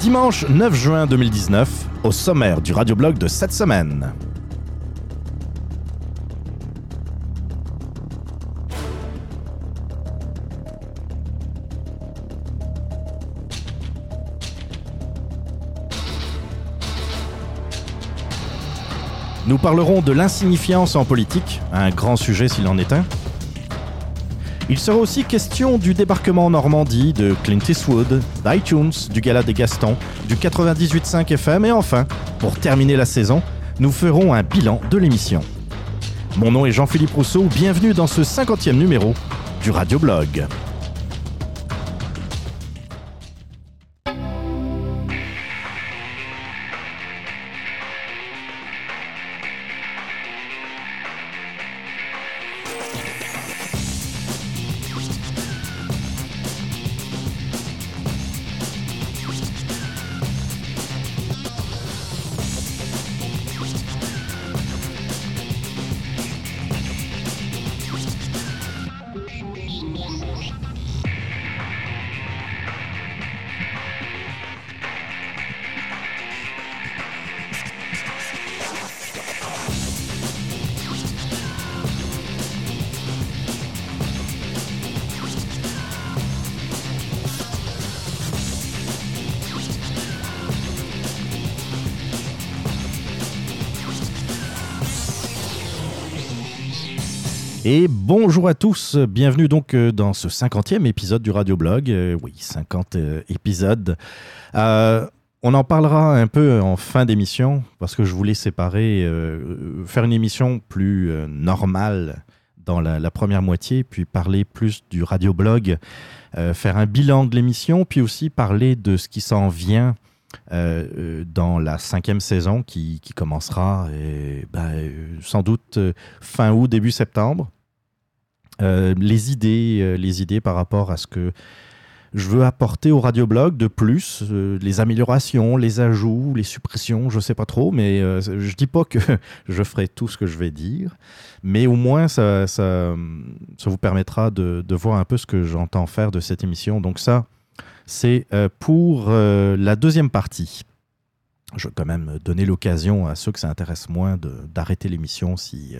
Dimanche 9 juin 2019, au sommaire du radioblog de cette semaine. Parlerons de l'insignifiance en politique, un grand sujet s'il en est un. Il sera aussi question du débarquement en Normandie, de Clint Eastwood, d'iTunes, du Gala des Gastons, du 98.5 FM et enfin, pour terminer la saison, nous ferons un bilan de l'émission. Mon nom est Jean-Philippe Rousseau, bienvenue dans ce 50e numéro du Radioblog. Bonjour à tous, bienvenue donc euh, dans ce 50e épisode du Radioblog. Euh, oui, 50 euh, épisodes. on en parlera un peu en fin d'émission parce que je voulais séparer, faire une émission plus normale dans la, première moitié, puis parler plus du Radioblog, faire un bilan de l'émission, puis aussi parler de ce qui s'en vient dans la cinquième saison qui, commencera ben, sans doute fin août, début septembre. Euh, les idées, euh, les idées par rapport à ce que je veux apporter au radioblog de plus, euh, les améliorations, les ajouts, les suppressions, je ne sais pas trop, mais je dis pas que je ferai tout ce que je vais dire, mais au moins ça, ça, ça vous permettra de, de, voir un peu ce que j'entends faire de cette émission. Donc ça, c'est pour la deuxième partie. Je vais quand même donner l'occasion à ceux que ça intéresse moins d'arrêter l'émission si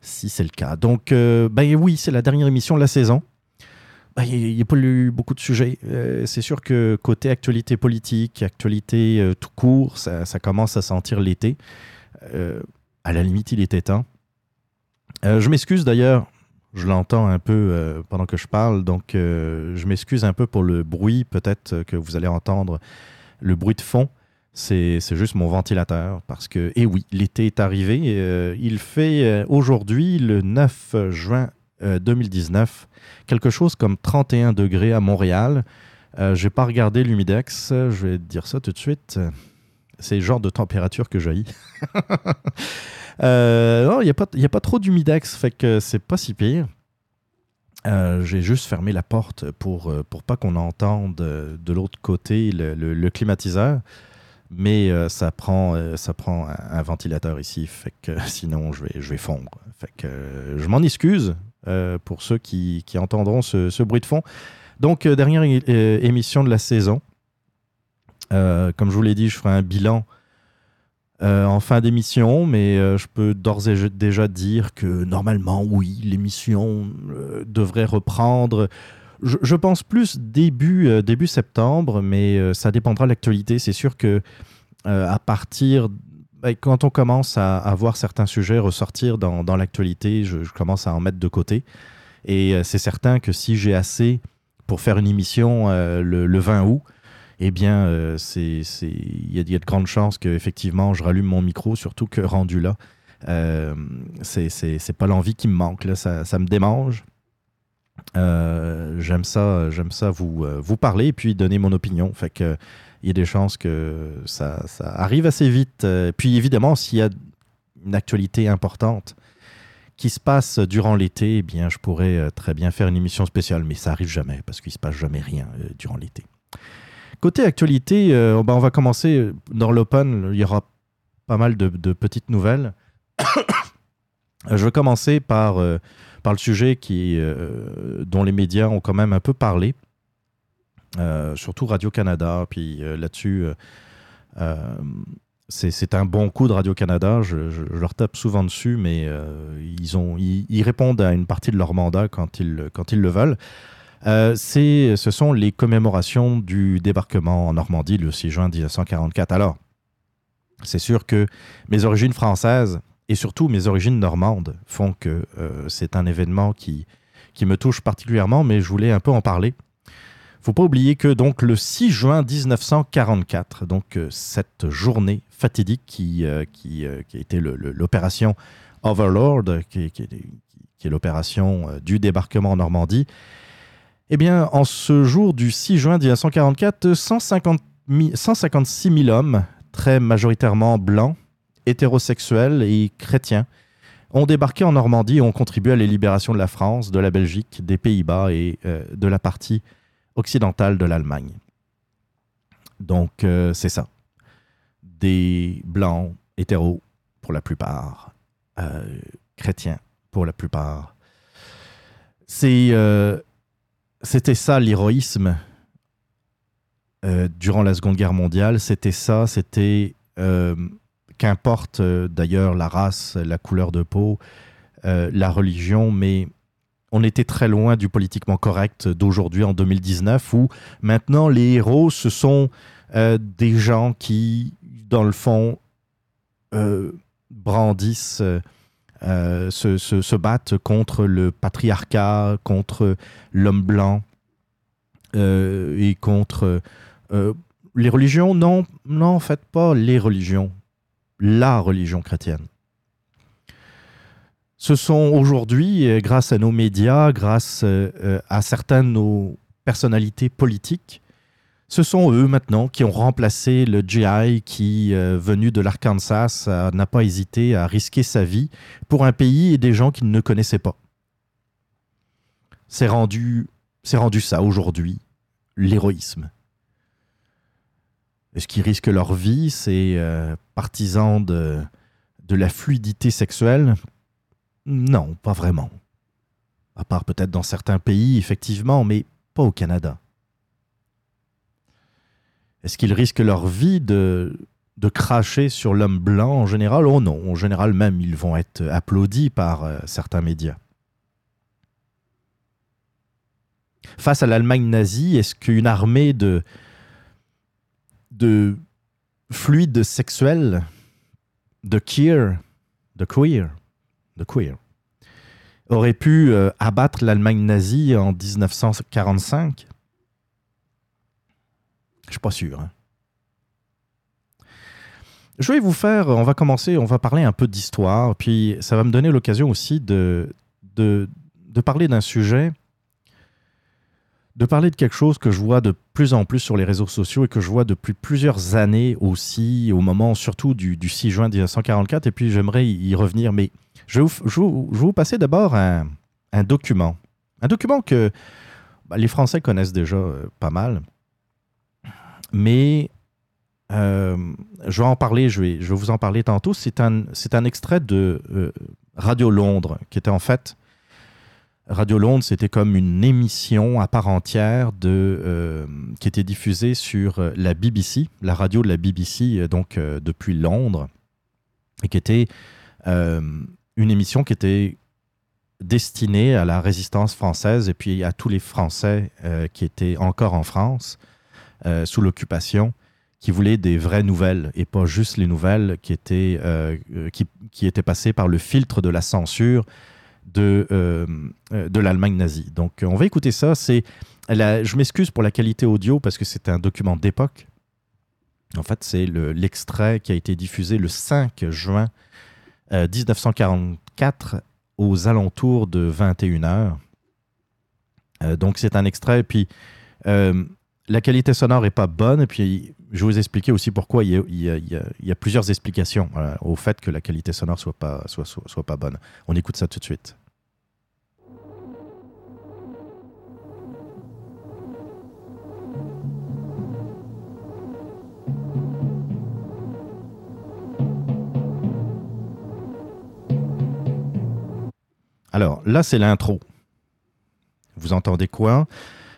si c'est le cas. Donc, euh, ben oui, c'est la dernière émission de la saison. Ben, il n'y a pas eu beaucoup de sujets. Euh, c'est sûr que côté actualité politique, actualité euh, tout court, ça, commence à sentir l'été. à la limite, il était temps. je m'excuse d'ailleurs, je l'entends un peu pendant que je parle, donc je m'excuse un peu pour le bruit peut-être que vous allez entendre, le bruit de fond. C'est juste mon ventilateur parce que, eh oui, l'été est arrivé. Euh, il fait euh, aujourd'hui, le 9 juin 2019, euh, quelque chose comme 31 degrés à Montréal. je n'ai pas regardé l'humidex, je vais te dire ça tout de suite. C'est le genre de température que j'ai. non, il n'y a, pas, a pas trop d'humidex, fait que c'est pas si pire. j'ai juste fermé la porte pour, pour pas qu'on entende de l'autre côté le climatiseur mais euh, ça prend, euh, ça prend un, ventilateur ici, fait sinon je vais, je vais fondre. Fait je m'en excuse euh, pour ceux qui, qui entendront ce, ce, bruit de fond. Donc, dernière émission de la saison. comme je vous l'ai dit, je ferai un bilan en fin d'émission, mais je peux d'ores et déjà dire que normalement, oui, l'émission devrait reprendre je, pense plus début, euh, début septembre, mais euh, ça dépendra de l'actualité. C'est sûr que euh, à partir ben, quand on commence à, voir certains sujets ressortir dans, l'actualité, je, commence à en mettre de côté. Et c'est certain que si j'ai assez pour faire une émission le, 20 août, eh bien, c'est il y, a de grandes chances qu'effectivement je rallume mon micro, surtout que rendu là, euh, c'est pas l'envie qui me manque, là, ça, ça me démange. Euh, j'aime ça, j'aime ça vous, euh, vous parler et puis donner mon opinion. Fait il y a des chances que ça, ça arrive assez vite. Euh, puis évidemment, s'il y a une actualité importante qui se passe durant l'été, eh bien, je pourrais très bien faire une émission spéciale, mais ça arrive jamais parce qu'il se passe jamais rien durant l'été. Côté actualité, ben, on va commencer dans l'open. Il y aura pas mal de petites nouvelles. Je vais commencer par, par le sujet qui, dont les médias ont quand même un peu parlé, surtout Radio-Canada. Puis là-dessus, c'est un bon coup de Radio-Canada. Je, leur tape souvent dessus, mais ils, ont, ils, répondent à une partie de leur mandat quand ils, quand ils le veulent. Euh, ce sont les commémorations du débarquement en Normandie le 6 juin 1944. Alors, c'est sûr que mes origines françaises et surtout mes origines normandes font que euh, c'est un événement qui, qui me touche particulièrement, mais je voulais un peu en parler. Faut pas oublier que donc le 6 juin 1944, donc euh, cette journée fatidique qui, qui, qui, a été l'opération Overlord, qui, qui est l'opération du débarquement en Normandie, eh bien, en ce jour du 6 juin 1944, 150 156 000 hommes, très majoritairement blancs, hétérosexuels et chrétiens, ont débarqué en Normandie et ont contribué à la libération de la France, de la Belgique, des Pays-Bas et euh, de la partie occidentale de l'Allemagne. Donc, euh, c'est ça. Des blancs hétéros pour la plupart, euh, chrétiens pour la plupart. C'était ça l'héroïsme durant la Seconde Guerre mondiale. C'était ça, c'était qu'importe euh, d'ailleurs la race, la couleur de peau, la religion, mais on était très loin du politiquement correct d'aujourd'hui en 2019 où maintenant les héros, ce sont des gens qui, dans le fond, brandissent euh, se, battent contre le patriarcat, contre l'homme blanc euh, et contre euh, les religions. Non, non, en fait, pas les religions, la religion chrétienne. Ce sont aujourd'hui, grâce à nos médias, grâce à certaines de nos personnalités politiques, ce sont eux maintenant qui ont remplacé le GI qui, euh, venu de l'Arkansas, n'a pas hésité à risquer sa vie pour un pays et des gens qu'il ne connaissait pas. C'est rendu, c'est rendu ça aujourd'hui, l'héroïsme. Est-ce qu'ils risquent leur vie, ces euh, partisans de, la fluidité sexuelle Non, pas vraiment. À part peut-être dans certains pays, effectivement, mais pas au Canada. Est-ce qu'ils risquent leur vie de, de cracher sur l'homme blanc en général? Oh non, en général même, ils vont être applaudis par euh, certains médias. Face à l'Allemagne nazie, est-ce qu'une armée de, de fluides sexuels, de queer, de queer, de queer, aurait pu euh, abattre l'Allemagne nazie en 1945 je suis pas sûr. Hein. Je vais vous faire, on va commencer, on va parler un peu d'histoire, puis ça va me donner l'occasion aussi de, de, parler d'un sujet, de parler de quelque chose que je vois de plus en plus sur les réseaux sociaux et que je vois depuis plusieurs années aussi, au moment surtout du, 6 juin 1944, et puis j'aimerais y revenir, mais je vais vous, passer d'abord un, document. Un document que bah, les Français connaissent déjà euh, pas mal mais euh, je vais en parler, je vais, je vous en parler tantôt. C'est un, un extrait de euh, Radio Londres, qui était en fait. Radio Londres, c'était comme une émission à part entière de, euh, qui était diffusée sur la BBC, la radio de la BBC, donc depuis Londres, et qui était une émission qui était destinée à la résistance française et puis à tous les Français qui étaient encore en France euh, sous l'occupation qui voulaient des vraies nouvelles et pas juste les nouvelles qui étaient, euh, qui, qui, étaient passées par le filtre de la censure de, euh, de l'Allemagne nazie. Donc on va écouter ça. C'est, je m'excuse pour la qualité audio parce que c'est un document d'époque. En fait, c'est l'extrait qui a été diffusé le 5 juin 1944 aux alentours de 21h. donc c'est un extrait. Puis la qualité sonore n'est pas bonne. Et puis, je vais vous expliquer aussi pourquoi il y a, plusieurs explications euh, au fait que la qualité sonore soit pas, soit, soit pas bonne. On écoute ça tout de suite. Alors là, c'est l'intro. Vous entendez quoi?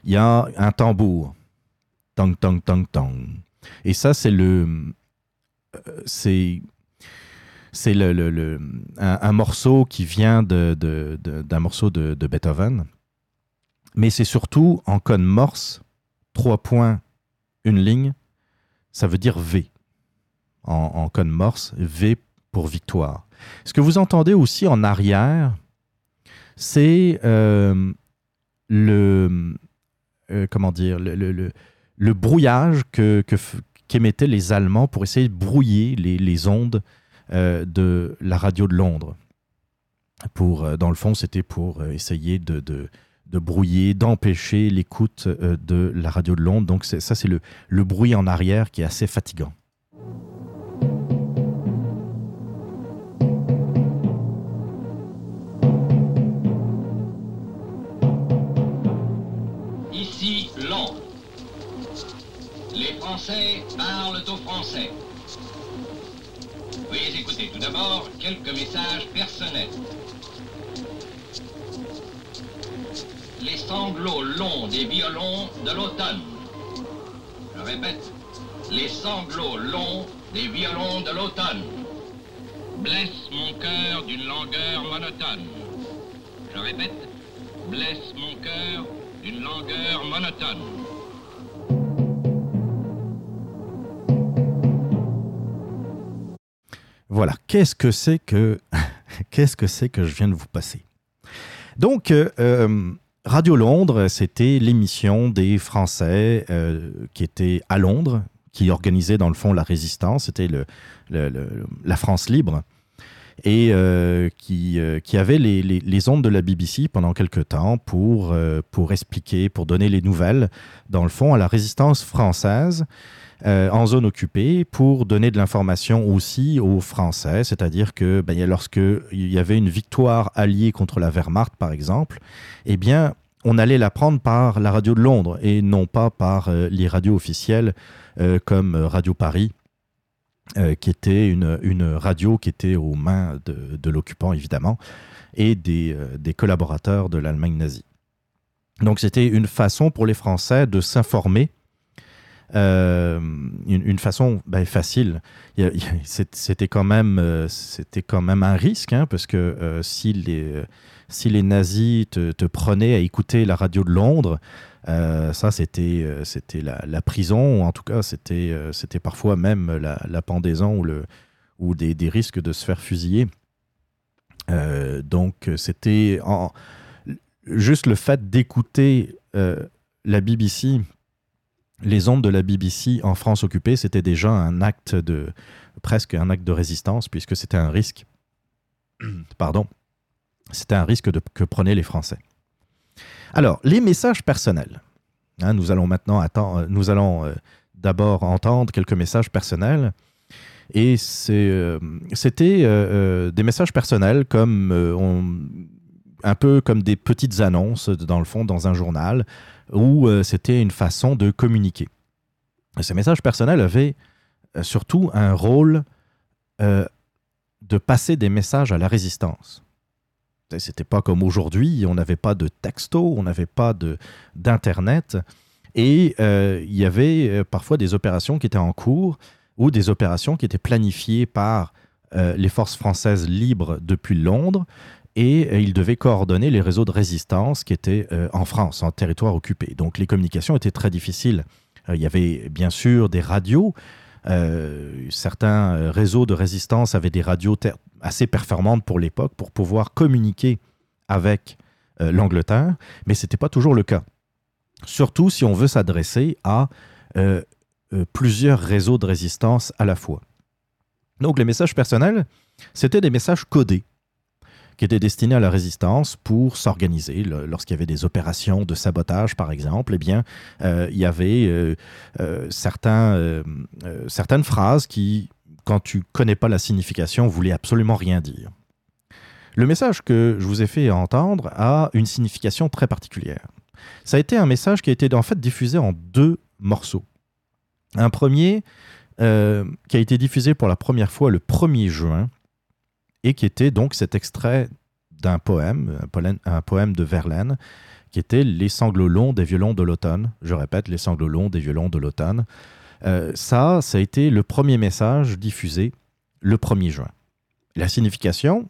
Il y a un tambour. Tang, tang, tang, tang. Et ça, c'est le. Euh, c'est. C'est le, le, un, morceau qui vient d'un morceau de, Beethoven. Mais c'est surtout en code morse, trois points, une ligne, ça veut dire V. En, code morse, V pour victoire. Ce que vous entendez aussi en arrière, c'est euh, le, euh, comment dire, le, le brouillage que, qu'émettaient les Allemands pour essayer de brouiller les, les ondes euh, de la radio de Londres. Pour, euh, dans le fond, c'était pour euh, essayer de, de, de brouiller, d'empêcher l'écoute de la radio de Londres. Donc ça, c'est le, le bruit en arrière qui est assez fatigant. Français parlent au français. Veuillez écouter tout d'abord quelques messages personnels. Les sanglots longs des violons de l'automne. Je répète, les sanglots longs des violons de l'automne blessent mon cœur d'une langueur monotone. Je répète, blessent mon cœur d'une langueur monotone. Voilà, qu'est-ce que c'est que qu'est-ce que c'est que je viens de vous passer? Donc, euh, euh, Radio Londres, c'était l'émission des Français euh, qui étaient à Londres, qui organisaient dans le fond la résistance. C'était le, la France libre. Et qui, qui avait les, les, ondes de la BBC pendant quelques temps pour, pour expliquer, pour donner les nouvelles, dans le fond, à la résistance française euh, en zone occupée pour donner de l'information aussi aux Français, c'est-à-dire que ben, lorsque il y avait une victoire alliée contre la Wehrmacht, par exemple, eh bien, on allait l'apprendre par la radio de Londres et non pas par euh, les radios officielles euh, comme Radio Paris, qui était une, radio qui était aux mains de, l'occupant, évidemment, et des, des collaborateurs de l'Allemagne nazie. Donc c'était une façon pour les Français de s'informer euh, une, façon ben, facile. C'était quand, même, c'était quand même un risque, hein, parce que euh, si, les, si les nazis te, te, prenaient à écouter la radio de Londres, euh, ça c'était c'était la, la, prison, ou en tout cas c'était c'était parfois même la, la, pendaison ou, le, ou des, des, risques de se faire fusiller. donc c'était juste le fait d'écouter la BBC les ondes de la BBC en France occupée, c'était déjà un acte de presque un acte de résistance puisque c'était un risque. Pardon, c'était un risque que prenaient les Français. Alors, les messages personnels. Hein, nous allons maintenant attendre, nous allons euh, d'abord entendre quelques messages personnels. Et c'était euh, euh, des messages personnels comme un peu comme des petites annonces dans le fond dans un journal où euh, c'était une façon de communiquer. Ces messages personnels avaient euh, surtout un rôle euh, de passer des messages à la résistance. C'était pas comme aujourd'hui, on n'avait pas de texto, on n'avait pas d'internet, et il y avait parfois des opérations qui étaient en cours ou des opérations qui étaient planifiées par les forces françaises libres depuis Londres et euh, il devait coordonner les réseaux de résistance qui étaient euh, en France, en territoire occupé. Donc les communications étaient très difficiles. Euh, il y avait bien sûr des radios. Certains réseaux de résistance avaient des radios assez performantes pour l'époque pour pouvoir communiquer avec l'Angleterre, mais ce n'était pas toujours le cas. Surtout si on veut s'adresser à plusieurs réseaux de résistance à la fois. Donc les messages personnels, c'était des messages codés qui était destiné à la résistance pour s'organiser. Lorsqu'il y avait des opérations de sabotage, par exemple, eh bien, euh, il y avait euh, euh, certaines phrases qui, quand tu connais pas la signification, voulaient absolument rien dire. Le message que je vous ai fait entendre a une signification très particulière. Ça a été un message qui a été en fait diffusé en deux morceaux. Un premier qui a été diffusé pour la première fois le 1er juin et qui était donc cet extrait d'un poème, un poème, de Verlaine, qui était Les sanglots longs des violons de l'automne. Je répète, Les sanglots longs des violons de l'automne. Euh, ça, ça a été le premier message diffusé le 1er juin. La signification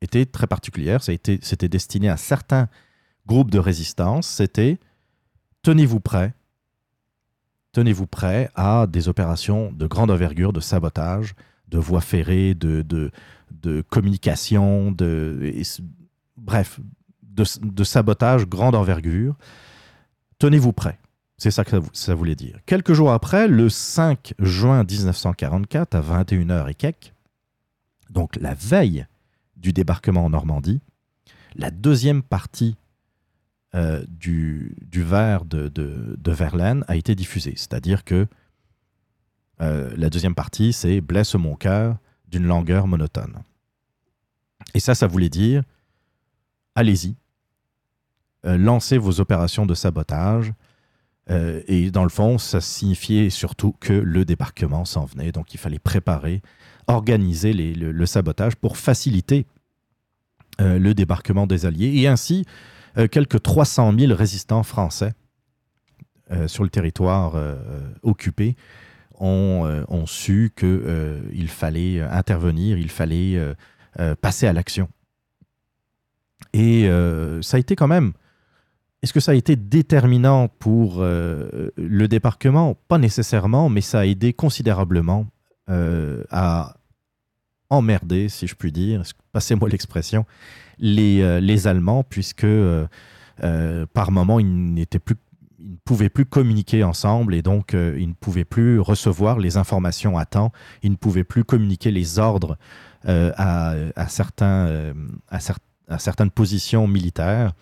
était très particulière. C'était destiné à certains groupes de résistance. C'était tenez-vous prêts. Tenez-vous prêts à des opérations de grande envergure, de sabotage, de voies ferrées, de, de, communication, de, bref, de, sabotage grande envergure. Tenez-vous prêts. C'est ça que ça voulait dire. Quelques jours après, le 5 juin 1944, à 21h et quelques, donc la veille du débarquement en Normandie, la deuxième partie euh, du, du vers de, de, Verlaine a été diffusée. C'est-à-dire que euh, la deuxième partie, c'est Blesse mon cœur d'une langueur monotone. Et ça, ça voulait dire allez-y, euh, lancez vos opérations de sabotage. et dans le fond, ça signifiait surtout que le débarquement s'en venait, donc il fallait préparer, organiser le, sabotage pour faciliter le débarquement des Alliés et ainsi quelques 300 000 résistants français sur le territoire occupé ont, ont su qu'il euh, fallait intervenir, il fallait euh, euh, passer à l'action. Et ça a été quand même... Est-ce que ça a été déterminant pour le débarquement? Pas nécessairement, mais ça a aidé considérablement à emmerder, si je puis dire, passez-moi l'expression, les, les, Allemands, puisque par moment, ils n'étaient plus ils ne pouvaient plus communiquer ensemble et donc euh, ils ne pouvaient plus recevoir les informations à temps, ils ne pouvaient plus communiquer les ordres euh, à, certains, euh, à, certaines positions militaires.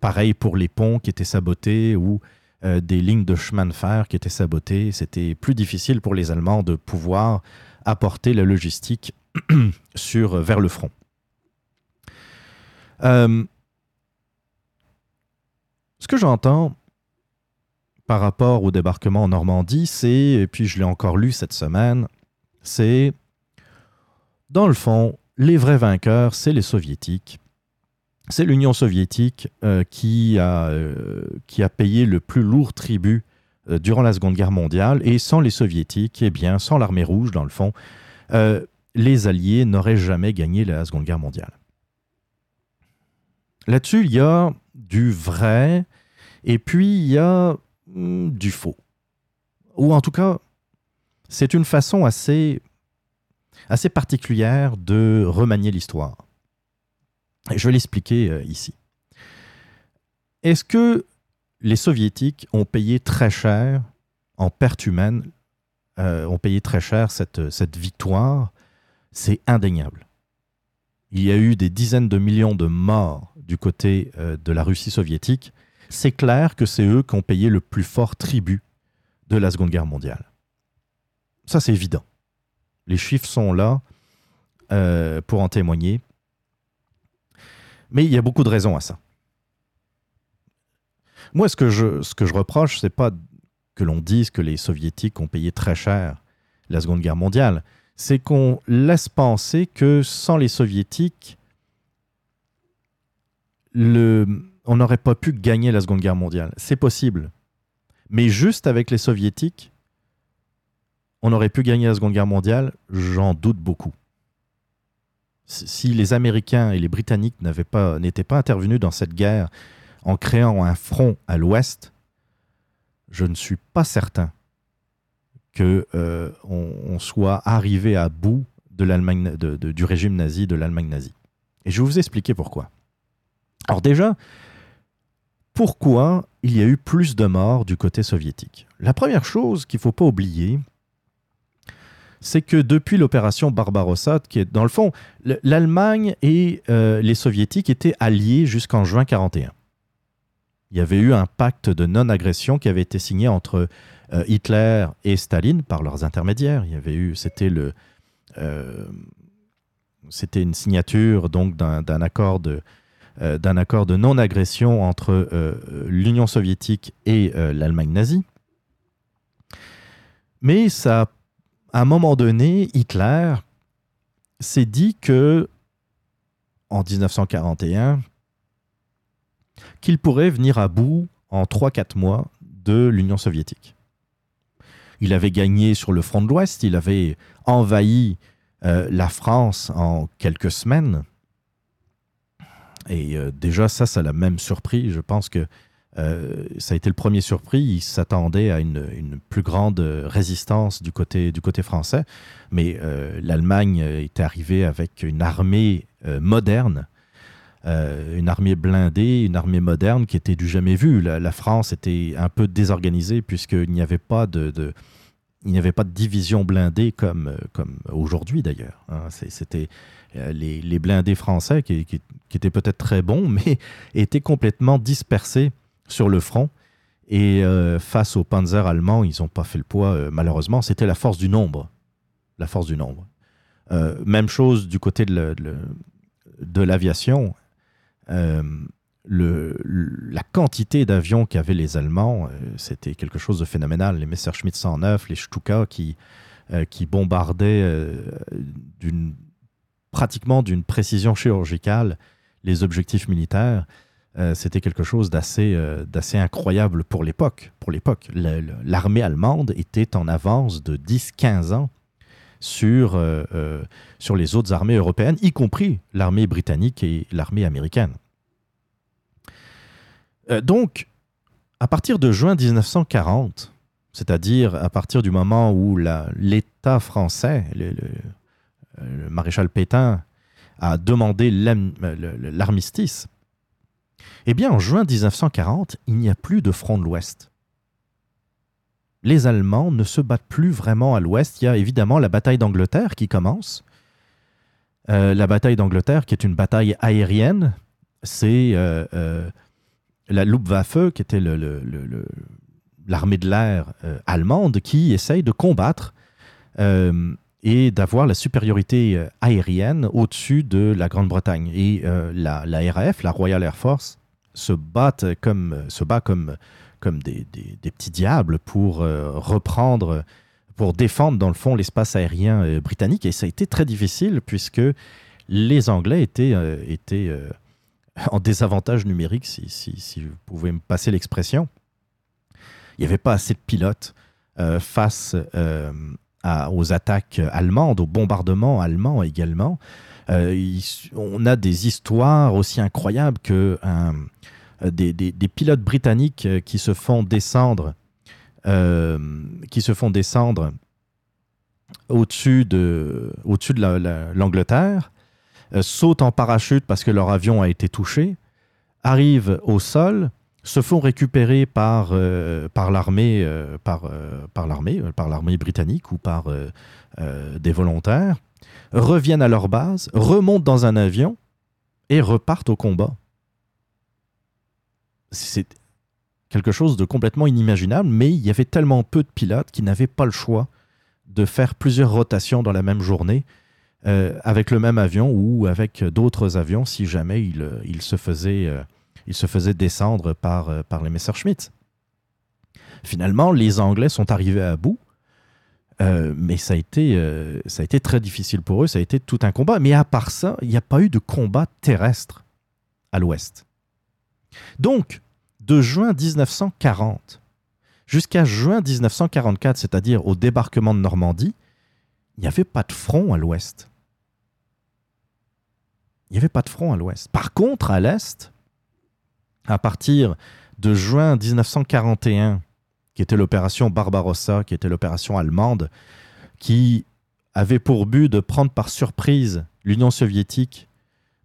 pareil pour les ponts qui étaient sabotés ou des lignes de chemin de fer qui étaient sabotées. C'était plus difficile pour les Allemands de pouvoir apporter la logistique sur, vers le front. Ce que j'entends par rapport au débarquement en Normandie, c'est, et puis je l'ai encore lu cette semaine, c'est, dans le fond, les vrais vainqueurs, c'est les soviétiques. C'est l'Union soviétique euh, qui, a, euh, qui a payé le plus lourd tribut euh, durant la Seconde Guerre mondiale. Et sans les soviétiques, eh bien, sans l'armée rouge, dans le fond, les Alliés n'auraient jamais gagné la Seconde Guerre mondiale. Là-dessus, il y a du vrai, et puis il y a hmm, du faux. Ou en tout cas, c'est une façon assez, assez particulière de remanier l'histoire. Je vais l'expliquer euh, ici. Est-ce que les soviétiques ont payé très cher en pertes humaines, euh, ont payé très cher cette, cette victoire? C'est indéniable. Il y a eu des dizaines de millions de morts du côté euh, de la Russie soviétique, c'est clair que c'est eux qui ont payé le plus fort tribut de la Seconde Guerre mondiale. Ça, c'est évident. Les chiffres sont là euh, pour en témoigner. Mais il y a beaucoup de raisons à ça. Moi, ce que je, ce que je reproche, c'est pas que l'on dise que les soviétiques ont payé très cher la Seconde Guerre mondiale, c'est qu'on laisse penser que sans les soviétiques, on n'aurait pas pu gagner la Seconde Guerre mondiale. C'est possible. Mais juste avec les soviétiques, on aurait pu gagner la Seconde Guerre mondiale, j'en doute beaucoup. Si les Américains et les Britanniques n'étaient pas, pas intervenus dans cette guerre en créant un front à l'ouest, je ne suis pas certain qu'on euh, on soit arrivé à bout de l'Allemagne, du régime nazi, de l'Allemagne nazie. Et je vais vous expliquer pourquoi. Alors déjà, pourquoi il y a eu plus de morts du côté soviétique? La première chose qu'il ne faut pas oublier, c'est que depuis l'opération Barbarossa, qui est dans le fond, l'Allemagne et euh, les soviétiques étaient alliés jusqu'en juin 1941. Il y avait eu un pacte de non-agression qui avait été signé entre euh, Hitler et Staline par leurs intermédiaires. Il y avait eu, c'était euh, c'était une signature donc d'un accord de euh, accord de non-agression entre l'Union soviétique et l'Allemagne nazie. Mais ça, à un moment donné, Hitler s'est dit que en 1941 qu'il pourrait venir à bout en 3-4 mois de l'Union soviétique. Il avait gagné sur le front de l'Ouest, il avait envahi euh, la France en quelques semaines. Et euh, déjà, ça, ça l'a même surpris. Je pense que euh, ça a été le premier surpris. Il s'attendait à une, plus grande résistance du côté, du côté français. Mais l'Allemagne était arrivée avec une armée moderne euh, une armée blindée, une armée moderne qui était du jamais vu. La, France était un peu désorganisée puisqu'il n'y avait pas de, il n'y avait pas de division blindée comme, comme aujourd'hui d'ailleurs. Hein. C'était euh, les, blindés français qui, étaient peut-être très bons, mais étaient complètement dispersés sur le front. Et euh, face aux panzers allemands, ils n'ont pas fait le poids, malheureusement. C'était la force du nombre. La force du nombre. même chose du côté de l'aviation. Euh, la quantité d'avions qu'avaient les Allemands, euh, c'était quelque chose de phénoménal. Les Messerschmitt 109, les Stuka qui, euh, qui bombardaient pratiquement d'une précision chirurgicale les objectifs militaires. c'était quelque chose d'assez, incroyable. Pour l'époque, l'armée allemande était en avance de 10-15 ans sur, sur les autres armées européennes, y compris l'armée britannique et l'armée américaine. Euh, donc, à partir de juin 1940, c'est-à-dire à partir du moment où l'État français, le, maréchal Pétain, a demandé l'armistice, eh bien, en juin 1940, il n'y a plus de front de l'Ouest. Les Allemands ne se battent plus vraiment à l'Ouest. Il y a évidemment la bataille d'Angleterre qui commence. Euh, la bataille d'Angleterre, qui est une bataille aérienne, c'est euh, la Luftwaffe, qui était l'armée de l'air euh, allemande, qui essaye de combattre euh, et d'avoir la supériorité euh, aérienne au-dessus de la Grande-Bretagne. Et la, RAF, la Royal Air Force, se, comme, se bat comme, comme des, petits diables pour reprendre, pour défendre dans le fond l'espace aérien britannique. Et ça a été très difficile puisque les Anglais étaient, étaient en désavantage numérique, si, vous pouvez me passer l'expression. Il n'y avait pas assez de pilotes euh, face euh, aux attaques allemandes, aux bombardements allemands également. Euh, on a des histoires aussi incroyables que des, pilotes britanniques qui se font descendre, qui se font descendre au-dessus de, l'Angleterre euh, sautent en parachute parce que leur avion a été touché, arrivent au sol, se font récupérer par, euh, l'armée euh, par l'armée par l'armée britannique ou par des volontaires, reviennent à leur base, remontent dans un avion et repartent au combat. C'est quelque chose de complètement inimaginable, mais il y avait tellement peu de pilotes qu'ils n'avaient pas le choix de faire plusieurs rotations dans la même journée euh, avec le même avion ou avec d'autres avions si jamais il, euh, euh, il se faisait descendre par, par les Messerschmitt. Finalement, les Anglais sont arrivés à bout, mais ça a, été, ça a été très difficile pour eux, ça a été tout un combat. Mais à part ça, il n'y a pas eu de combat terrestre à l'ouest. Donc, de juin 1940 jusqu'à juin 1944, c'est-à-dire au débarquement de Normandie, il n'y avait pas de front à l'ouest. Il n'y avait pas de front à l'ouest. Par contre, à l'est, à partir de juin 1941, qui était l'opération Barbarossa, qui était l'opération allemande, qui avait pour but de prendre par surprise l'Union soviétique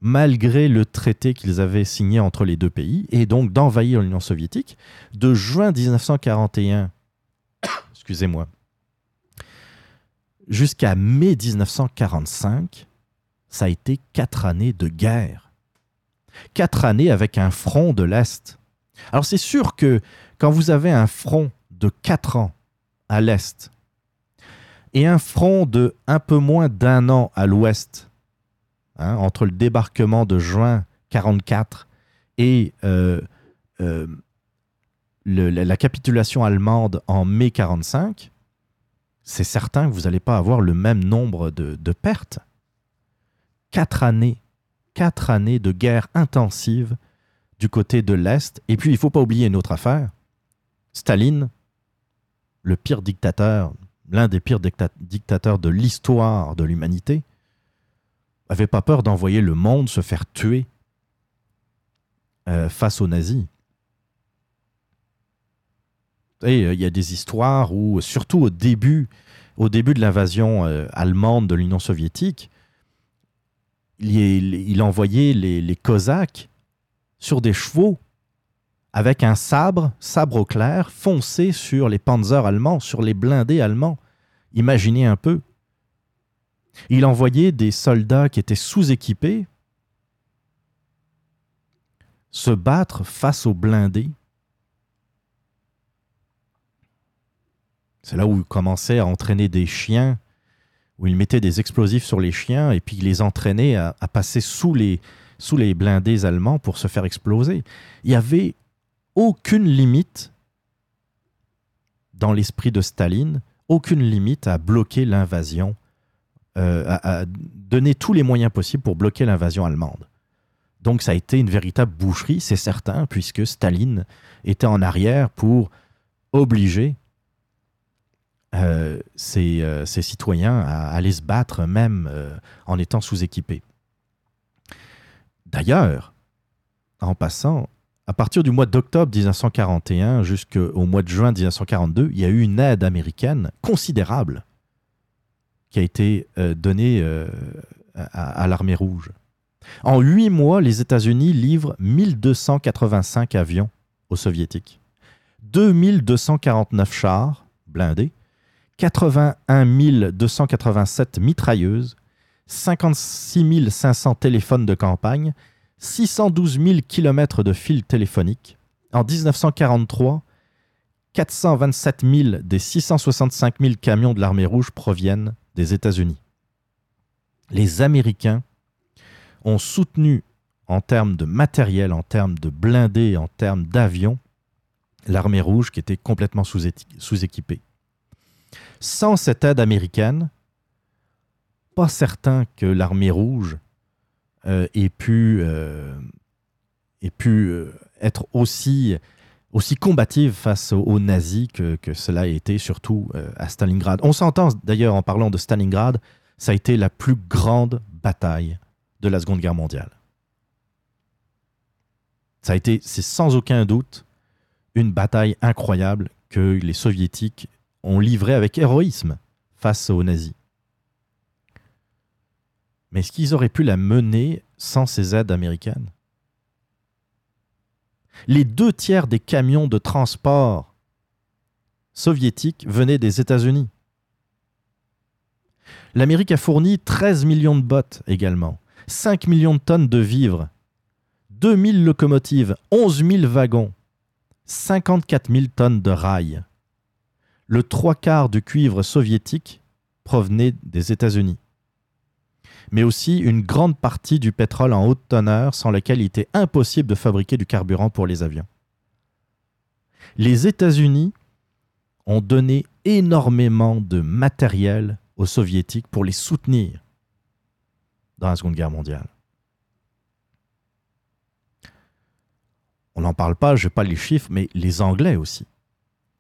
malgré le traité qu'ils avaient signé entre les deux pays, et donc d'envahir l'Union soviétique, de juin 1941, excusez-moi, jusqu'à mai 1945, ça a été quatre années de guerre. Quatre années avec un front de l'Est. Alors c'est sûr que quand vous avez un front de quatre ans à l'Est et un front de un peu moins d'un an à l'Ouest, hein, entre le débarquement de juin 44 et euh, euh, la capitulation allemande en mai 45, c'est certain que vous n'allez pas avoir le même nombre de, pertes. Quatre années quatre années de guerre intensive du côté de l'Est. Et puis, il ne faut pas oublier une autre affaire. Staline, le pire dictateur, l'un des pires dictateurs de l'histoire de l'humanité, avait pas peur d'envoyer le monde se faire tuer euh, face aux nazis? Et euh, il y a des histoires où, surtout au début, au début de l'invasion euh, allemande de l'Union soviétique, il, il envoyait les, les, Cosaques sur des chevaux avec un sabre, sabre au clair, foncé sur les panzers allemands, sur les blindés allemands. Imaginez un peu. Il envoyait des soldats qui étaient sous-équipés se battre face aux blindés C'est là où il commençait à entraîner des chiens, où il mettait des explosifs sur les chiens et puis il les entraînait à, passer sous les, sous les blindés allemands pour se faire exploser. Il n'y avait aucune limite dans l'esprit de Staline, aucune limite à bloquer l'invasion, euh, donner tous les moyens possibles pour bloquer l'invasion allemande. Donc ça a été une véritable boucherie, c'est certain, puisque Staline était en arrière pour obliger euh, euh, ces, citoyens à, aller se battre même euh, en étant sous-équipés. D'ailleurs, en passant, à partir du mois d'octobre 1941 jusqu'au mois de juin 1942, il y a eu une aide américaine considérable qui a été donnée à, l'armée rouge. En huit mois, les États-Unis livrent 1285 avions aux soviétiques, 2249 chars blindés, 81 287 mitrailleuses, 56 500 téléphones de campagne, 612 000 km de fils téléphoniques. En 1943, 427 000 des 665 000 camions de l'armée rouge proviennent des États-Unis. Les Américains ont soutenu en termes de matériel, en termes de blindés, en termes d'avions, l'armée rouge qui était complètement sous-équipée. Sans cette aide américaine, pas certain que l'armée rouge euh, ait pu, euh, euh, être aussi, aussi combative face aux, nazis que, cela a été, surtout à Stalingrad. On s'entend d'ailleurs en parlant de Stalingrad, ça a été la plus grande bataille de la Seconde Guerre mondiale. C'est sans aucun doute, une bataille incroyable que les soviétiques ont livré avec héroïsme face aux nazis. Mais est-ce qu'ils auraient pu la mener sans ces aides américaines? Les deux tiers des camions de transport soviétiques venaient des États-Unis. L'Amérique a fourni 13 millions de bottes également, 5 millions de tonnes de vivres, 2000 locomotives, 11 000 wagons, 54 000 tonnes de rails le trois quarts du cuivre soviétique provenait des États-Unis, mais aussi une grande partie du pétrole en haute teneur sans lequel il était impossible de fabriquer du carburant pour les avions. Les États-Unis ont donné énormément de matériel aux soviétiques pour les soutenir dans la Seconde Guerre mondiale. On n'en parle pas, je n'ai pas les chiffres, mais les Anglais aussi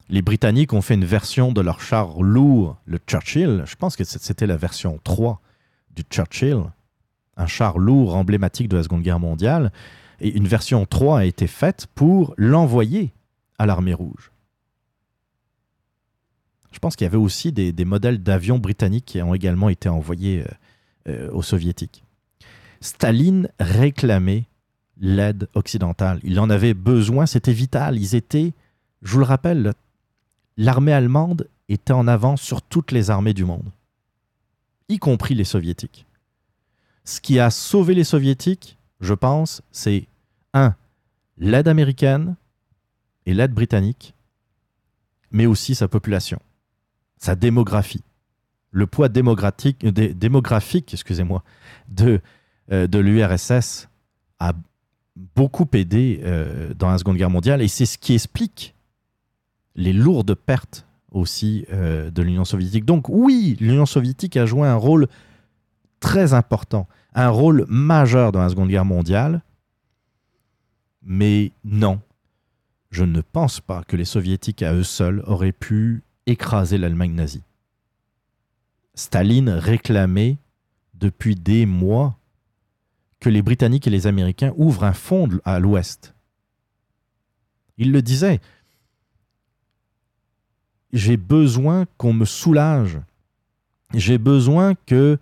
les Britanniques ont fait une version de leur char lourd, le Churchill. Je pense que c'était la version 3 du Churchill, un char lourd emblématique de la Seconde Guerre mondiale. Et une version 3 a été faite pour l'envoyer à l'armée rouge. Je pense qu'il y avait aussi des, modèles d'avions britanniques qui ont également été envoyés euh, euh, aux soviétiques. Staline réclamait l'aide occidentale. Il en avait besoin, c'était vital. Ils étaient, je vous le rappelle, l'armée allemande était en avance sur toutes les armées du monde, y compris les soviétiques. Ce qui a sauvé les soviétiques, je pense, c'est un, l'aide américaine et l'aide britannique, mais aussi sa population, sa démographie, le poids démographique, démographique excusez-moi, de, euh, de l'URSS a beaucoup aidé euh, dans la Seconde Guerre mondiale et c'est ce qui explique les lourdes pertes aussi euh, de l'Union soviétique. Donc oui, l'Union soviétique a joué un rôle très important, un rôle majeur dans la Seconde Guerre mondiale. Mais non, je ne pense pas que les soviétiques à eux seuls auraient pu écraser l'Allemagne nazie. Staline réclamait depuis des mois que les Britanniques et les Américains ouvrent un fond à l'ouest. Il le disait, j'ai besoin qu'on me soulage. J'ai besoin que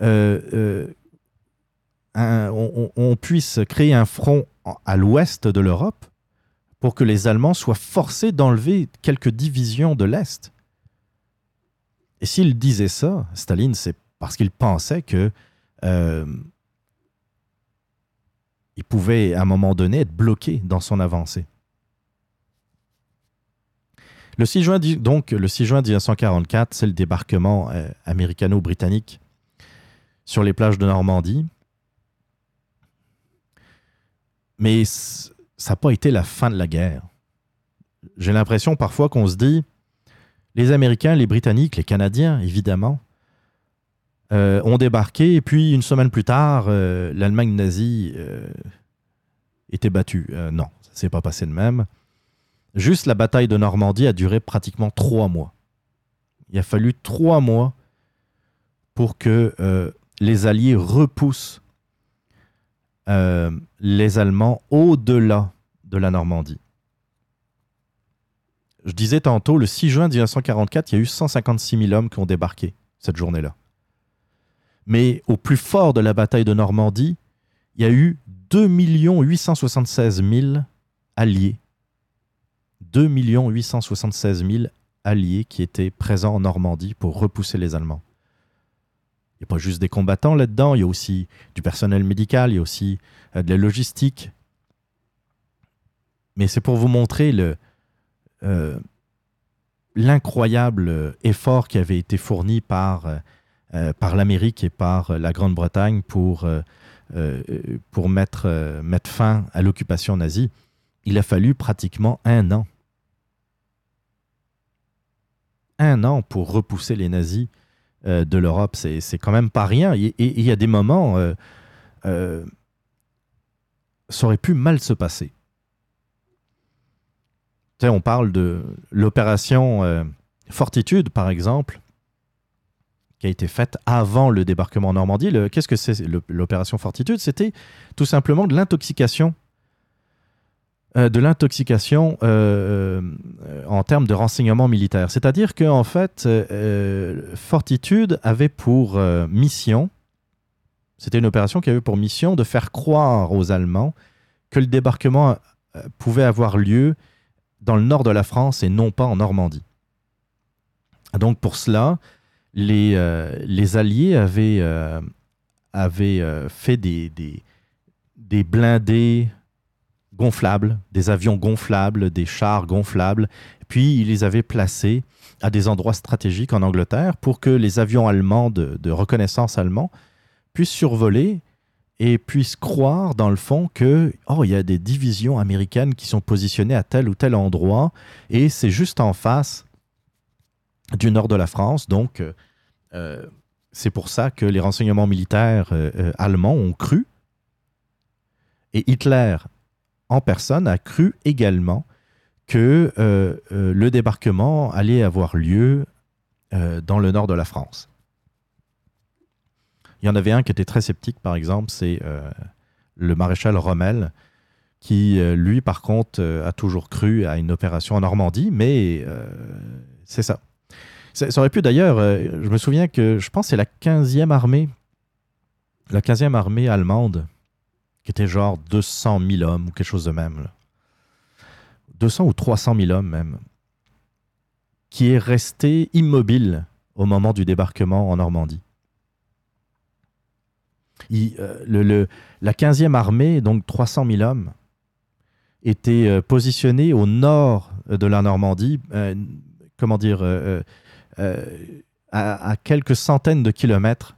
euh, euh, on, puisse créer un front à l'ouest de l'Europe pour que les Allemands soient forcés d'enlever quelques divisions de l'Est. Et s'il disait ça, Staline, c'est parce qu'il pensait que euh, il pouvait à un moment donné être bloqué dans son avancée. Le 6 juin, donc, le 6 juin 1944, c'est le débarquement euh, américano-britannique sur les plages de Normandie. Mais ça n'a pas été la fin de la guerre. J'ai l'impression parfois qu'on se dit, les Américains, les Britanniques, les Canadiens, évidemment, euh, ont débarqué et puis une semaine plus tard, euh, l'Allemagne nazie était battue. non, ça s'est pas passé de même. Juste la bataille de Normandie a duré pratiquement trois mois. Il a fallu trois mois pour que euh, les Alliés repoussent euh, les Allemands au-delà de la Normandie. Je disais tantôt, le 6 juin 1944, il y a eu 156 000 hommes qui ont débarqué cette journée-là. Mais au plus fort de la bataille de Normandie, il y a eu 2 876 000 alliés 2 876 000 alliés qui étaient présents en Normandie pour repousser les Allemands. Il n'y a pas juste des combattants là-dedans, il y a aussi du personnel médical, il y a aussi euh, de la logistique. Mais c'est pour vous montrer euh, l'incroyable effort qui avait été fourni par, euh, par l'Amérique et par la Grande-Bretagne pour, pour mettre, mettre fin à l'occupation nazie. Il a fallu pratiquement un an un an pour repousser les nazis euh, de l'Europe. C'est quand même pas rien. Et il y a des moments, euh, euh, ça aurait pu mal se passer. On parle de l'opération Fortitude, par exemple, qui a été faite avant le débarquement en Normandie. Qu'est-ce que c'est l'opération Fortitude? C'était tout simplement de l'intoxication euh, de l'intoxication euh, euh, en termes de renseignement militaire. C'est-à-dire qu'en fait, Fortitude avait pour mission, c'était une opération qui avait pour mission de faire croire aux Allemands que le débarquement pouvait avoir lieu dans le nord de la France et non pas en Normandie. Donc pour cela, les, Alliés avaient, fait des blindés gonflables, des avions gonflables, des chars gonflables. Puis ils les avaient placés à des endroits stratégiques en Angleterre pour que les avions allemands de, reconnaissance allemands puissent survoler et puissent croire dans le fond que oh il y a des divisions américaines qui sont positionnées à tel ou tel endroit. Et c'est juste en face du nord de la France. Donc euh, c'est pour ça que les renseignements militaires euh, euh, allemands ont cru. Et Hitler en personne a cru également que euh, euh, le débarquement allait avoir lieu euh, dans le nord de la France. Il y en avait un qui était très sceptique, par exemple, c'est le maréchal Rommel, qui, lui, par contre, a toujours cru à une opération en Normandie, mais c'est ça. Ça aurait pu d'ailleurs, je me souviens que je pense que c'est la 15e armée, la 15e armée allemande qui était genre 200 000 hommes ou quelque chose de même. 200 ou 300 000 hommes même, qui est resté immobile au moment du débarquement en Normandie. Euh, la 15e armée, donc 300 000 hommes, était euh, positionnée au nord de la Normandie, euh, comment dire, à, quelques centaines de kilomètres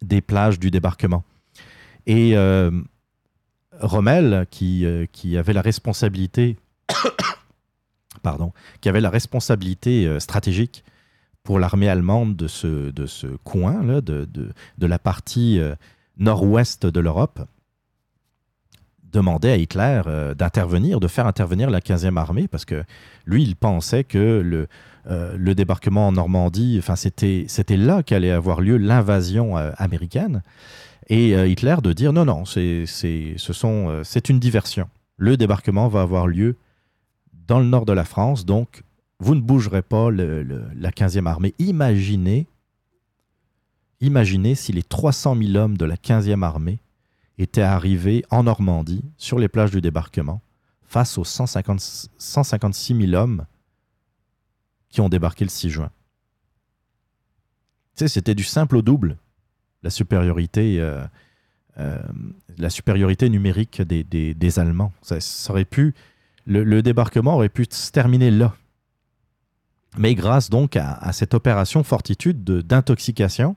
des plages du débarquement. Et euh, Rommel, qui, euh, qui avait la responsabilité, pardon, qui avait la responsabilité euh, stratégique pour l'armée allemande de ce, coin, là, de, la partie nord-ouest de l'Europe, demandait à Hitler d'intervenir, de faire intervenir la 15e armée, parce que lui, il pensait que le, débarquement en Normandie, c'était, là qu'allait avoir lieu l'invasion américaine. Et euh, Hitler de dire non, non, c'est, ce sont, euh, une diversion. Le débarquement va avoir lieu dans le nord de la France, donc vous ne bougerez pas le- la 15e armée. Imaginez, imaginez si les 300 000 hommes de la 15e armée étaient arrivés en Normandie, sur les plages du débarquement, face aux 150 156 000 hommes qui ont débarqué le 6 juin. Tu sais, c'était du simple au double, la supériorité, euh, euh, la supériorité numérique des, des- des Allemands. Ça, aurait pu, le, débarquement aurait pu se terminer là. Mais grâce donc à, cette opération Fortitude de- d'intoxication,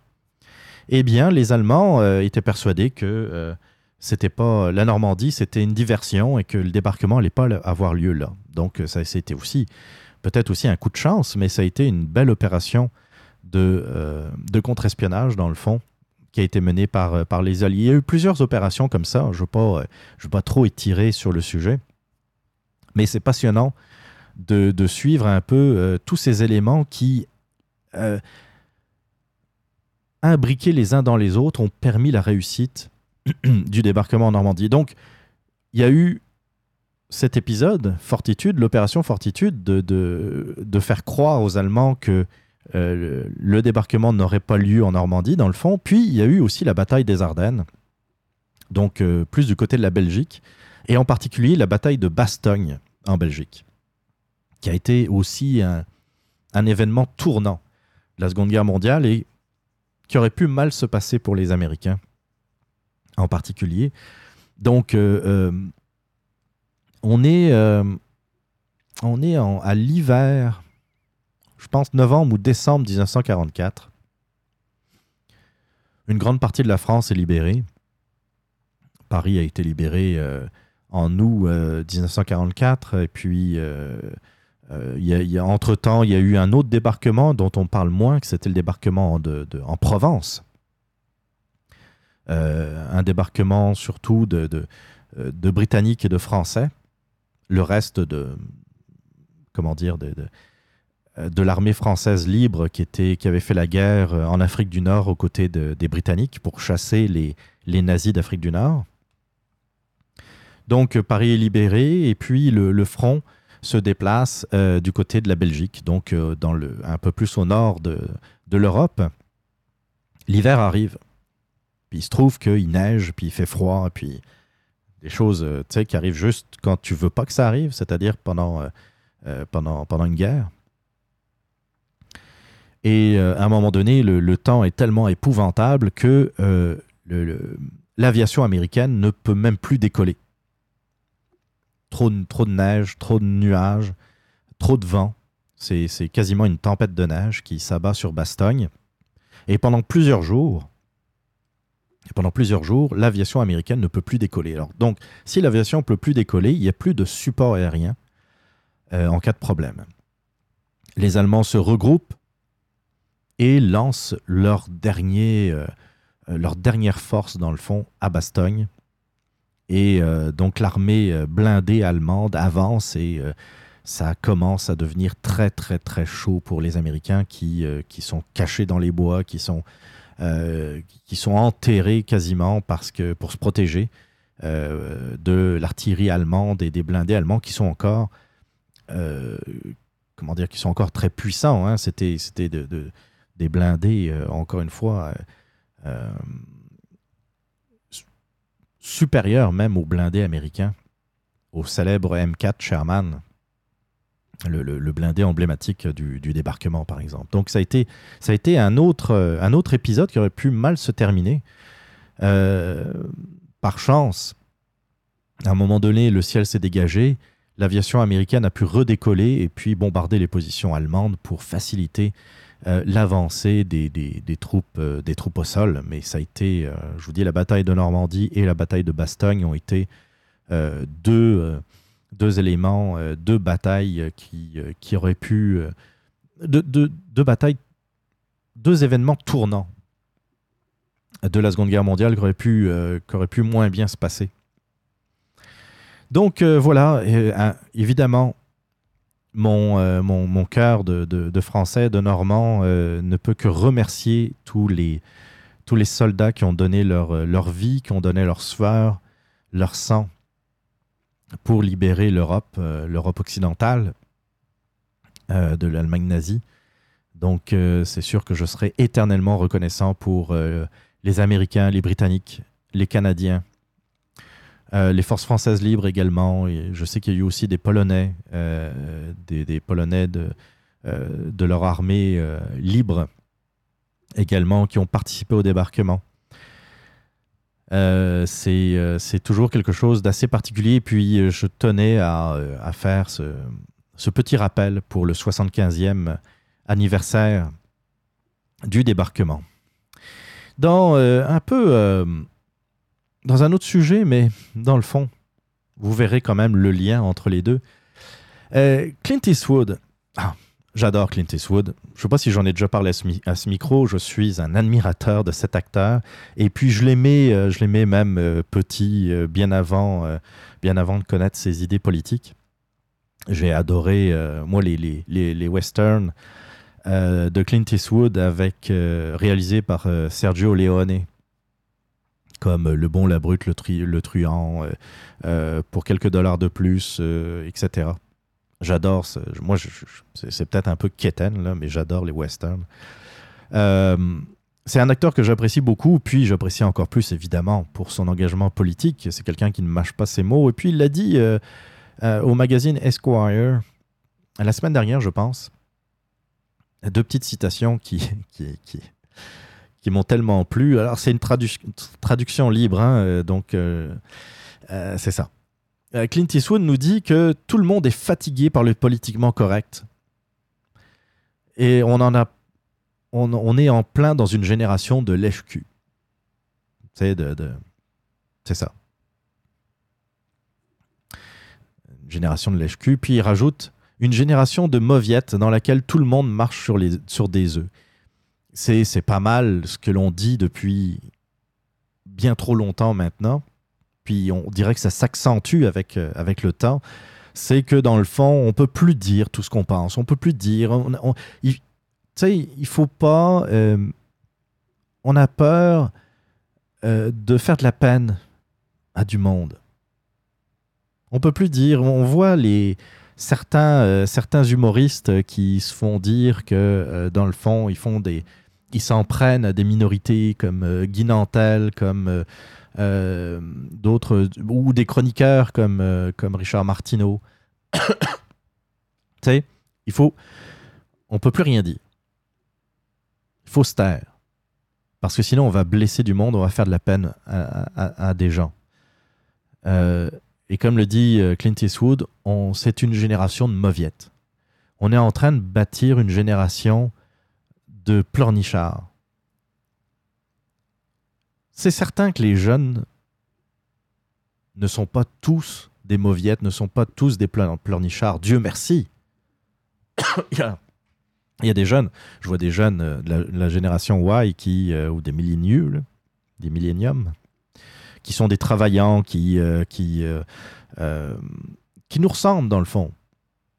eh bien, les Allemands euh, étaient persuadés que c'était pas la Normandie, c'était une diversion et que le débarquement n'allait pas avoir lieu là. Donc, ça c'était aussi peut-être aussi un coup de chance, mais ça a été une belle opération de, de contre-espionnage, dans le fond, qui a été menée par, euh, par les Alliés. Il y a eu plusieurs opérations comme ça. Je ne veux, pas, euh, veux pas trop étirer sur le sujet, mais c'est passionnant de, de suivre un peu euh, tous ces éléments qui, imbriqués les uns dans les autres, ont permis la réussite du débarquement en Normandie. Donc, il y a eu cet épisode, Fortitude, l'opération Fortitude, de, de, de faire croire aux Allemands que euh, le, débarquement n'aurait pas lieu en Normandie, dans le fond. Puis, il y a eu aussi la bataille des Ardennes, donc euh, plus du côté de la Belgique, et en particulier la bataille de Bastogne, en Belgique, qui a été aussi un, événement tournant de la Seconde Guerre mondiale et qui aurait pu mal se passer pour les Américains, en particulier. Donc, euh, on est, à l'hiver, je pense novembre ou décembre 1944. Une grande partie de la France est libérée. Paris a été libéré euh, en août euh, 1944. Et puis, euh, euh, entre-temps, il y a eu un autre débarquement dont on parle moins, que c'était le débarquement en Provence. Euh, un débarquement surtout euh, de Britanniques et de Français. Le reste de, comment dire, de, de, euh, de l'armée française libre qui, était, qui avait fait la guerre euh, en Afrique du Nord aux côtés de- des Britanniques pour chasser les, les nazis d'Afrique du Nord. Donc euh, Paris est libéré et puis le, le front se déplace du côté de la Belgique, donc dans le, un peu plus au nord de, de l'Europe. L'hiver arrive. Puis il se trouve qu'il neige, puis il fait froid, puis des choses qui arrivent juste quand tu veux pas que ça arrive, c'est-à-dire pendant, pendant, pendant une guerre. Et euh, à un moment donné, le, temps est tellement épouvantable que euh, l'aviation américaine ne peut même plus décoller. Trop de, neige, trop de nuages, trop de vent. C'est quasiment une tempête de neige qui s'abat sur Bastogne. Et pendant plusieurs jours, pendant plusieurs jours, l'aviation américaine ne peut plus décoller. Donc, si l'aviation ne peut plus décoller, il n'y a plus de support aérien euh, en cas de problème. Les Allemands se regroupent et lancent leur, dernier, euh, leur dernière force, dans le fond, à Bastogne. Et euh, donc l'armée euh, blindée allemande avance et ça commence à devenir très très très chaud pour les Américains qui, qui sont cachés dans les bois, qui sont, qui sont enterrés quasiment parce que, pour se protéger de l'artillerie allemande et des blindés allemands qui sont encore comment dire qui sont encore très puissants. hein. C'était c'était de- des blindés euh, encore une fois euh, euh, su- supérieurs même aux blindés américains, au célèbre M4 Sherman, le, blindé emblématique du, du débarquement par exemple. Donc ça a été ça a été un autre un autre épisode qui aurait pu mal se terminer. Par chance, à un moment donné, le ciel s'est dégagé l'aviation américaine a pu redécoller et puis bombarder les positions allemandes pour faciliter euh, l'avancée des, des- troupes, euh, des troupes au sol. Mais ça a été, euh, je vous dis, la bataille de Normandie et la bataille de Bastogne ont été deux, deux éléments, deux batailles qui, qui auraient pu... deux, deux- deux batailles deux événements tournants de la Seconde Guerre mondiale qui auraient pu, qui auraient pu moins bien se passer. Donc voilà, évidemment, mon, euh, mon, cœur de, Français, de Normand, euh, ne peut que remercier tous les, soldats qui ont donné leur, euh, leur vie, qui ont donné leur sueur, leur sang pour libérer l'Europe, l'Europe occidentale de l'Allemagne nazie. Donc c'est sûr que je serai éternellement reconnaissant pour les Américains, les Britanniques, les Canadiens, euh, les forces françaises libres également. Et je sais qu'il y a eu aussi des Polonais, euh, des, Polonais de, euh, leur armée libre également qui ont participé au débarquement. C'est toujours quelque chose d'assez particulier. Puis je tenais à, à faire ce, ce petit rappel pour le 75e anniversaire du débarquement. Dans un peu dans un autre sujet, mais dans le fond, vous verrez quand même le lien entre les deux. Euh, Clint Eastwood, ah, j'adore Clint Eastwood. Je ne sais pas si j'en ai déjà parlé à ce, micro. Je suis un admirateur de cet acteur. Et puis je l'aimais, euh, je l'aimais même euh, petit, bien avant, bien avant de connaître ses idées politiques. J'ai adoré, moi, les, les, westerns de Clint Eastwood avec, réalisés par Sergio Leone, comme Le Bon, la Brute, Le, Tri- le Truand, euh, euh, pour quelques dollars de plus, euh, etc. J'adore, moi, c'est peut-être un peu quétaine, là, mais j'adore les westerns. C'est un acteur que j'apprécie beaucoup, puis j'apprécie encore plus, évidemment, pour son engagement politique. C'est quelqu'un qui ne mâche pas ses mots. Et puis, il l'a dit au magazine Esquire, la semaine dernière, je pense. Deux petites citations qui, qui, qui, qui m'ont tellement plu. Alors, c'est une tradu- traduction libre, hein, euh, donc euh, euh, c'est ça. Clint Eastwood nous dit que tout le monde est fatigué par le politiquement correct. Et on en a. On, est en plein dans une génération de lèche-cul. C'est ça. Une génération de lèche-cul. Puis il rajoute une génération de mauviettes dans laquelle tout le monde marche sur, sur des œufs. C'est, pas mal ce que l'on dit depuis bien trop longtemps maintenant. Puis on dirait que ça s'accentue avec, euh, avec le temps. C'est que dans le fond, on peut plus dire tout ce qu'on pense. On peut plus dire. on- on- il, il faut pas. euh, on a peur euh, de faire de la peine à du monde. On peut plus dire. On voit les certains certains humoristes qui se font dire que dans le fond, ils font des ils s'en prennent à des minorités comme euh, Guy comme euh, euh, d'autres ou des chroniqueurs comme euh, comme Richard Martineau. tu sais, il faut on peut plus rien dire. Il faut se taire. Parce que sinon, on va blesser du monde, on va faire de la peine à, à- des gens. Et comme le dit Clint Eastwood, c'est une génération de mauviettes. On est en train de bâtir une génération de. C'est certain que les jeunes ne sont pas tous des mauviettes, ne sont pas tous des pleur- pleurnichards. Dieu merci. il, y a, des jeunes, je vois des jeunes euh, de la, génération Y qui, euh, ou des milléniaux, des milléniums, qui sont des travaillants, qui, euh, qui, qui nous ressemblent dans le fond.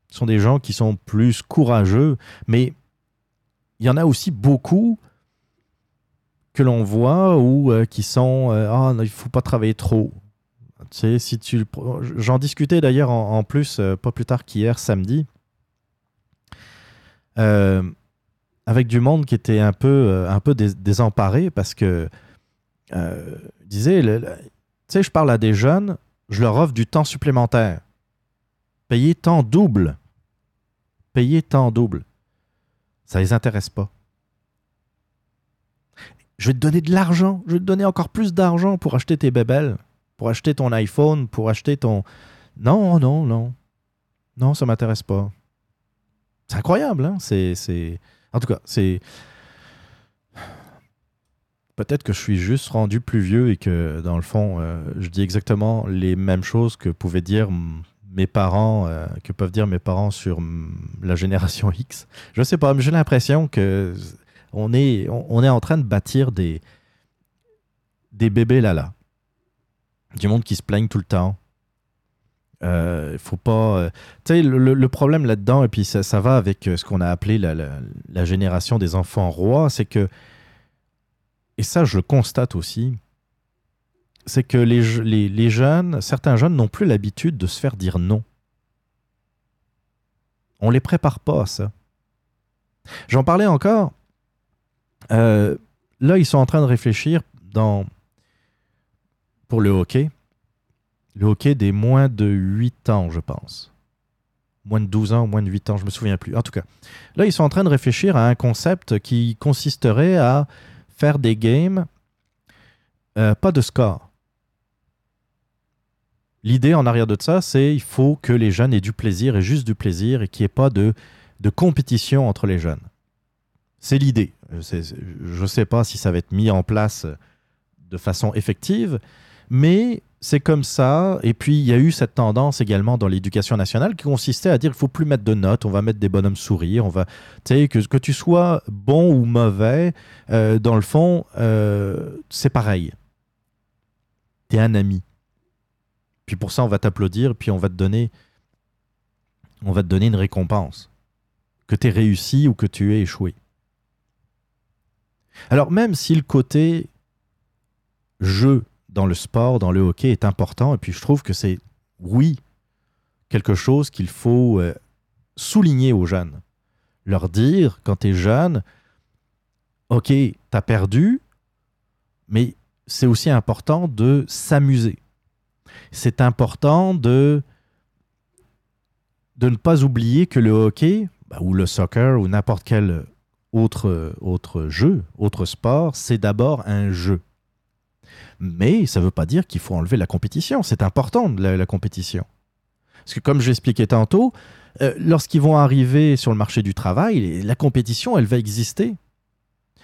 Ce sont des gens qui sont plus courageux, mais il y en a aussi beaucoup que l'on voit ou euh, qui sont euh, ah non, il faut pas travailler trop. Tu sais, j'en discutais d'ailleurs en, plus euh, pas plus tard qu'hier samedi avec du monde qui était un peu un peu dés- désemparé parce que disait tu sais je parle à des jeunes je leur offre du temps supplémentaire. Payer temps double. Payer temps double ça les intéresse pas je vais te donner de l'argent, je vais te donner encore plus d'argent pour acheter tes bébelles, pour acheter ton iPhone, pour acheter ton... Non, non, non. Non, ça m'intéresse pas. C'est incroyable, hein? C'est. En tout cas, c'est... Peut-être que je suis juste rendu plus vieux et que, dans le fond, euh, je dis exactement les mêmes choses que pouvaient dire mes parents, euh, que peuvent dire mes parents sur mm, la génération X. Je sais pas, mais j'ai l'impression que On est, on, est en train de bâtir des, des bébés là-là. Du monde qui se plaigne tout le temps. Euh, faut pas. Euh, tu sais, le, problème là-dedans, et puis ça, ça va avec euh, ce qu'on a appelé la, génération des enfants rois, c'est que. Et ça, je le constate aussi. C'est que les, les, jeunes, certains jeunes n'ont plus l'habitude de se faire dire non. On les prépare pas à ça. J'en parlais encore. là, ils sont en train de réfléchir dans, pour le hockey le hockey des moins de 8 ans, je pense. Moins de 12 ans, moins de 8 ans, je me souviens plus. En tout cas, là, ils sont en train de réfléchir à un concept qui consisterait à faire des games, euh, pas de score. L'idée en arrière de ça, c'est il faut que les jeunes aient du plaisir et juste du plaisir et qu'il n'y ait pas de, compétition entre les jeunes. C'est l'idée. Je ne sais pas si ça va être mis en place de façon effective, mais c'est comme ça. Et puis, il y a eu cette tendance également dans l'éducation nationale qui consistait à dire qu'il faut plus mettre de notes, on va mettre des bonhommes sourire, on va, que, que tu sois bon ou mauvais, euh, dans le fond, euh, c'est pareil. Tu es un ami. Puis pour ça, on va t'applaudir, puis on va te donner, on va te donner une récompense. Que tu aies réussi ou que tu aies échoué. Alors, même si le côté jeu dans le sport, dans le hockey est important. Et puis je trouve que c'est, oui, quelque chose qu'il faut euh, souligner aux jeunes. Leur dire, quand tu es jeune, OK, tu as perdu, mais c'est aussi important de s'amuser. C'est important de, de ne pas oublier que le hockey, bah, ou le soccer, ou n'importe quel autre, autre jeu, autre sport, c'est d'abord un jeu. Mais ça ne veut pas dire qu'il faut enlever la compétition. C'est important, la, la compétition. Parce que comme je l'expliquais tantôt, euh, lorsqu'ils vont arriver sur le marché du travail, la compétition, elle va exister.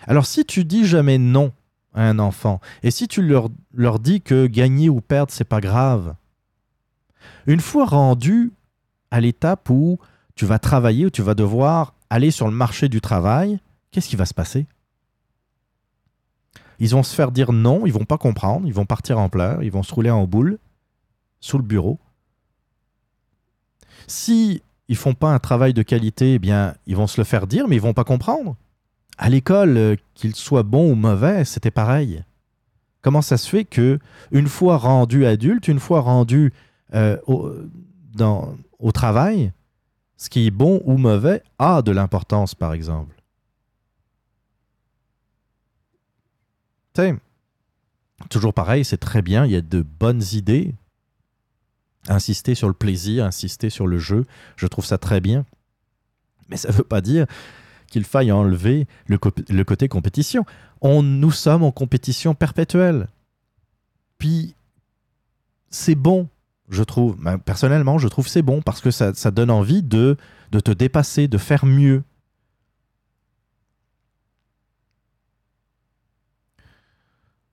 Alors si tu dis jamais non un enfant, et si tu leur, leur dis que gagner ou perdre, c'est pas grave, une fois rendu à l'étape où tu vas travailler, où tu vas devoir aller sur le marché du travail, qu'est-ce qui va se passer? Ils vont se faire dire non, ils vont pas comprendre, ils vont partir en pleurs, ils vont se rouler en boule sous le bureau. Si ils font pas un travail de qualité, eh bien, ils vont se le faire dire, mais ils vont pas comprendre. À l'école, euh, qu'ils soient bons ou mauvais, c'était pareil. Comment ça se fait que une fois rendu adulte, une fois rendu euh, au, au travail, ce qui est bon ou mauvais a de l'importance, par exemple? toujours pareil, c'est très bien, il y a de bonnes idées. Insister sur le plaisir, insister sur le jeu, je trouve ça très bien. Mais ça ne veut pas dire qu'il faille enlever le, côté compétition. On, nous sommes en compétition perpétuelle. Puis, c'est bon, je trouve. Personnellement, je trouve c'est bon parce que ça, donne envie de, de te dépasser, de faire mieux,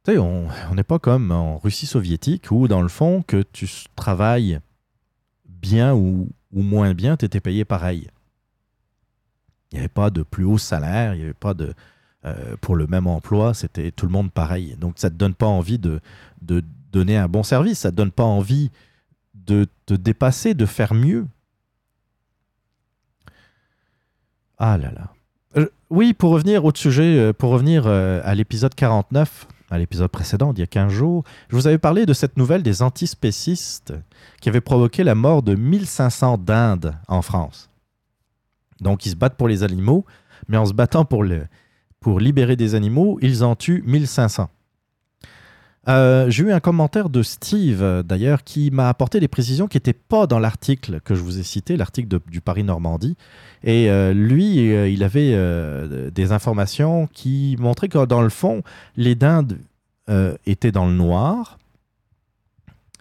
on n'est pas comme en Russie soviétique où, dans le fond, que tu travailles bien ou, moins bien, tu étais payé pareil. Il n'y avait pas de plus haut salaire, il n'y avait pas de. Euh, pour le même emploi, c'était tout le monde pareil. Donc ça ne te donne pas envie de, donner un bon service, ça ne te donne pas envie de te dépasser, de faire mieux. Ah là là. Euh, oui, pour revenir au sujet, euh, pour revenir à l'épisode 49, à l'épisode précédent, il y a 15 jours, je vous avais parlé de cette nouvelle des antispécistes qui avait provoqué la mort de 1500 dindes en France. Donc ils se battent pour les animaux, mais en se battant pour, pour libérer des animaux, ils en tuent 1500. Euh, j'ai eu un commentaire de Steve, d'ailleurs, qui m'a apporté des précisions qui n'étaient pas dans l'article que je vous ai cité, l'article du Paris-Normandie. Et euh, lui, euh, il avait des informations qui montraient que, dans le fond, les dindes étaient dans le noir.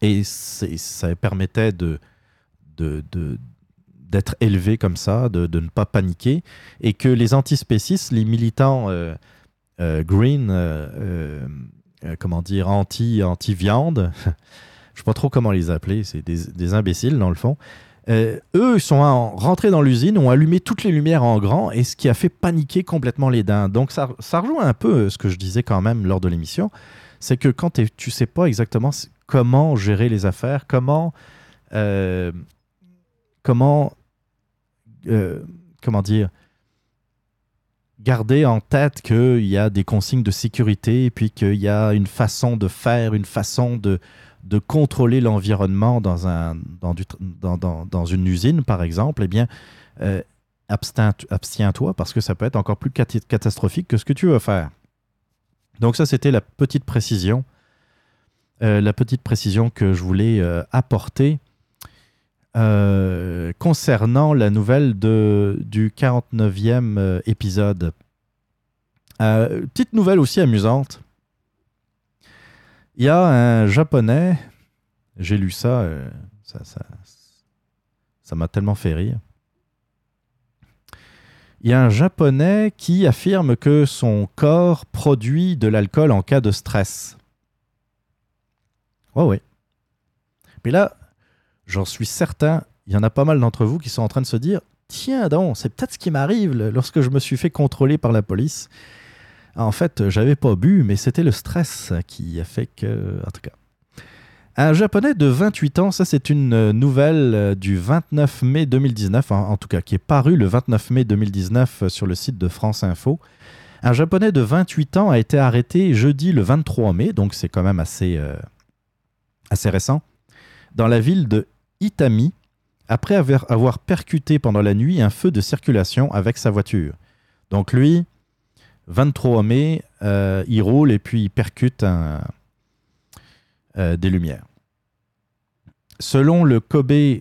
Et ça permettait de, d'être élevé comme ça, de, de, ne pas paniquer. Et que les antispécistes, les militants green euh, comment dire, anti, anti-viande. Je ne sais pas trop comment les appeler, c'est des, imbéciles dans le fond. Euh, eux, sont en- rentrés dans l'usine, ont allumé toutes les lumières en grand, et ce qui a fait paniquer complètement les dindes. Donc ça, ça rejoint un peu ce que je disais quand même lors de l'émission, c'est que quand t'es- tu sais pas exactement comment gérer les affaires, comment... euh, comment... euh, comment dire garder en tête qu'il y a des consignes de sécurité, et puis qu'il y a une façon de faire, une façon de, de contrôler l'environnement dans, un, dans, du dans, dans- dans une usine, par exemple, eh bien, euh, abstiens-toi parce que ça peut être encore plus cat- catastrophique que ce que tu veux faire. Donc ça, c'était la petite précision, euh, la petite précision que je voulais apporter euh, concernant la nouvelle de, du 49e euh, épisode. Euh, petite nouvelle aussi amusante. Il y a un japonais, j'ai lu ça, euh, ça, ça, ça m'a tellement fait rire. Il y a un japonais qui affirme que son corps produit de l'alcool en cas de stress. Ouais, ouais. Mais là, j'en suis certain, il y en a pas mal d'entre vous qui sont en train de se dire Tiens donc, c'est peut-être ce qui m'arrive lorsque je me suis fait contrôler par la police. En fait, j'avais pas bu, mais c'était le stress qui a fait que. En tout cas. Un japonais de 28 ans, ça c'est une nouvelle euh, du 29 mai 2019, en, en tout cas qui est parue le 29 mai 2019 euh, sur le site de France Info. Un japonais de 28 ans a été arrêté jeudi le 23 mai, donc c'est quand même assez, euh, assez récent, dans la ville de Itami, après avoir, percuté pendant la nuit un feu de circulation avec sa voiture. Donc lui, 23 mai, euh, il roule et puis il percute euh, des lumières. Selon le Kobe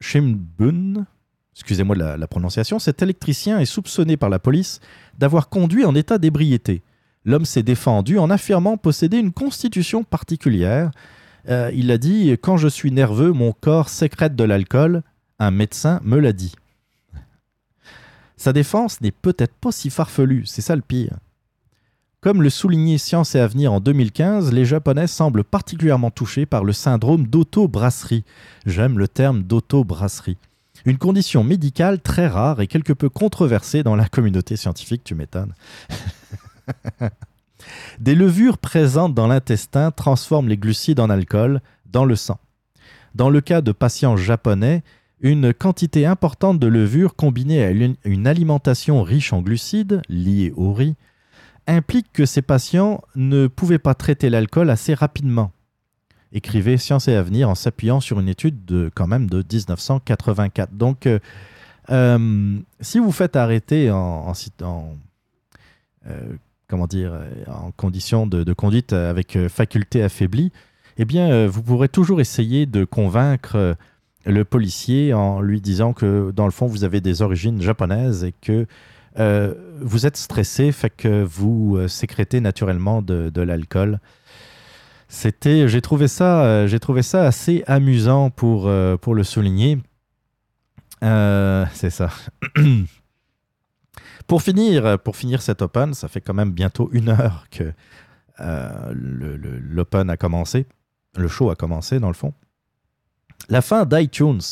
Shimbun, excusez-moi la, la prononciation, cet électricien est soupçonné par la police d'avoir conduit en état d'ébriété. L'homme s'est défendu en affirmant posséder une constitution particulière. Euh, il a dit Quand je suis nerveux, mon corps sécrète de l'alcool. Un médecin me l'a dit. Sa défense n'est peut-être pas si farfelue, c'est ça le pire. Comme le soulignait Science et Avenir en 2015, les Japonais semblent particulièrement touchés par le syndrome d'auto-brasserie. J'aime le terme d'auto-brasserie. Une condition médicale très rare et quelque peu controversée dans la communauté scientifique, tu m'étonnes. Des levures présentes dans l'intestin transforment les glucides en alcool dans le sang. Dans le cas de patients japonais, une quantité importante de levure combinée à une, alimentation riche en glucides, liée au riz, implique que ces patients ne pouvaient pas traiter l'alcool assez rapidement. Écrivait Science et Avenir en s'appuyant sur une étude de, quand même de 1984. Donc, euh, euh, si vous faites arrêter en, en, euh, comment dire, euh, en condition de, conduite avec euh, faculté affaiblie, eh bien, euh, vous pourrez toujours essayer de convaincre euh, le policier en lui disant que, dans le fond, vous avez des origines japonaises et que euh, vous êtes stressé, fait que vous euh, sécrétez naturellement de, l'alcool. C'était, j'ai trouvé ça, euh, j'ai trouvé ça assez amusant pour, euh, pour le souligner. Euh, c'est ça. pour finir, pour finir cet open, ça fait quand même bientôt une heure que euh, l'open a commencé, le show a commencé dans le fond. La fin d'iTunes.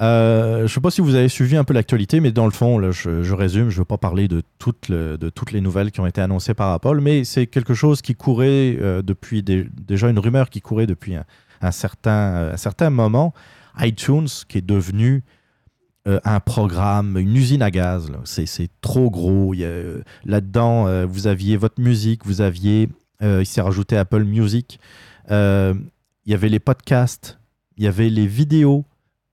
Euh, je ne sais pas si vous avez suivi un peu l'actualité, mais dans le fond, là, je, résume, je ne veux pas parler de toutes, les nouvelles qui ont été annoncées par Apple, mais c'est quelque chose qui courait euh, depuis déjà une rumeur qui courait depuis un certain moment. iTunes, qui est devenu euh, un programme, une usine à gaz. C'est, trop gros. Euh, là-dedans, euh, vous aviez votre musique, vous aviez, il s'est rajouté Apple Music, il y avait les podcasts, il y avait les vidéos.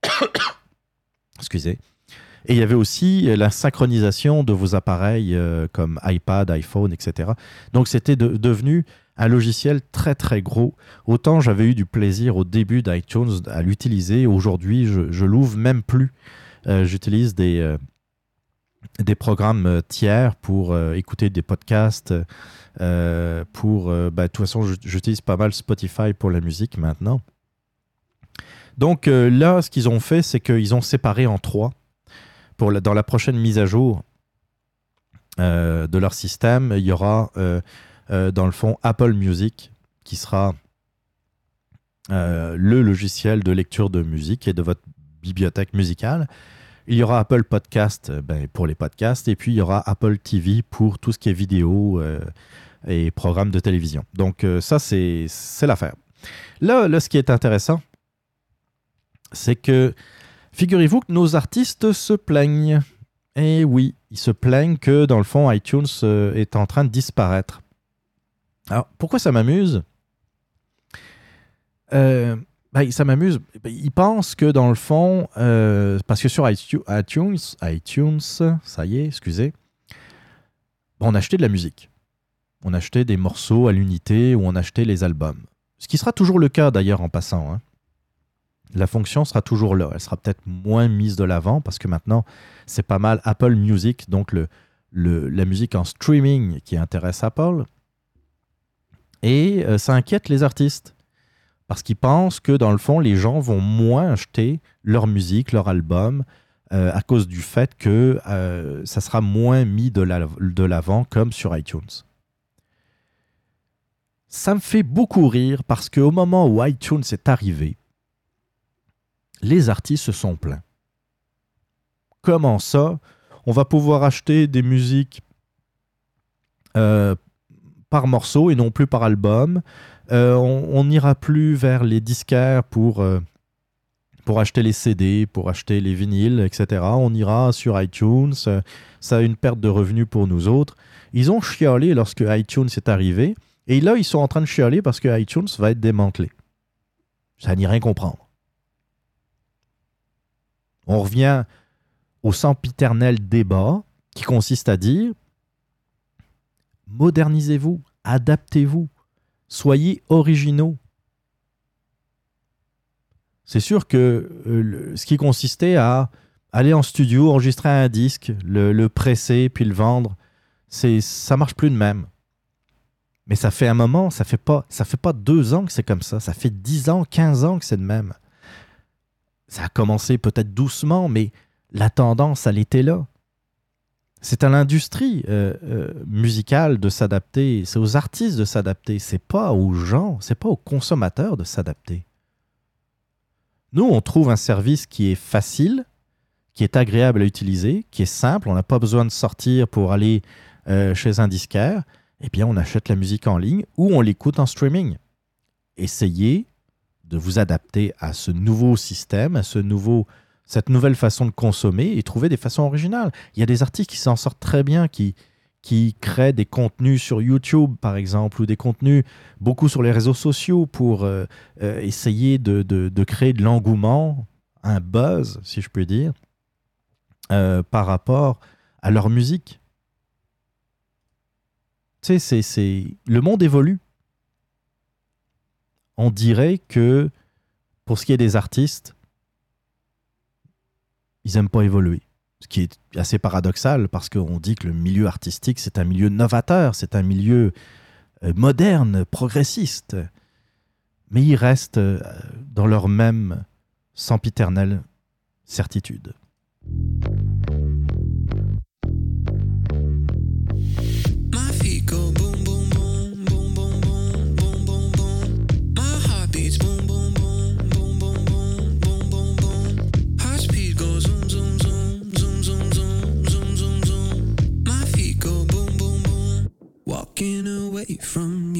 Excusez. Et il y avait aussi la synchronisation de vos appareils comme iPad, iPhone, etc. Donc c'était de- devenu un logiciel très très gros. Autant j'avais eu du plaisir au début d'iTunes à l'utiliser, aujourd'hui je l'ouvre même plus. Euh, J'utilise des, euh, des programmes euh, tiers pour écouter des podcasts. pour, bah, de toute façon, j'ut- j'utilise pas mal Spotify pour la musique maintenant. Donc là, ce qu'ils ont fait, c'est qu'ils ont séparé en trois. Pour dans la prochaine mise à jour de leur système, il y aura dans le fond Apple Music qui sera le logiciel de lecture de musique et de votre bibliothèque musicale. Il y aura Apple Podcast euh, ben, pour les podcasts et puis il y aura Apple TV pour tout ce qui est vidéo euh, et programmes de télévision. Donc ça, c'est l'affaire. Là, là, ce qui est intéressant, c'est que figurez-vous que nos artistes se plaignent. Et oui, ils se plaignent que dans le fond, iTunes est en train de disparaître. Alors, pourquoi ça m'amuse? Euh, ben, ça m'amuse. Ben, ils pensent que dans le fond, euh, parce que sur iTunes, ça y est, excusez, on achetait de la musique. On achetait des morceaux à l'unité ou on achetait les albums. Ce qui sera toujours le cas d'ailleurs en passant. Hein. La fonction sera toujours là. Elle sera peut-être moins mise de l'avant parce que maintenant, c'est pas mal Apple Music, donc le, la musique en streaming qui intéresse Apple. Et euh, ça inquiète les artistes parce qu'ils pensent que dans le fond, les gens vont moins acheter leur musique, leur album, euh, à cause du fait que euh, ça sera moins mis de l'avant comme sur iTunes. Ça me fait beaucoup rire parce qu'au moment où iTunes est arrivé, les artistes se sont plaints. Comment ça? On va pouvoir acheter des musiques euh, par morceau et non plus par album. Euh, on n'ira plus vers les disquaires pour, euh, pour acheter les CD, pour acheter les vinyles, etc. On ira sur iTunes. ça a une perte de revenus pour nous autres. Ils ont chialé lorsque iTunes est arrivé. Et là, ils sont en train de chialer parce que iTunes va être démantelé. Ça n'y rien comprendre. On revient au sempiternel débat qui consiste à dire modernisez-vous, adaptez-vous. Soyez originaux. C'est sûr que euh, ce qui consistait à aller en studio, enregistrer un disque, le, presser, puis le vendre, c'est ça marche plus de même. Mais ça fait un moment, ça fait pas, ça fait pas deux ans que c'est comme ça. Ça fait dix ans, quinze ans que c'est de même. Ça a commencé peut-être doucement, mais la tendance, elle était là. C'est à l'industrie euh, euh, musicale de s'adapter, c'est aux artistes de s'adapter, c'est pas aux gens, c'est pas aux consommateurs de s'adapter. Nous, on trouve un service qui est facile, qui est agréable à utiliser, qui est simple, on n'a pas besoin de sortir pour aller euh, chez un disquaire, eh bien on achète la musique en ligne ou on l'écoute en streaming. Essayez de vous adapter à ce nouveau système, à ce nouveau cette nouvelle façon de consommer et trouver des façons originales. Il y a des artistes qui s'en sortent très bien, qui, qui créent des contenus sur YouTube, par exemple, ou des contenus beaucoup sur les réseaux sociaux pour euh, euh, essayer de, de, créer de l'engouement, un buzz, si je peux dire, euh, par rapport à leur musique. Tu sais, c'est, le monde évolue. On dirait que, pour ce qui est des artistes, ils n'aiment pas évoluer. Ce qui est assez paradoxal parce qu'on dit que le milieu artistique, c'est un milieu novateur, c'est un milieu euh, moderne, progressiste. Mais ils restent euh, dans leur même sempiternelle certitude. Away from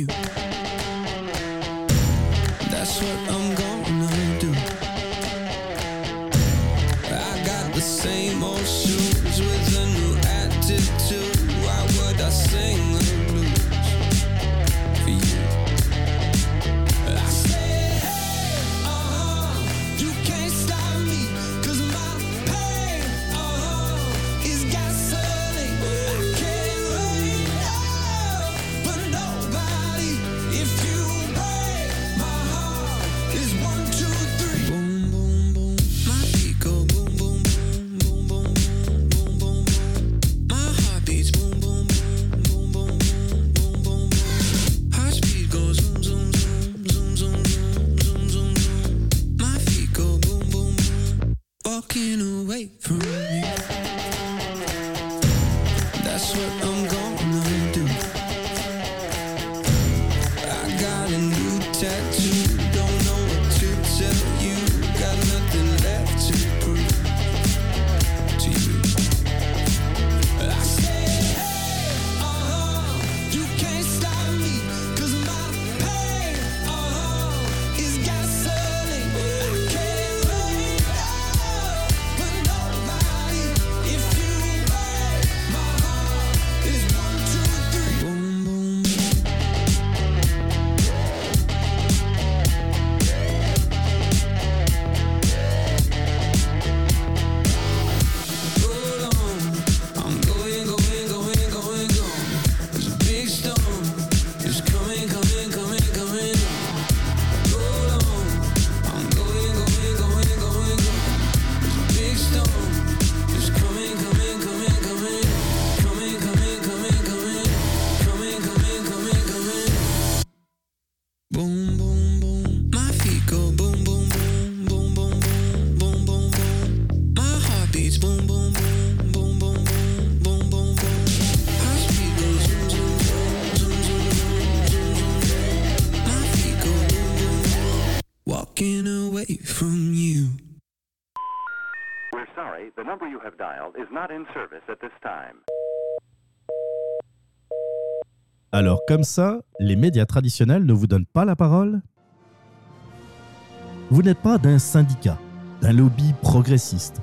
comme ça, les médias traditionnels ne vous donnent pas la parole Vous n'êtes pas d'un syndicat, d'un lobby progressiste,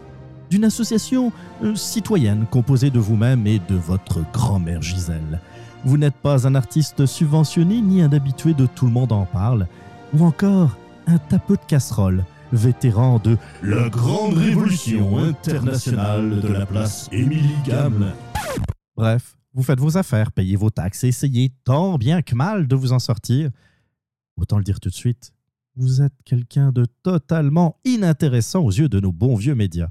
d'une association euh, citoyenne composée de vous-même et de votre grand-mère Gisèle. Vous n'êtes pas un artiste subventionné ni un habitué de Tout le monde en parle, ou encore un tapeux de casserole, vétéran de la grande révolution internationale de la place Émilie Gamelin. Bref, vous faites vos affaires, payez vos taxes et essayez tant bien que mal de vous en sortir. Autant le dire tout de suite, vous êtes quelqu'un de totalement inintéressant aux yeux de nos bons vieux médias.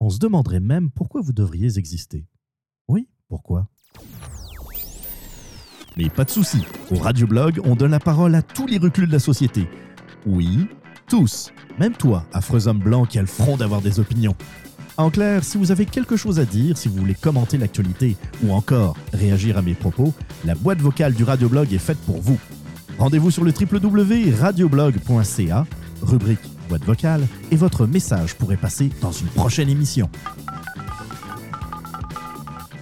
On se demanderait même pourquoi vous devriez exister. Oui, pourquoi? Mais pas de souci, au Radioblog, on donne la parole à tous les reculs de la société. Oui, tous, même toi, affreux homme blanc qui a le front d'avoir des opinions. En clair, si vous avez quelque chose à dire, si vous voulez commenter l'actualité ou encore réagir à mes propos, la boîte vocale du Radioblog est faite pour vous. Rendez-vous sur le www.radioblog.ca, rubrique boîte vocale, et votre message pourrait passer dans une prochaine émission.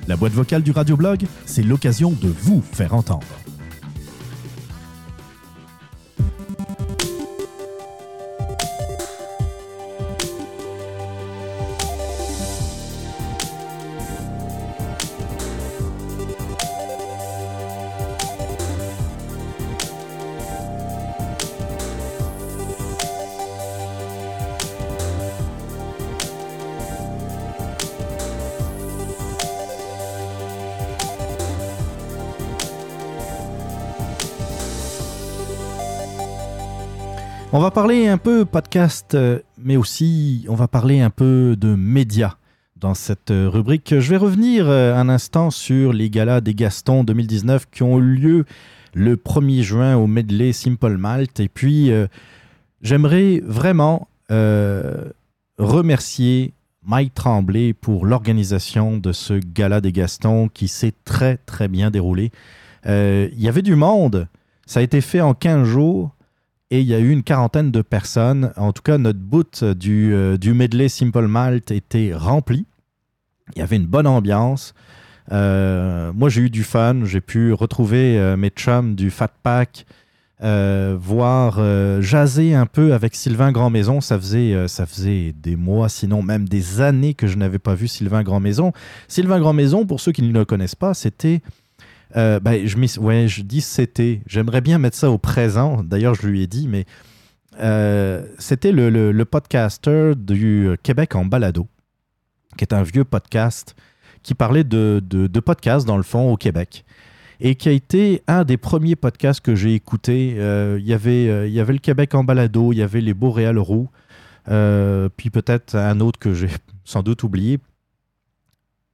La boîte vocale du Radioblog, c'est l'occasion de vous faire entendre. Va parler un peu podcast, euh, mais aussi on va parler un peu de médias dans cette euh, rubrique. Je vais revenir euh, un instant sur les galas des Gastons 2019 qui ont eu lieu le 1er juin au Medley Simple Malt. Et puis, j'aimerais vraiment remercier Mike Tremblay pour l'organisation de ce gala des Gastons qui s'est très, très bien déroulé. Il y avait du monde. Ça a été fait en 15 jours et il y a eu une quarantaine de personnes. En tout cas, notre boot du, euh, du medley Simple Malt était rempli. Il y avait une bonne ambiance. Euh, moi, j'ai eu du fun. J'ai pu retrouver euh, mes chums du Fat Pack, euh, voir euh, jaser un peu avec Sylvain Grandmaison. Ça faisait, euh, ça faisait des mois, sinon même des années que je n'avais pas vu Sylvain Grandmaison. Sylvain Grandmaison, pour ceux qui ne le connaissent pas, c'était euh, ben, je, dis c'était. J'aimerais bien mettre ça au présent. D'ailleurs, je lui ai dit, mais euh, c'était le, le, podcaster du Québec en balado, qui est un vieux podcast qui parlait de, de, podcasts, dans le fond, au Québec. Et qui a été un des premiers podcasts que j'ai écouté. Euh, il y avait, euh, il y avait le Québec en balado, il y avait les Boréal Roux, euh, puis peut-être un autre que j'ai sans doute oublié.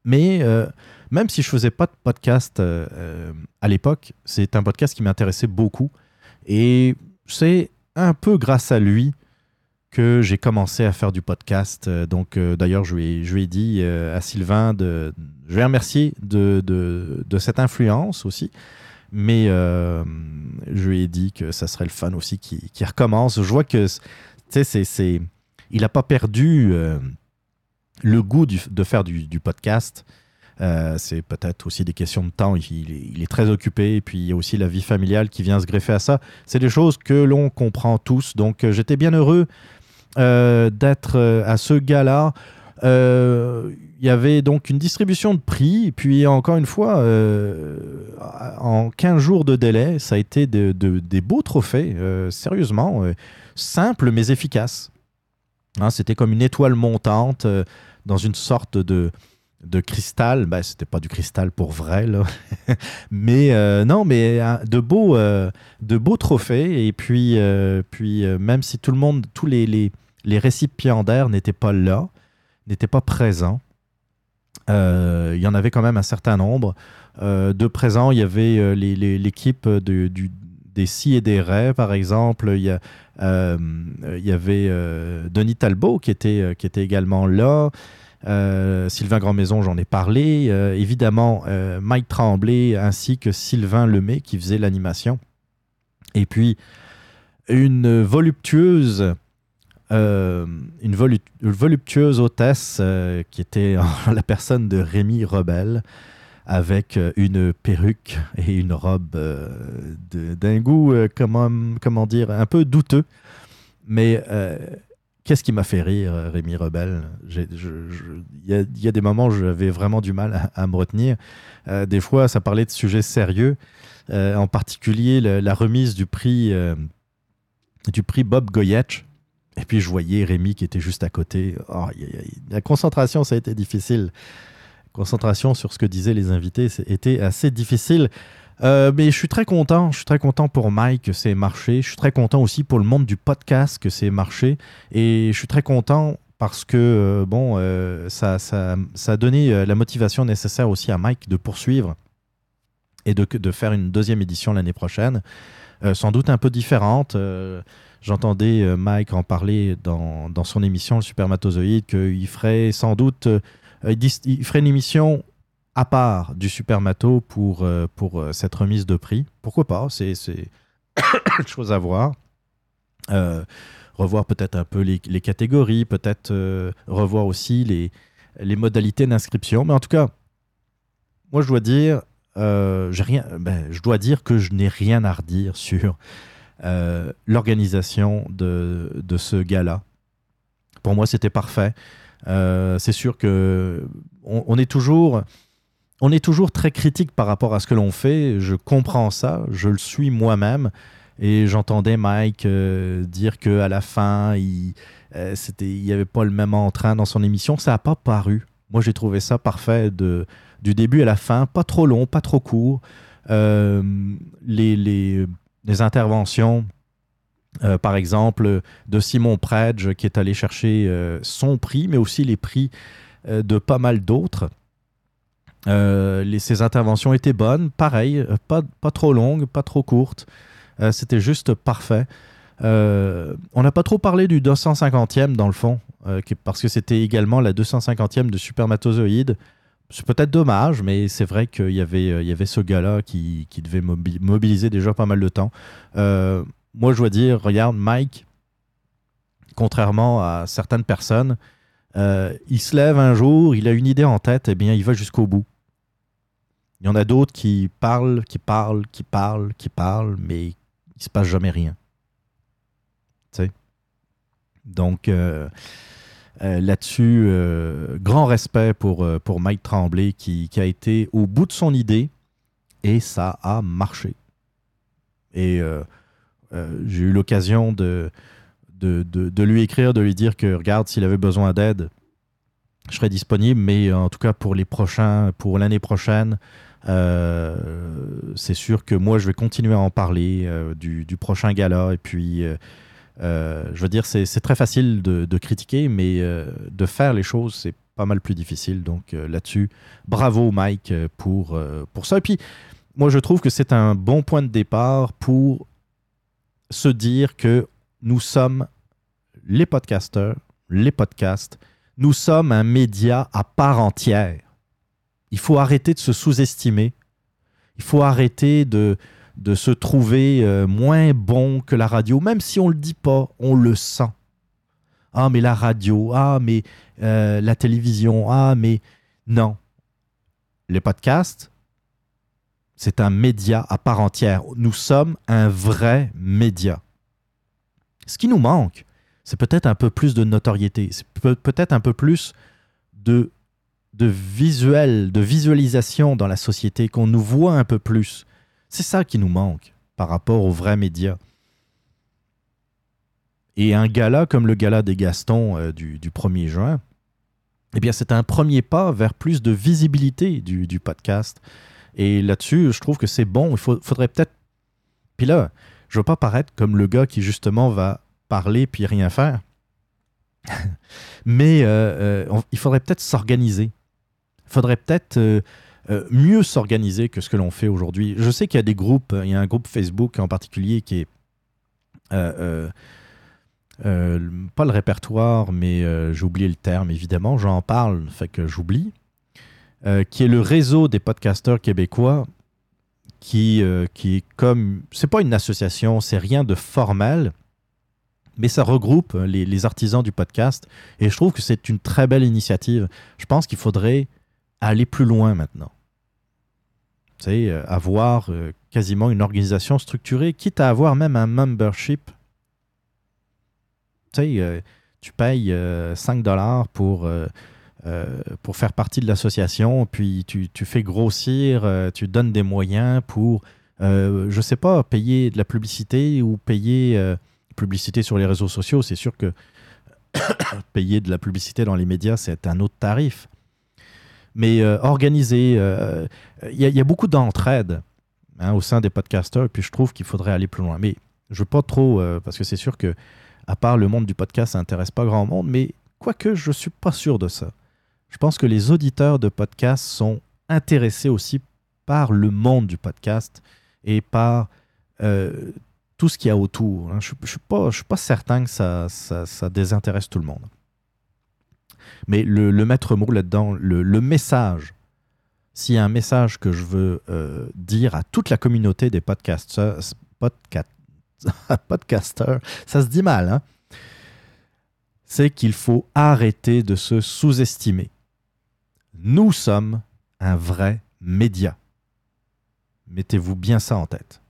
Mais même si je faisais pas de podcast euh, euh, à l'époque, c'est un podcast qui m'intéressait beaucoup. Et c'est un peu grâce à lui que j'ai commencé à faire du podcast. Euh, Donc, d'ailleurs, je, lui ai- dit à Sylvain. Je vais remercier de, de, cette influence aussi. Mais je lui ai dit que ça serait le fun aussi qui, recommence. Je vois que, c'est-. Il n'a pas perdu le goût de faire du podcast. Euh, c'est peut-être aussi des questions de temps. Il, est, très occupé. Et puis, il y a aussi la vie familiale qui vient se greffer à ça. C'est des choses que l'on comprend tous. Donc, euh, j'étais bien heureux euh, d'être à ce. Euh, Il y avait donc une distribution de prix. Puis, encore une fois, en 15 jours de délai, ça a été de- de- des beaux trophées. sérieusement, simples mais efficaces. Hein, C'était comme une étoile montante dans une sorte de, de cristal. Ben, C'était pas du cristal pour vrai, là. mais euh, non, mais hein, de beaux, euh, de beaux trophées. Et puis, euh, puis euh, même si tout le monde, tous les, les, les récipiendaires n'étaient pas là, n'étaient pas présents, euh, il y en avait quand même un certain nombre. Euh, de présents, il y avait euh, l'équipe de- des si et des raies, par exemple. Il y, euh, il y avait euh, Denis Talbot qui était, euh, qui était également là. Euh, Sylvain Grandmaison, j'en ai parlé. Euh, évidemment, euh, Mike Tremblay ainsi que Sylvain Lemay qui faisait l'animation. Et puis, une voluptueuse, euh, une volu- une voluptueuse hôtesse qui était la personne de Rémi Rebelle avec une perruque et une robe d'un goût, comment, comment dire, un peu douteux. Mais qu'est-ce qui m'a fait rire, euh, Rémi je- Il y, a- des moments où j'avais vraiment du mal à, me retenir. Euh, des fois, ça parlait de sujets sérieux, euh, en particulier la remise du prix, du prix Bob Goyetch. Et puis, je voyais Rémi qui était juste à côté. Oh. La concentration, ça a été difficile. Concentration sur ce que disaient les invités, c'était assez difficile. Euh, mais je suis très content. Je suis très content pour Mike que c'est marché. Je suis très content aussi pour le monde du podcast que c'est marché. Et je suis très content parce que euh, bon, euh, ça, a donné la motivation nécessaire aussi à Mike de poursuivre et de, faire une deuxième édition l'année prochaine. Sans doute un peu différente. J'entendais Mike en parler dans, son émission Le Supermatozoïde qu'il ferait sans doute il ferait une émission à part du Supermato pour, euh, pour euh, cette remise de prix. Pourquoi pas C'est une chose à voir. Euh, revoir peut-être un peu les, les catégories, peut-être revoir aussi les, les modalités d'inscription. Mais en tout cas, moi je dois dire, rien, ben, je dois dire que je n'ai rien à redire sur l'organisation de, de ce gala. Pour moi, c'était parfait. C'est sûr que on, on est toujours, on est toujours très critique par rapport à ce que l'on fait. Je comprends ça, je le suis moi-même. Et j'entendais Mike euh, dire que à la fin, il euh, n'y avait pas le même entrain dans son émission. Ça n'a pas paru. Moi, j'ai trouvé ça parfait du début à la fin, pas trop long, pas trop court. Euh, les, les, interventions, euh, par exemple, de Simon Predge, qui est allé chercher son prix, mais aussi les prix de pas mal d'autres. Euh, les, ces interventions étaient bonnes, pareil, euh, pas, pas trop longues, pas trop courtes. Euh, C'était juste parfait. On n'a pas trop parlé du 250e dans le fond, parce que c'était également la 250e de Supermatozoïde. C'est peut-être dommage, mais c'est vrai qu'il y avait, y avait ce gars-là qui, qui devait mobi- mobiliser déjà pas mal de temps. Moi, je dois dire, regarde, Mike, contrairement à certaines personnes, euh, il se lève un jour, il a une idée en tête, et bien il va jusqu'au bout. Il y en a d'autres qui parlent, qui parlent, qui parlent, qui parlent, mais il se passe jamais rien. Tu sais? Donc euh, euh, là-dessus, grand respect pour, pour Mike Tremblay qui, qui a été au bout de son idée et ça a marché. Et j'ai eu l'occasion de, de, de- lui écrire, de lui dire que regarde, s'il avait besoin d'aide, je serais disponible, mais en tout cas pour les prochains, pour l'année prochaine, euh, c'est sûr que moi je vais continuer à en parler euh, du, du prochain gala. Et puis, euh, euh, je veux dire, c'est très facile de, de critiquer, mais euh, de faire les choses, c'est pas mal plus difficile. Donc euh, là-dessus, bravo Mike euh, pour, euh, pour ça. Et puis, moi je trouve que c'est un bon point de départ pour se dire que nous sommes les podcasteurs, les podcasts, nous sommes un média à part entière. Il faut arrêter de se sous-estimer. Il faut arrêter de, de se trouver euh, moins bon que la radio, même si on ne le dit pas, on le sent. Ah, mais la radio, ah, mais euh, la télévision, ah, mais non. Les podcasts, c'est un média à part entière. Nous sommes un vrai média. Ce qui nous manque, c'est peut-être un peu plus de notoriété, c'est peut- peut-être un peu plus de, de visuel, de visualisation dans la société, qu'on nous voit un peu plus. C'est ça qui nous manque par rapport aux vrais médias. Et un gala comme le gala des Gastons euh, du, du 1er juin, eh bien, c'est un premier pas vers plus de visibilité du, podcast. Et là-dessus, je trouve que c'est bon. Il faudrait peut-être. Puis là, je veux pas paraître comme le gars qui justement va parler puis rien faire. Mais euh, euh, il faudrait peut-être s'organiser. Il faudrait peut-être euh, mieux s'organiser que ce que l'on fait aujourd'hui. Je sais qu'il y a des groupes, il y a un groupe Facebook en particulier qui est pas le répertoire, mais j'ai oublié le terme évidemment, j'en parle, fait que j'oublie, qui est le réseau des podcasteurs québécois, qui, euh, qui est comme, c'est pas une association, c'est rien de formel, mais ça regroupe euh, les, artisans du podcast, et je trouve que c'est une très belle initiative. Je pense qu'il faudrait aller plus loin maintenant. Sais, euh, avoir euh, quasiment une organisation structurée, quitte à avoir même un membership. Tu sais, euh, tu payes euh, 5 dollars pour, euh, pour faire partie de l'association, puis tu, tu fais grossir, euh, tu donnes des moyens pour, euh, je sais pas, payer de la publicité ou payer publicité sur les réseaux sociaux. C'est sûr que payer de la publicité dans les médias, c'est un autre tarif. Mais organiser, il y, a- beaucoup d'entraide hein, au sein des podcasters, puis je trouve qu'il faudrait aller plus loin. Mais je veux pas trop, parce que c'est sûr que, à part le monde du podcast, ça intéresse pas grand monde, mais quoique je suis pas sûr de ça. Je pense que les auditeurs de podcasts sont intéressés aussi par le monde du podcast et par euh, tout ce qu'il y a autour. hein. Je ne suis, pas- certain que ça, désintéresse tout le monde. Mais le, maître mot là-dedans, le, message, s'il y a un message que je veux euh, dire à toute la communauté des podcasters, podca- podcasters, ça se dit mal, hein, c'est qu'il faut arrêter de se sous-estimer. Nous sommes un vrai média. Mettez-vous bien ça en tête.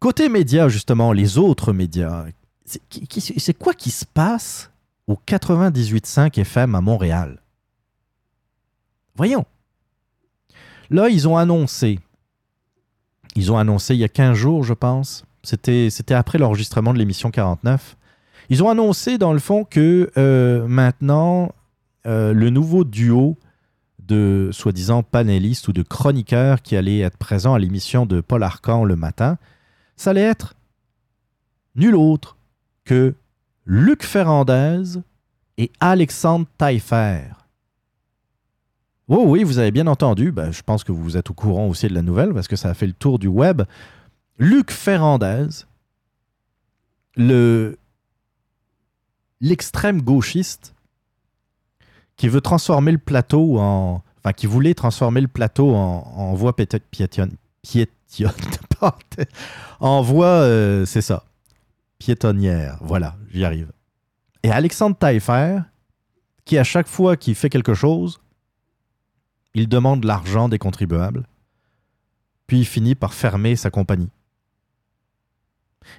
Côté médias, justement, les autres médias, c'est quoi qui se passe au 98.5 FM à Montréal? Voyons. Là, ils ont annoncé, ils ont annoncé il y a 15 jours, je pense, c'était c'était après l'enregistrement de l'émission 49, ils ont annoncé dans le fond que euh, maintenant, euh, le nouveau duo de soi-disant panélistes ou de chroniqueurs qui allaient être présents à l'émission de Paul Arcan le matin, ça allait être nul autre que Luc Ferrandez et Alexandre Taillefer. Oui, oui, vous avez bien entendu. Ben, je pense que vous êtes au courant aussi de la nouvelle parce que ça a fait le tour du web. Luc Ferrandez, le l'extrême gauchiste qui veut transformer le plateau en. Enfin, qui voulait transformer le plateau en, en voie piétonne. Piétonne. en voie, euh, c'est ça. Piétonnière. Voilà, j'y arrive. Et Alexandre Taillefer, qui à chaque fois qu'il fait quelque chose, il demande l'argent des contribuables, puis il finit par fermer sa compagnie.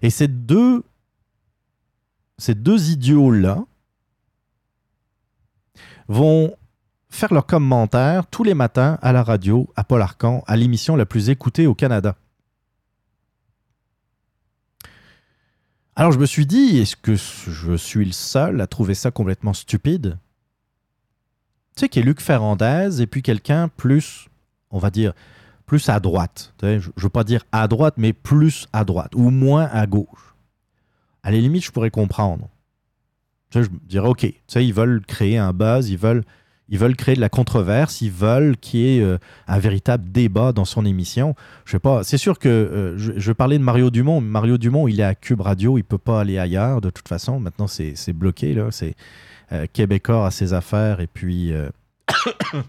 Et ces deux, ces deux idiots-là vont faire leurs commentaires tous les matins à la radio, à Paul Arcan, à l'émission la plus écoutée au Canada. Alors je me suis dit, est-ce que je suis le seul à trouver ça complètement stupide? Tu sais qu'il y a Luc Ferrandez et puis quelqu'un plus, on va dire, plus à droite. Je ne veux pas dire à droite, mais plus à droite ou moins à gauche. À la limite, je pourrais comprendre. Je me dirais, OK, ils veulent créer un buzz, ils veulent, ils veulent créer de la controverse, ils veulent qu'il y ait euh, un véritable débat dans son émission. Je sais pas, c'est sûr que euh, je, parler de Mario Dumont. Mario Dumont, il est à Cube Radio, il peut pas aller ailleurs de toute façon. Maintenant, c'est bloqué, là. C'est euh, à ses affaires et puis euh,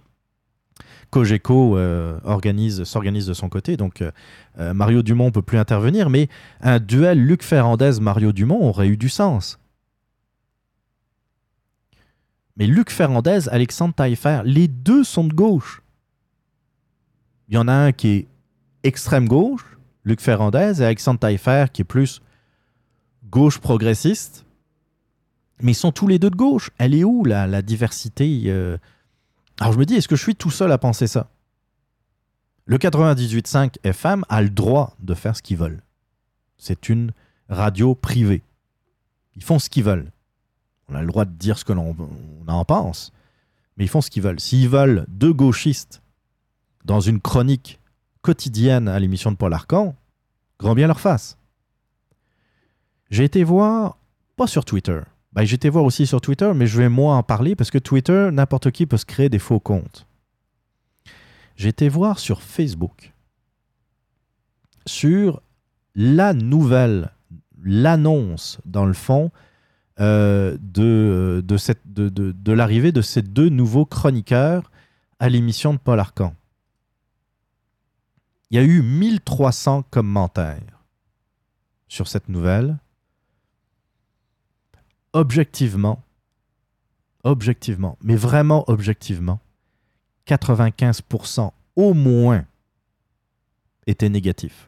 Cogeco organise, s'organise de son côté. Donc, Mario Dumont ne peut plus intervenir, mais un duel Luc Ferrandez-Mario Dumont aurait eu du sens. Mais Luc Ferrandez, Alexandre Taillefer, les deux sont de gauche. Il y en a un qui est extrême gauche, Luc Ferrandez, et Alexandre Taillefer qui est plus gauche progressiste. Mais ils sont tous les deux de gauche. Elle est où la, diversité euh? Alors je me dis, est-ce que je suis tout seul à penser ça? Le 98.5 FM a le droit de faire ce qu'ils veulent. C'est une radio privée. Ils font ce qu'ils veulent. On a le droit de dire ce que l'on on en pense, mais ils font ce qu'ils veulent. S'ils veulent deux gauchistes dans une chronique quotidienne à l'émission de Paul Arcan, grand bien leur face. J'ai été voir, pas sur Twitter, ben, j'ai été voir aussi sur Twitter, mais je vais moi en parler parce que Twitter, n'importe qui peut se créer des faux comptes. J'ai été voir sur Facebook, sur la nouvelle, l'annonce, dans le fond, euh, de, de, cette- de- de- de l'arrivée de ces deux nouveaux chroniqueurs à l'émission de Paul Arcan. Il y a eu 1300 commentaires sur cette nouvelle. Objectivement, objectivement, mais vraiment objectivement, 95% au moins étaient négatifs.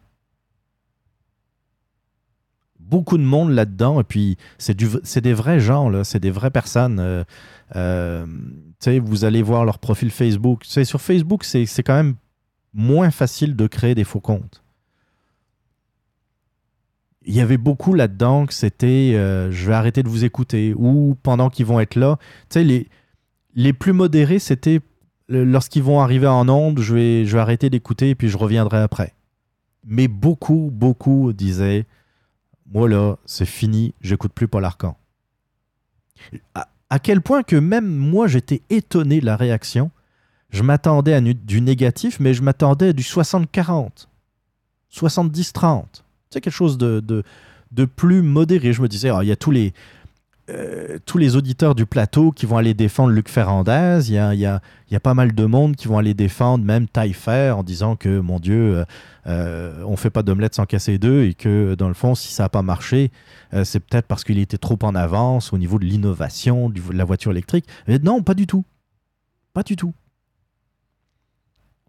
Beaucoup de monde là-dedans, et puis c'est des vrais gens, c'est des vraies personnes. euh, euh, vous allez voir leur profil Facebook. Tu sais, sur Facebook, c'est quand même moins facile de créer des faux comptes. Il y avait beaucoup là-dedans que c'était euh, je vais arrêter de vous écouter ou pendant qu'ils vont être là. Les, les plus modérés, c'était lorsqu'ils vont arriver en onde, je vais, je vais arrêter d'écouter et puis je reviendrai après. Mais beaucoup, beaucoup disaient Moi là, c'est fini, j'écoute plus Paul Arcan. À, quel point que même moi, j'étais étonné de la réaction. Je m'attendais à du négatif, mais je m'attendais à du 60-40, 70-30. Tu sais, quelque chose de, de, de plus modéré. Je me disais, Ah, il y a tous les, euh, tous les auditeurs du plateau qui vont aller défendre Luc Ferrandez. Il y a, y, a, y a pas mal de monde qui vont aller défendre même Taillefer en disant que, mon Dieu, euh, euh, on fait pas d'omelette sans casser deux et que, dans le fond, si ça n'a pas marché, euh, c'est peut-être parce qu'il était trop en avance au niveau de l'innovation, de la voiture électrique. Mais non, pas du tout. Pas du tout.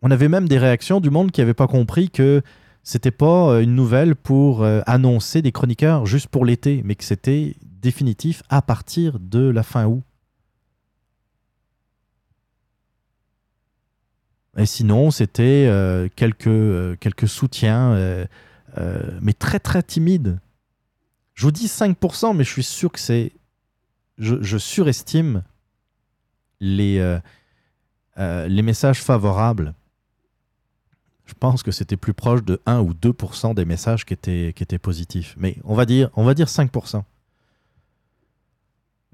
On avait même des réactions du monde qui n'avait pas compris que c'était pas une nouvelle pour annoncer des chroniqueurs juste pour l'été, mais que c'était définitif à partir de la fin août. Et sinon, c'était euh, quelques, euh, quelques soutiens, euh, mais très très timides. Je vous dis 5%, mais je suis sûr que c'est. Je, surestime les, les messages favorables. Je pense que c'était plus proche de 1 ou 2% des messages qui étaient, qui étaient positifs. Mais on va dire, on va dire 5%.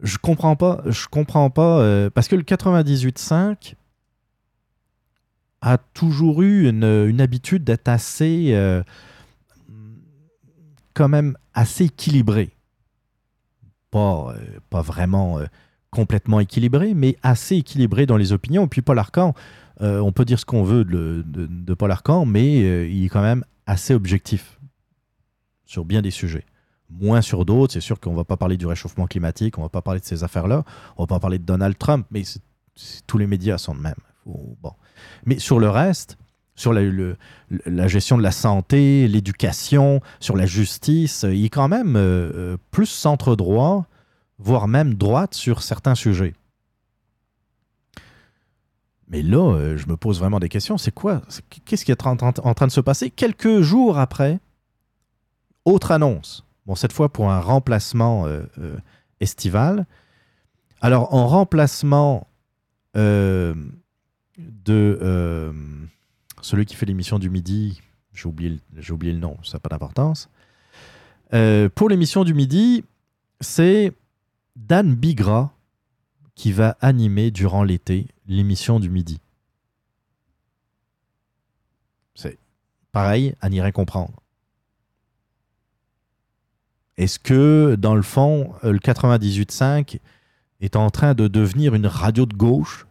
Je comprends pas, je comprends pas, euh, parce que le 98.5 a toujours eu une, habitude d'être assez, euh, quand même assez équilibré. Pas, euh, pas vraiment complètement équilibré, mais assez équilibré dans les opinions. Et puis Paul Arcan, on peut dire ce qu'on veut de, de- Paul Arcan, mais il est quand même assez objectif sur bien des sujets. Moins sur d'autres, c'est sûr qu'on va pas parler du réchauffement climatique, on va pas parler de ces affaires-là, on va pas parler de Donald Trump, mais tous les médias sont de même. Bon. Mais sur le reste, sur la, gestion de la santé, l'éducation, sur la justice, il est quand même euh, euh, plus centre-droit, voire même droite sur certains sujets. Mais là, euh, je me pose vraiment des questions. C'est quoi Qu'est-ce qui est en train de se passer Quelques jours après, autre annonce. Bon, cette fois pour un remplacement euh, euh, estival. Alors, en remplacement euh, de celui qui fait l'émission du midi, j'ai oublié, oublié le nom, ça n'a pas d'importance. Pour l'émission du midi, c'est Dan Bigra qui va animer durant l'été l'émission du midi. C'est pareil, à n'y rien comprendre. Est-ce que, dans le fond, euh, le 98.5 est en train de devenir une radio de gauche?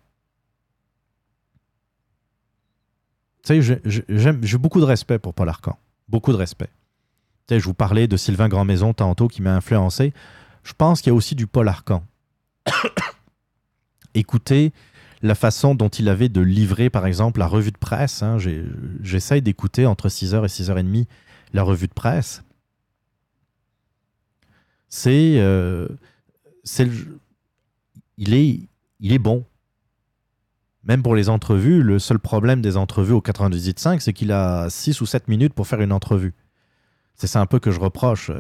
Tu sais, j'ai- beaucoup de respect pour Paul Arcan. Beaucoup de respect. Tu sais, je vous parlais de Sylvain Grandmaison tantôt qui m'a influencé. Je pense qu'il y a aussi du Paul Arcan. Écoutez la façon dont il avait de livrer, par exemple, la revue de presse. hein. J'essaye d'écouter entre 6h et 6h30 la revue de presse. C'est. euh, c'est le- il, est, il est bon. Même pour les entrevues, le seul problème des entrevues au 98.5, c'est qu'il a 6 ou 7 minutes pour faire une entrevue. C'est ça un peu que je reproche.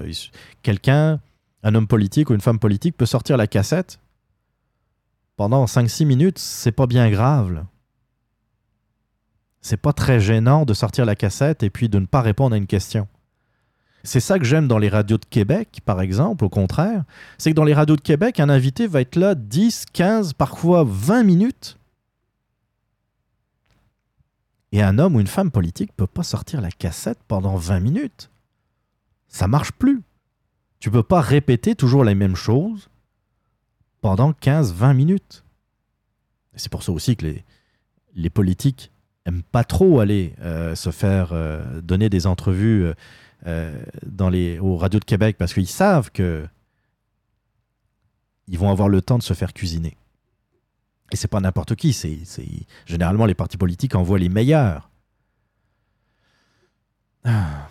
Quelqu'un, un homme politique ou une femme politique, peut sortir la cassette pendant 5-6 minutes, c'est pas bien grave. C'est pas très gênant de sortir la cassette et puis de ne pas répondre à une question. C'est ça que j'aime dans les radios de Québec, par exemple, au contraire. C'est que dans les radios de Québec, un invité va être là 10, 15, parfois 20 minutes. Et un homme ou une femme politique peut pas sortir la cassette pendant 20 minutes. Ça marche plus. Tu peux pas répéter toujours les mêmes choses pendant 15-20 minutes. C'est pour ça aussi que les, politiques aiment pas trop aller euh, se faire euh, donner des entrevues euh, dans les, aux radios de Québec parce qu'ils savent que ils vont avoir le temps de se faire cuisiner. Et c'est pas n'importe qui, c'est généralement les partis politiques envoient les meilleurs. Ah.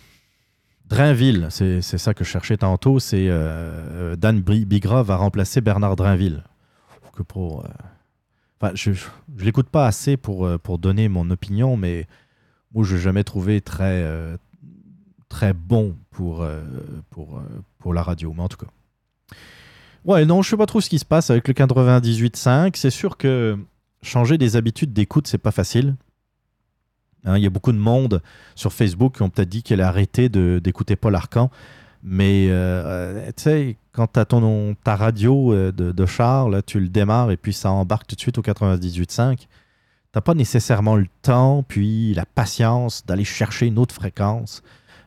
Drainville, c'est ça que je cherchais tantôt, c'est euh, euh, Dan Bigra va remplacer Bernard Drainville. Que pour, euh, enfin, je ne l'écoute pas assez pour, euh, pour donner mon opinion, mais moi je l'ai jamais trouvé très, euh, très bon pour, euh, pour, euh, pour la radio, mais en tout cas. Ouais, non, je sais pas trop ce qui se passe avec le 98.5. C'est sûr que changer des habitudes d'écoute, c'est pas facile. Hein, Il y a beaucoup de monde sur Facebook qui ont peut-être dit qu'elle a arrêté d'écouter Paul Arcan. Mais euh, tu sais, quand tu as ta radio de, de tu le démarres et puis ça embarque tout de suite au 98.5. T'as pas nécessairement le temps, puis la patience d'aller chercher une autre fréquence.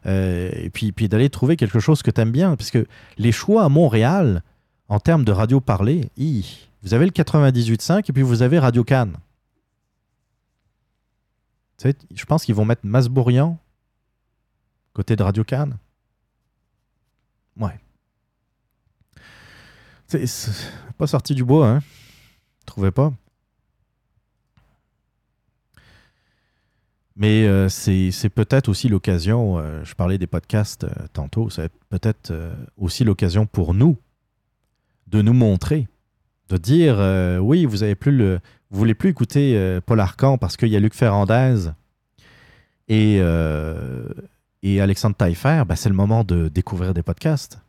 Euh, et puis, puis d'aller trouver quelque chose que tu aimes bien. Parce que les choix à Montréal, en termes de radio parlée, hi, vous avez le 98.5 et puis vous avez Radio Cannes. Tu sais, je pense qu'ils vont mettre Masbourian côté de Radio Cannes. Ouais. C'est pas sorti du bois, hein? Trouvez pas? Mais euh, c'est peut-être aussi l'occasion, euh, je parlais des podcasts euh, tantôt, c'est peut-être euh, aussi l'occasion pour nous de nous montrer, de dire euh, oui, vous avez plus le, vous voulez plus écouter Paul Arcan parce qu'il y a Luc Ferrandez et, et Alexandre Taillefer, ben, c'est le moment de découvrir des podcasts,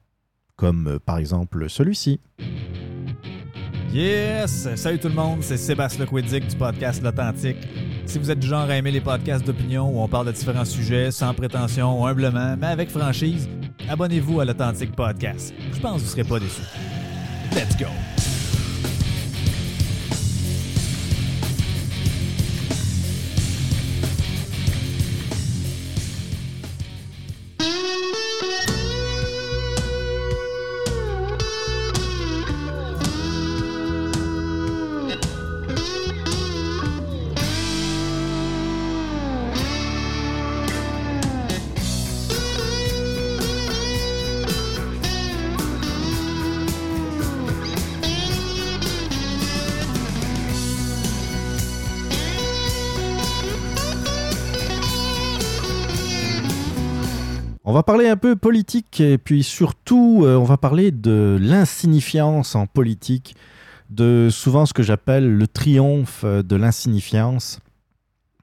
comme par exemple celui-ci. Yes! Salut tout le monde, c'est Sébastien Lequiddick du podcast L'Authentique. Si vous êtes du genre à aimer les podcasts d'opinion où on parle de différents sujets sans prétention, humblement, mais avec franchise, abonnez-vous à l'Authentique Podcast. Je pense que vous serez pas déçus. Let's go! Va parler un peu politique et puis surtout, euh, on va parler de l'insignifiance en politique, de souvent ce que j'appelle le triomphe de l'insignifiance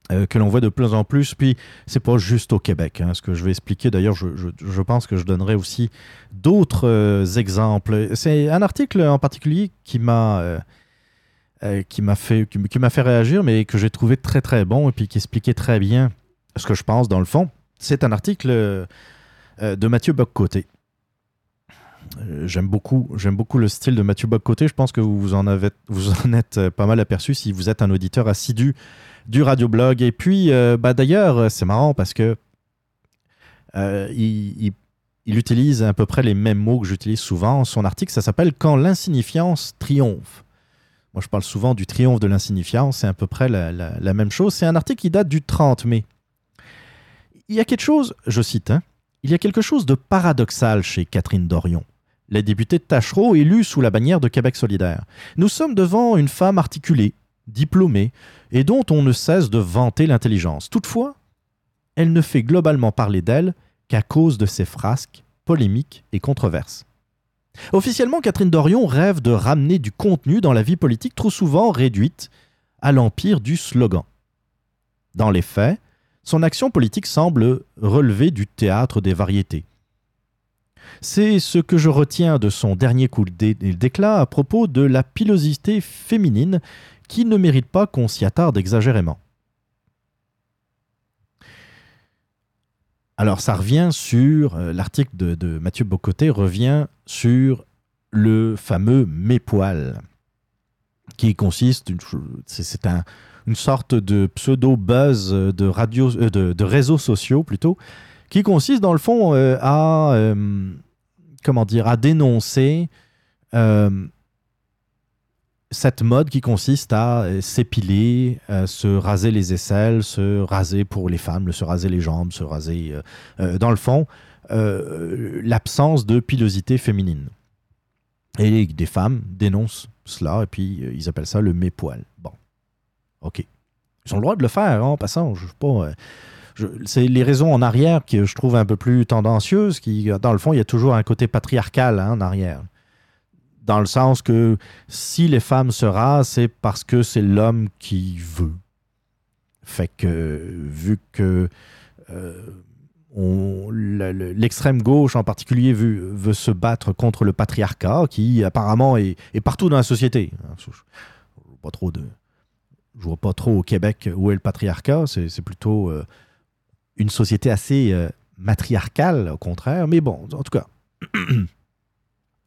euh, que l'on voit de plus en plus. Puis c'est pas juste au Québec. hein, ce que je vais expliquer, d'ailleurs, je, pense que je donnerai aussi d'autres euh, exemples. C'est un article en particulier qui m'a euh, qui m'a fait qui, qui fait réagir, mais que j'ai trouvé très très bon et puis qui expliquait très bien ce que je pense dans le fond. C'est un article de Mathieu Boccoté. Euh, J'aime beaucoup, j'aime beaucoup le style de Mathieu Boccoté. Je pense que vous en, êtes euh, pas mal aperçu si vous êtes un auditeur assidu du radioblog. Et puis, euh, bah, d'ailleurs, euh, c'est marrant parce que euh, il, il- il utilise à peu près les mêmes mots que j'utilise souvent. Son article, ça s'appelle Quand l'insignifiance triomphe. Moi, je parle souvent du triomphe de l'insignifiance. C'est à peu près la, la- la même chose. C'est un article qui date du 30 mai. Il y a quelque chose, je cite, hein, il y a quelque chose de paradoxal chez Catherine Dorion, la députée de Tachereau élue sous la bannière de Québec solidaire. Nous sommes devant une femme articulée, diplômée, et dont on ne cesse de vanter l'intelligence. Toutefois, elle ne fait globalement parler d'elle qu'à cause de ses frasques, polémiques et controverses. Officiellement, Catherine Dorion rêve de ramener du contenu dans la vie politique trop souvent réduite à l'empire du slogan. Dans les faits, son action politique semble relever du théâtre des variétés. C'est ce que je retiens de son dernier coup d'é- d'éclat à propos de la pilosité féminine qui ne mérite pas qu'on s'y attarde exagérément. Alors ça revient sur, euh, l'article de, Mathieu Bocoté revient sur le fameux mépoil. qui consiste, c'est un- une sorte de pseudo-buzz de, radio, euh, de, de réseaux sociaux plutôt, qui consiste dans le fond euh, à, euh, comment dire, à dénoncer euh, cette mode qui consiste à euh, s'épiler, euh, se raser les aisselles, se raser pour les femmes, se raser les jambes, se raser, euh, euh, dans le fond, euh, l'absence de pilosité féminine. Et des femmes dénoncent cela, et puis euh, ils appellent ça le mépoil. OK. Ils ont le droit de le faire, hein, en passant. Je pas. euh, c'est les raisons en arrière que je trouve un peu plus tendancieuses, qui, dans le fond, il y a toujours un côté patriarcal hein, en arrière. Dans le sens que si les femmes se rasent, c'est parce que c'est l'homme qui veut. Fait que, vu que euh, l'extrême gauche en particulier veut, se battre contre le patriarcat qui apparemment est, est partout dans la société. Vois pas trop de, je vois pas trop au Québec où est le patriarcat. C'est plutôt euh, une société assez euh, matriarcale, au contraire. Mais bon, en tout cas.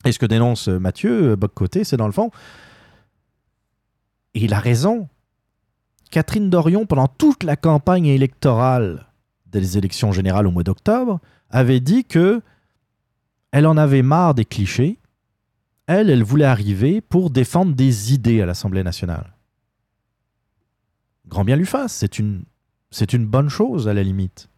Et ce que dénonce euh, Mathieu Boccoté, c'est dans le fond, et il a raison. Catherine Dorion, pendant toute la campagne électorale des élections générales au mois d'octobre, avait dit que elle en avait marre des clichés. Elle, elle voulait arriver pour défendre des idées à l'Assemblée nationale. Grand bien lui fasse, c'est une, c'est une bonne chose à la limite.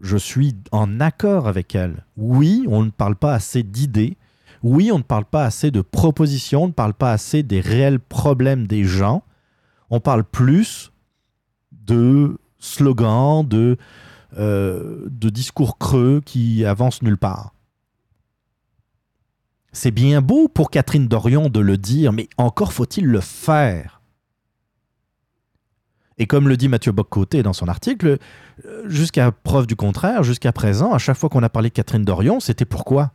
Je suis en accord avec elle. Oui, on ne parle pas assez d'idées. Oui, on ne parle pas assez de propositions, on ne parle pas assez des réels problèmes des gens. On parle plus de slogans, de, euh, de discours creux qui avancent nulle part. C'est bien beau pour Catherine Dorion de le dire, mais encore faut-il le faire. Et comme le dit Mathieu Boccoté dans son article, euh, jusqu'à preuve du contraire, jusqu'à présent, à chaque fois qu'on a parlé de Catherine Dorion, c'était pourquoi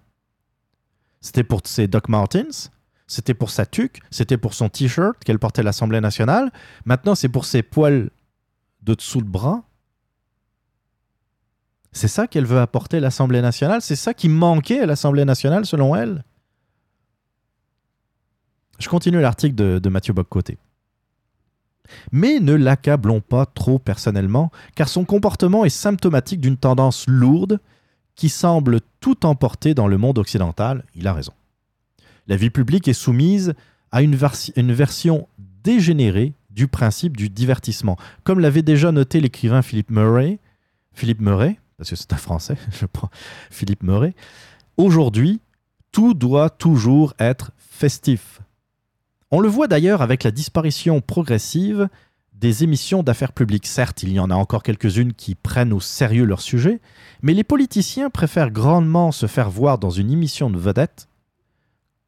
C'était pour ses Doc Martens C'était pour sa tuque C'était pour son t-shirt qu'elle portait à l'Assemblée nationale. Maintenant, c'est pour ses poils de dessous le bras. C'est ça qu'elle veut apporter à l'Assemblée nationale? C'est ça qui manquait à l'Assemblée nationale, selon elle? Je continue l'article de, de Mathieu Boccoté. Mais ne l'accablons pas trop personnellement, car son comportement est symptomatique d'une tendance lourde qui semble tout emporter dans le monde occidental. Il a raison. La vie publique est soumise à une, versi- une version dégénérée du principe du divertissement. Comme l'avait déjà noté l'écrivain Philippe Murray, Philippe Murray, parce que c'est un français, je prends Philippe Murray, aujourd'hui, tout doit toujours être festif. On le voit d'ailleurs avec la disparition progressive des émissions d'affaires publiques. Certes, il y en a encore quelques-unes qui prennent au sérieux leur sujet, mais les politiciens préfèrent grandement se faire voir dans une émission de vedette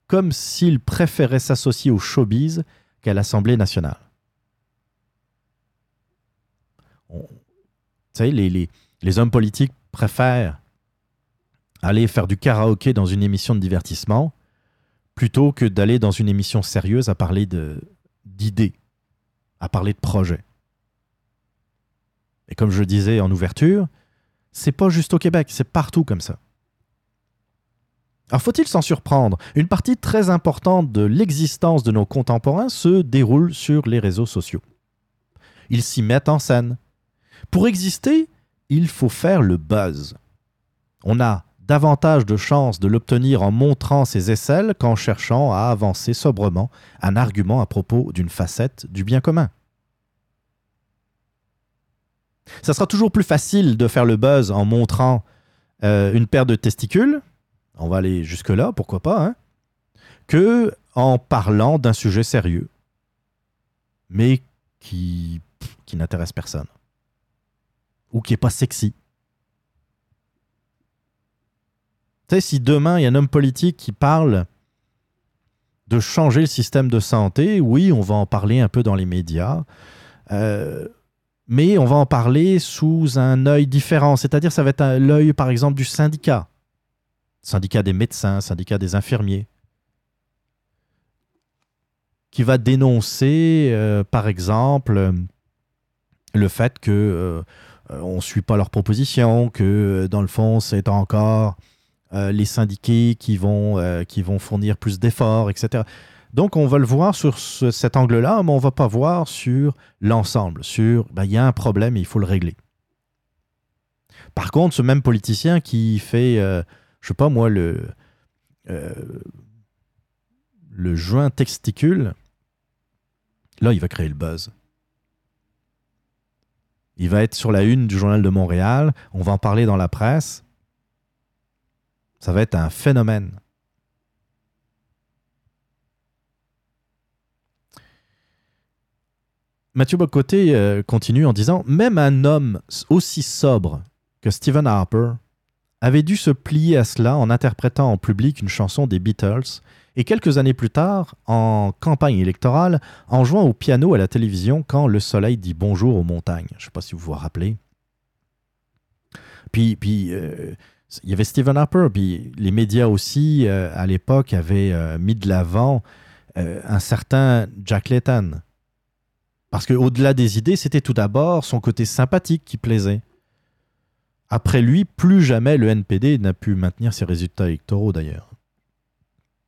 comme s'ils préféraient s'associer au showbiz qu'à l'Assemblée nationale. On- les- les hommes politiques préfèrent aller faire du karaoké dans une émission de divertissement plutôt que d'aller dans une émission sérieuse à parler d'idées, à parler de projets. Et comme je disais en ouverture, c'est pas juste au Québec, c'est partout comme ça. Alors faut-il s'en surprendre? Une partie très importante de l'existence de nos contemporains se déroule sur les réseaux sociaux. Ils s'y mettent en scène. Pour exister, il faut faire le buzz. On a davantage de chances de l'obtenir en montrant ses aisselles qu'en cherchant à avancer sobrement un argument à propos d'une facette du bien commun. Ça sera toujours plus facile de faire le buzz en montrant euh, une paire de testicules, on va aller jusque-là, pourquoi pas, hein, que en parlant d'un sujet sérieux, mais qui, qui n'intéresse personne, ou qui n'est pas sexy. Tu sais, si demain il y a un homme politique qui parle de changer le système de santé, oui, on va en parler un peu dans les médias, euh, mais on va en parler sous un œil différent, c'est-à-dire ça va être l'œil, par exemple, du syndicat, syndicat des médecins, syndicat des infirmiers, qui va dénoncer, euh, par exemple, le fait que euh, on ne suit pas leurs propositions, que dans le fond, c'est encore euh, les syndiqués qui vont, euh, qui vont fournir plus d'efforts, etc. Donc, on va le voir sur ce- cet angle-là, mais on va pas voir sur l'ensemble, sur ben, il y a un problème et il faut le régler. Par contre, ce même politicien qui fait, euh, je sais pas moi, le, euh, le joint texticule, là, il va créer le buzz. Il va être sur la une du journal de Montréal, on va en parler dans la presse. Ça va être un phénomène. Mathieu Bocoté euh, continue en disant Même un homme aussi sobre que Stephen Harper avait dû se plier à cela en interprétant en public une chanson des Beatles et quelques années plus tard, en campagne électorale, en jouant au piano à la télévision quand le soleil dit bonjour aux montagnes. Je ne sais pas si vous vous rappelez. Puis, euh, il y avait Stephen Harper, puis les médias aussi, euh, à l'époque, avaient euh, mis de l'avant euh, un certain Jack Layton. Parce qu'au-delà des idées, c'était tout d'abord son côté sympathique qui plaisait. Après lui, plus jamais le NPD n'a pu maintenir ses résultats électoraux d'ailleurs.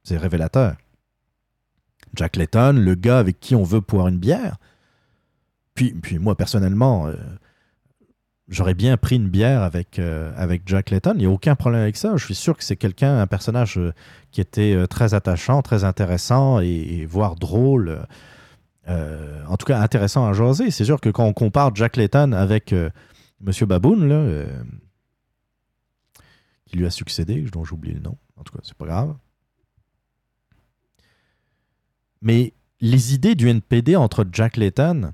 C'est révélateur. Jack Layton, le gars avec qui on veut boire une bière. Puis, puis moi, personnellement, j'aurais bien pris une bière avec, euh, avec Jack Layton. Il n'y a aucun problème avec ça. Je suis sûr que c'est quelqu'un, un personnage euh, qui était euh, très attachant, très intéressant et, voire drôle. En tout cas, intéressant à jaser. C'est sûr que quand on compare Jack Layton avec Monsieur euh, qui lui a succédé, dont j'ai oublié le nom. En tout cas, c'est pas grave. Mais les idées du NPD entre Jack Layton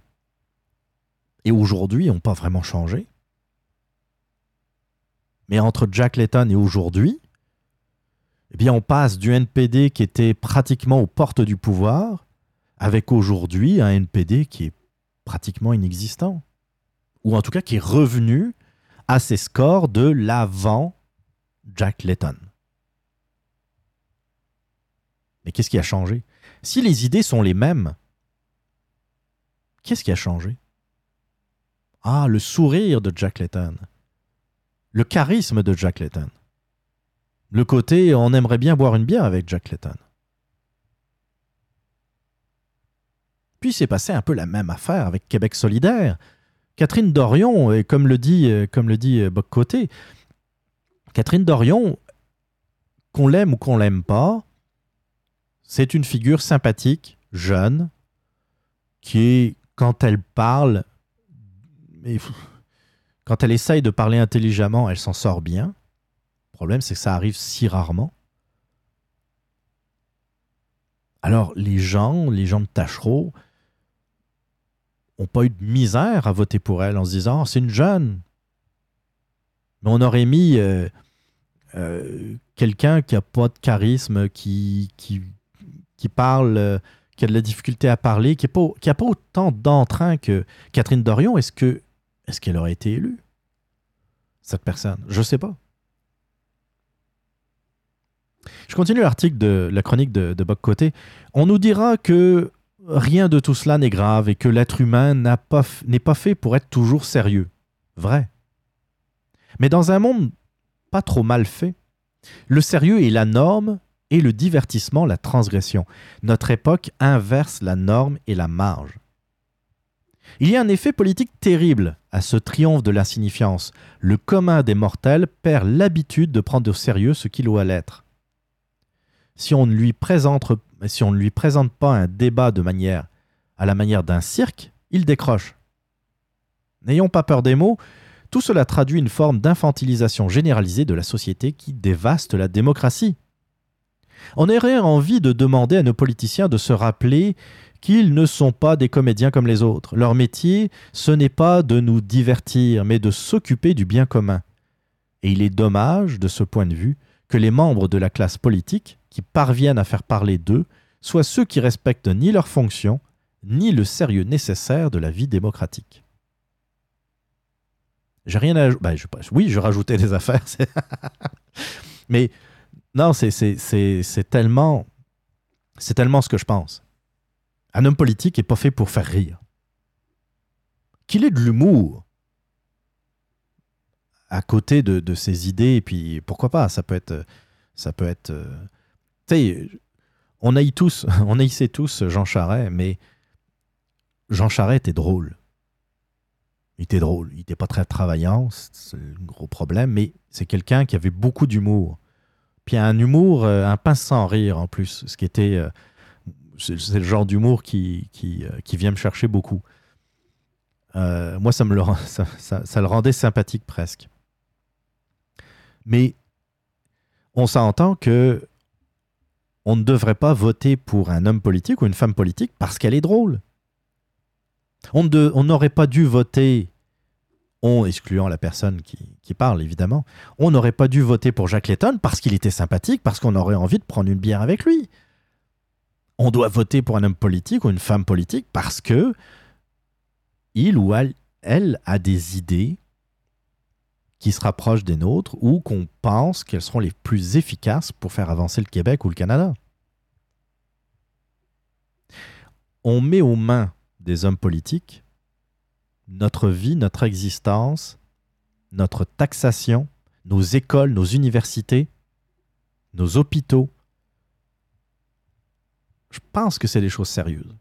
et aujourd'hui n'ont pas vraiment changé. Mais entre Jack Layton et aujourd'hui, eh bien, on passe du NPD qui était pratiquement aux portes du pouvoir avec aujourd'hui un NPD qui est pratiquement inexistant. Ou en tout cas qui est revenu à ses scores de l'avant Jack Layton. Mais qu'est-ce qui a changé? Si les idées sont les mêmes, qu'est-ce qui a changé? Ah, le sourire de Jack Layton. Le charisme de Jack Layton. Le côté on aimerait bien boire une bière avec Jack Layton. Puis c'est passé un peu la même affaire avec Québec solidaire. Catherine Dorion, et comme le dit, euh, comme le dit euh, Boc Côté, Catherine Dorion, qu'on l'aime ou qu'on l'aime pas, c'est une figure sympathique, jeune, qui quand elle parle, quand elle essaye de parler intelligemment, elle s'en sort bien. Le problème, c'est que ça arrive si rarement. Alors, les gens, les gens de Tachereau, n'ont pas eu de misère à voter pour elle en se disant Ah, c'est une jeune. Mais on aurait mis euh, euh, quelqu'un qui n'a pas de charisme, qui, qui, parle, euh, qui a de la difficulté à parler, qui n'a pas, qui pas autant d'entrain que Catherine Dorion. Est-ce que est-ce qu'elle aurait été élue, cette personne? Je ne sais pas. Je continue l'article de la chronique de, de Boc Côté. On nous dira que rien de tout cela n'est grave et que l'être humain n'est pas fait pour être toujours sérieux. Vrai. Mais dans un monde pas trop mal fait, le sérieux est la norme et le divertissement la transgression. Notre époque inverse la norme et la marge. Il y a un effet politique terrible à ce triomphe de l'insignifiance. Le commun des mortels perd l'habitude de prendre au sérieux ce qu'il doit l'être. Si on ne lui présente pas un débat à la manière d'un cirque, il décroche. N'ayons pas peur des mots, tout cela traduit une forme d'infantilisation généralisée de la société qui dévaste la démocratie. On aurait envie de demander à nos politiciens de se rappeler qu'ils ne sont pas des comédiens comme les autres. Leur métier, ce n'est pas de nous divertir, mais de s'occuper du bien commun. Et il est dommage, de ce point de vue, que les membres de la classe politique, qui parviennent à faire parler d'eux, soient ceux qui respectent ni leurs fonctions, ni le sérieux nécessaire de la vie démocratique. J'ai rien à ajouter. oui, je rajoutais des affaires. Mais non, c'est tellement, c'est tellement ce que je pense. Un homme politique n'est pas fait pour faire rire. Qu'il ait de l'humour à côté de, ses idées, et puis pourquoi pas, ça peut être, ça peut être, euh, on haït tous, on haïssait tous Jean Charest, mais Jean Charest était drôle. Il était drôle. Il n'était pas très travaillant, c'est le gros problème, mais c'est quelqu'un qui avait beaucoup d'humour. Puis un humour, euh, un pince sans rire en plus, ce qui était. C'est le genre d'humour qui, euh, vient me chercher beaucoup. Euh, moi, ça me le, rendait sympathique presque. Mais on s'entend que on ne devrait pas voter pour un homme politique ou une femme politique parce qu'elle est drôle. On n'aurait pas dû voter, on excluant la personne qui, qui parle évidemment, on n'aurait pas dû voter pour Jacques Layton parce qu'il était sympathique, parce qu'on aurait envie de prendre une bière avec lui. On doit voter pour un homme politique ou une femme politique parce que il ou elle, elle a des idées qui se rapprochent des nôtres ou qu'on pense qu'elles seront les plus efficaces pour faire avancer le Québec ou le Canada. On met aux mains des hommes politiques notre vie, notre existence, notre taxation, nos écoles, nos universités, nos hôpitaux. Je pense que c'est des choses sérieuses.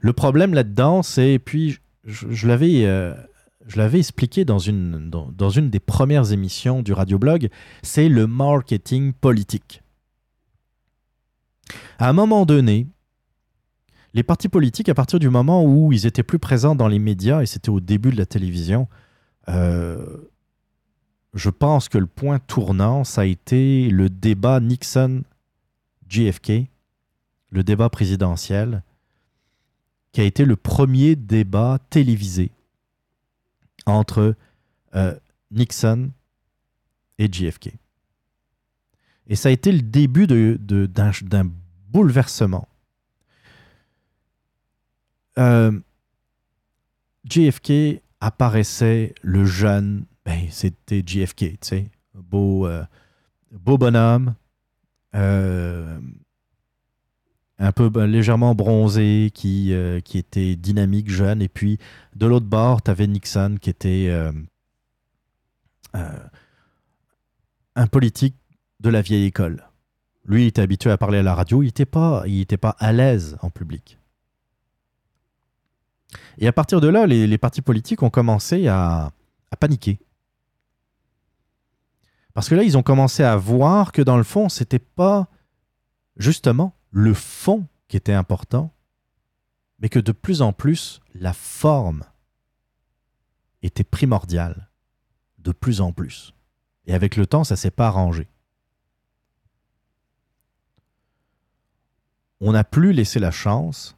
Le problème là-dedans, c'est, puis je, euh, l'avais expliqué dans une, dans une des premières émissions du radioblog, c'est le marketing politique. À un moment donné, les partis politiques, à partir du moment où ils étaient plus présents dans les médias, et c'était au début de la télévision, euh, je pense que le point tournant, ça a été le débat Nixon-JFK, le débat présidentiel, qui a été le premier débat télévisé entre euh, Nixon et JFK. Et ça a été le début d'un bouleversement. Euh, JFK apparaissait le jeune, ben, c'était JFK, tu sais, beau, euh, beau bonhomme, euh, un peu ben, légèrement bronzé, qui, euh, qui était dynamique, jeune, et puis de l'autre bord, tu avais Nixon qui était un politique de la vieille école. Lui, il était habitué à parler à la radio, il n'était pas, pas à l'aise en public. Et à partir de là, les, les partis politiques ont commencé à, à paniquer. Parce que là, ils ont commencé à voir que dans le fond, c'était pas justement le fond qui était important, mais que de plus en plus, la forme était primordiale. De plus en plus. Et avec le temps, ça s'est pas arrangé. On n'a plus laissé la chance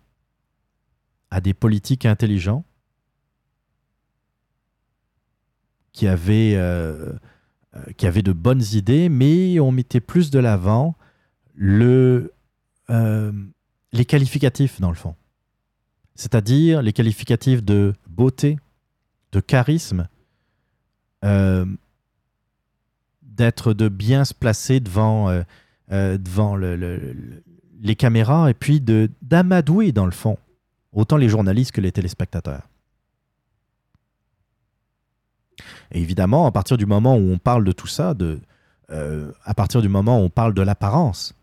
à des politiques intelligents qui avaient, euh, qui avaient de bonnes idées, mais on mettait plus de l'avant euh, les qualificatifs, dans le fond. C'est-à-dire les qualificatifs de beauté, de charisme, euh, d'être de bien se placer devant, euh, euh, devant le- le- le- les caméras et puis d'amadouer, dans le fond, autant les journalistes que les téléspectateurs. Et évidemment, à partir du moment où on parle de tout ça, de, euh, à partir du moment où on parle de l'apparence,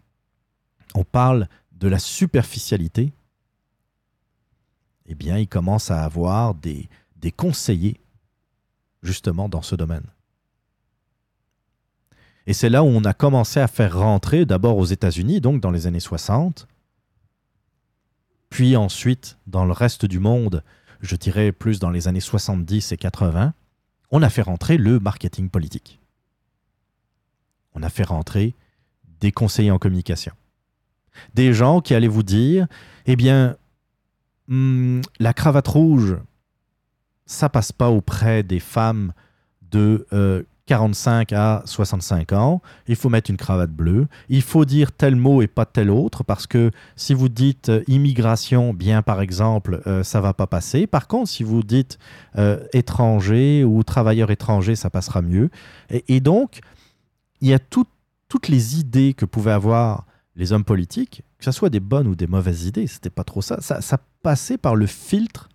on parle de la superficialité, eh bien, il commence à avoir des, des conseillers justement dans ce domaine. Et c'est là où on a commencé à faire rentrer, d'abord aux États-Unis, donc dans les années 60, puis ensuite dans le reste du monde, je dirais plus dans les années 70 et 80, on a fait rentrer le marketing politique. On a fait rentrer des conseillers en communication. Des gens qui allaient vous dire, eh bien, hum, la cravate rouge, ça passe pas auprès des femmes de euh, 45 à 65 ans. Il faut mettre une cravate bleue. Il faut dire tel mot et pas tel autre parce que si vous dites euh, immigration, bien par exemple, euh, ça va pas passer. Par contre, si vous dites euh, étranger ou travailleur étranger, ça passera mieux. Et, donc, il y a tout- toutes les idées que pouvaient avoir les hommes politiques, que ce soit des bonnes ou des mauvaises idées, c'était pas trop. Ça, ça passait par le filtre,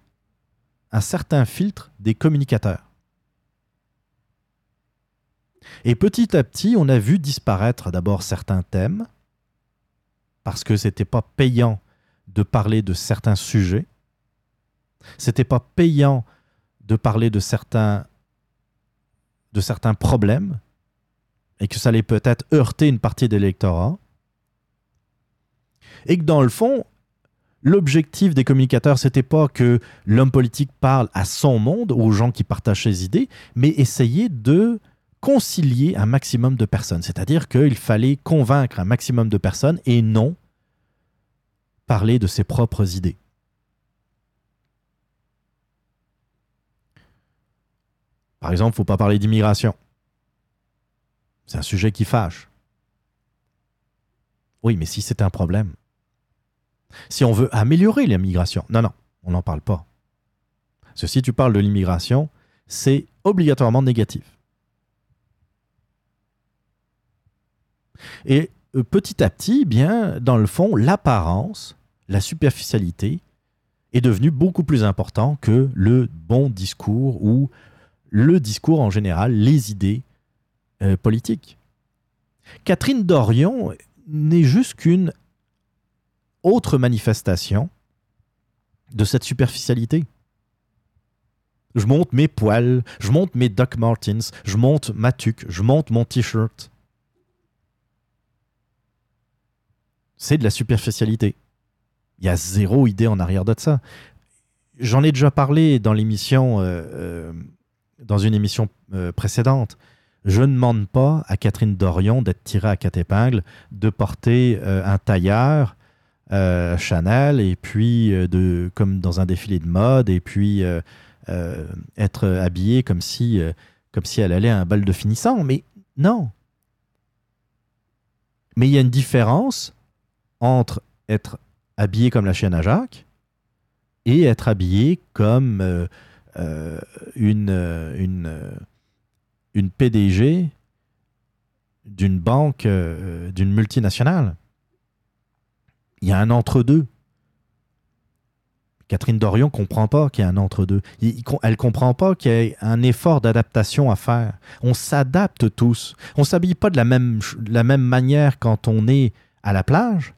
un certain filtre des communicateurs. Et petit à petit, on a vu disparaître d'abord certains thèmes, parce que c'était pas payant de parler de certains sujets. C'était pas payant de parler de certains, de certains problèmes et que ça allait peut-être heurter une partie de l'électorat. Et que dans le fond, l'objectif des communicateurs, c'était pas que l'homme politique parle à son monde, aux gens qui partagent ses idées, mais essayer de concilier un maximum de personnes. C'est-à-dire qu'il fallait convaincre un maximum de personnes et non parler de ses propres idées. Par exemple, il ne faut pas parler d'immigration. C'est un sujet qui fâche. Oui, mais si c'est un problème, si on veut améliorer l'immigration, non, non, on n'en parle pas. Si tu parles de l'immigration, c'est obligatoirement négatif. Et euh, petit à petit, bien, dans le fond, l'apparence, la superficialité est devenue beaucoup plus important que le bon discours ou le discours en général, les idées euh, politiques. Catherine Dorion n'est juste qu'une autre manifestation de cette superficialité. Je monte mes poils, je monte mes Doc Martens, je monte ma tuque, je monte mon t-shirt. C'est de la superficialité. Il y a zéro idée en arrière de ça. J'en ai déjà parlé dans l'émission, euh, euh, dans une émission euh, précédente. Je ne demande pas à Catherine Dorion d'être tirée à quatre épingles, de porter un tailleur Chanel et puis de comme dans un défilé de mode et puis être habillée comme si comme si elle allait à un bal de finissant. Mais non. Mais il y a une différence entre être habillé comme la chienne à Jacques et être habillé comme euh, euh, une, euh, une, PDG d'une banque, d'une multinationale. Il y a un entre-deux. Catherine Dorion ne comprend pas qu'il y a un entre-deux. Elle ne comprend pas qu'il y a un effort d'adaptation à faire. On s'adapte tous. On ne s'habille pas de la, même, de la même manière quand on est à la plage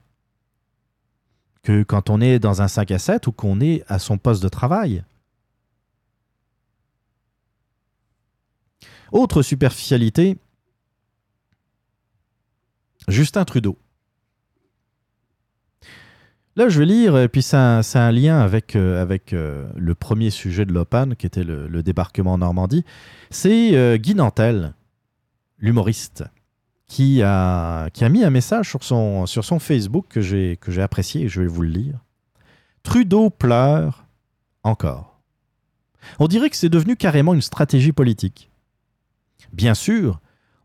que quand on est dans un 5 à 7 ou qu'on est à son poste de travail. Autre superficialité, Justin Trudeau. Là, je vais lire, et puis c'est un, lien avec, euh, avec euh, le premier sujet de l'OPAN, qui était le, débarquement en Normandie. C'est euh, Guy Nantel, l'humoriste qui a, qui a mis un message sur son, sur son Facebook que j'ai apprécié et je vais vous le lire. Trudeau pleure encore. On dirait que c'est devenu carrément une stratégie politique. Bien sûr,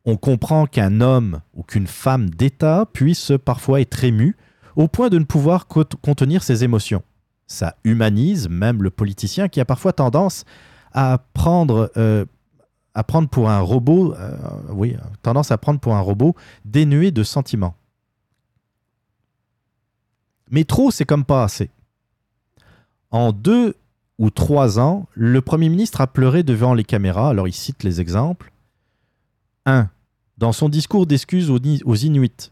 on comprend qu'un homme ou qu'une femme d'État puisse parfois être ému au point de ne pouvoir contenir ses émotions. Ça humanise même le politicien qui a parfois tendance à prendre euh, à prendre pour un robot, euh, oui, tendance à prendre pour un robot dénué de sentiments. Mais trop, c'est comme pas assez. En deux ou trois ans, le Premier ministre a pleuré devant les caméras, alors il cite les exemples. 1. Dans son discours d'excuses aux Inuits.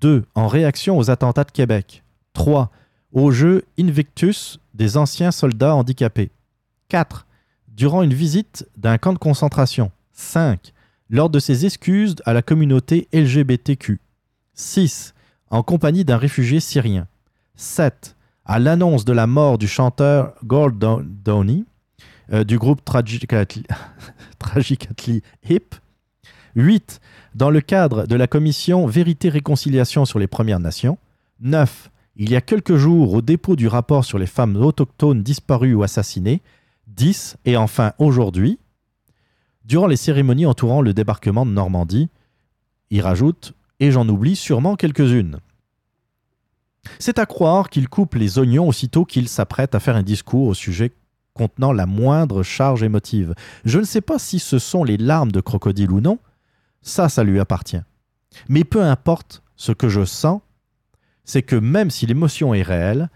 2. En réaction aux attentats de Québec. 3. Au jeu Invictus des anciens soldats handicapés. 4 durant une visite d'un camp de concentration. 5. Lors de ses excuses à la communauté LGBTQ. 6. En compagnie d'un réfugié syrien. 7. À l'annonce de la mort du chanteur Gord Downey euh, du groupe Tragically Hip. 8. Dans le cadre de la commission Vérité-Réconciliation sur les Premières Nations. 9. Il y a quelques jours, au dépôt du rapport sur les femmes autochtones disparues ou assassinées, 10 et enfin aujourd'hui, durant les cérémonies entourant le débarquement de Normandie, il rajoute et j'en oublie sûrement quelques-unes. C'est à croire qu'il coupe les oignons aussitôt qu'il s'apprête à faire un discours au sujet contenant la moindre charge émotive. Je ne sais pas si ce sont les larmes de crocodile ou non, ça, ça lui appartient. Mais peu importe ce que je sens, c'est que même si l'émotion est réelle,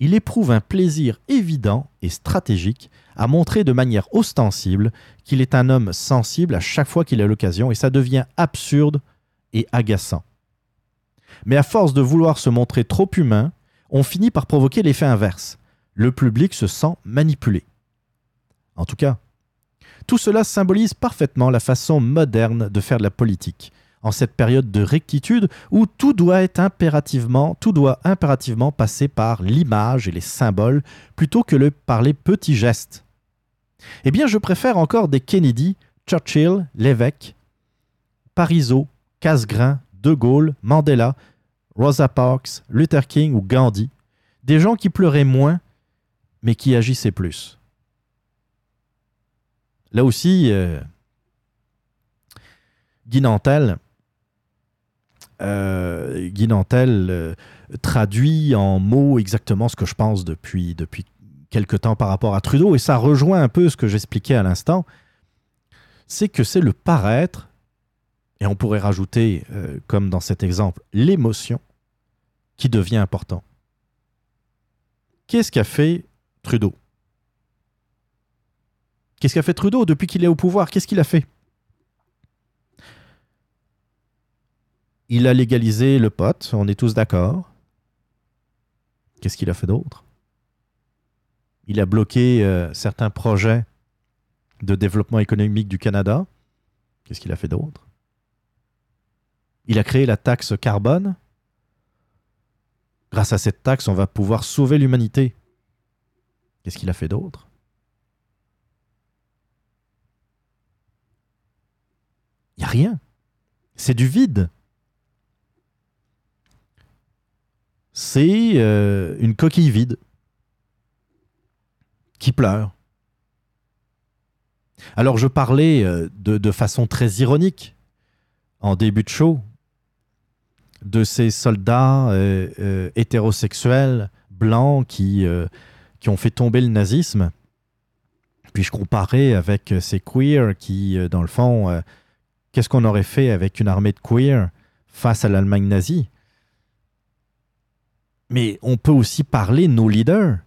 il éprouve un plaisir évident et stratégique à montrer de manière ostensible qu'il est un homme sensible à chaque fois qu'il a l'occasion, et ça devient absurde et agaçant. Mais à force de vouloir se montrer trop humain, on finit par provoquer l'effet inverse. Le public se sent manipulé. En tout cas, tout cela symbolise parfaitement la façon moderne de faire de la politique, en cette période de rectitude où tout doit être impérativement, tout doit impérativement passer par l'image et les symboles plutôt que par les petits gestes. Eh bien, je préfère encore des Kennedy, Churchill, l'évêque, Parisot, Casgrain, De Gaulle, Mandela, Rosa Parks, Luther King ou Gandhi, des gens qui pleuraient moins, mais qui agissaient plus. Là aussi, euh, Guy Nantel, euh, Guy Nantel euh, traduit en mots exactement ce que je pense depuis, depuis quelque temps par rapport à Trudeau, et ça rejoint un peu ce que j'expliquais à l'instant, c'est que c'est le paraître, et on pourrait rajouter, euh, comme dans cet exemple, l'émotion, qui devient important. Qu'est-ce qu'a fait Trudeau? Qu'est-ce qu'a fait Trudeau depuis qu'il est au pouvoir? Qu'est-ce qu'il a fait? Il a légalisé le pot, on est tous d'accord. Qu'est-ce qu'il a fait d'autre? Il a bloqué euh, certains projets de développement économique du Canada. Qu'est-ce qu'il a fait d'autre? Il a créé la taxe carbone. Grâce à cette taxe, on va pouvoir sauver l'humanité. Qu'est-ce qu'il a fait d'autre? Il n'y a rien. C'est du vide. C'est euh, une coquille vide qui pleure. Alors je parlais euh, de, façon très ironique en début de show de ces soldats euh, euh, hétérosexuels blancs qui, qui ont fait tomber le nazisme. Puis je comparais avec ces queers qui, dans le fond, qu'est-ce qu'on aurait fait avec une armée de queers face à l'Allemagne nazie? Mais on peut aussi parler nos leaders.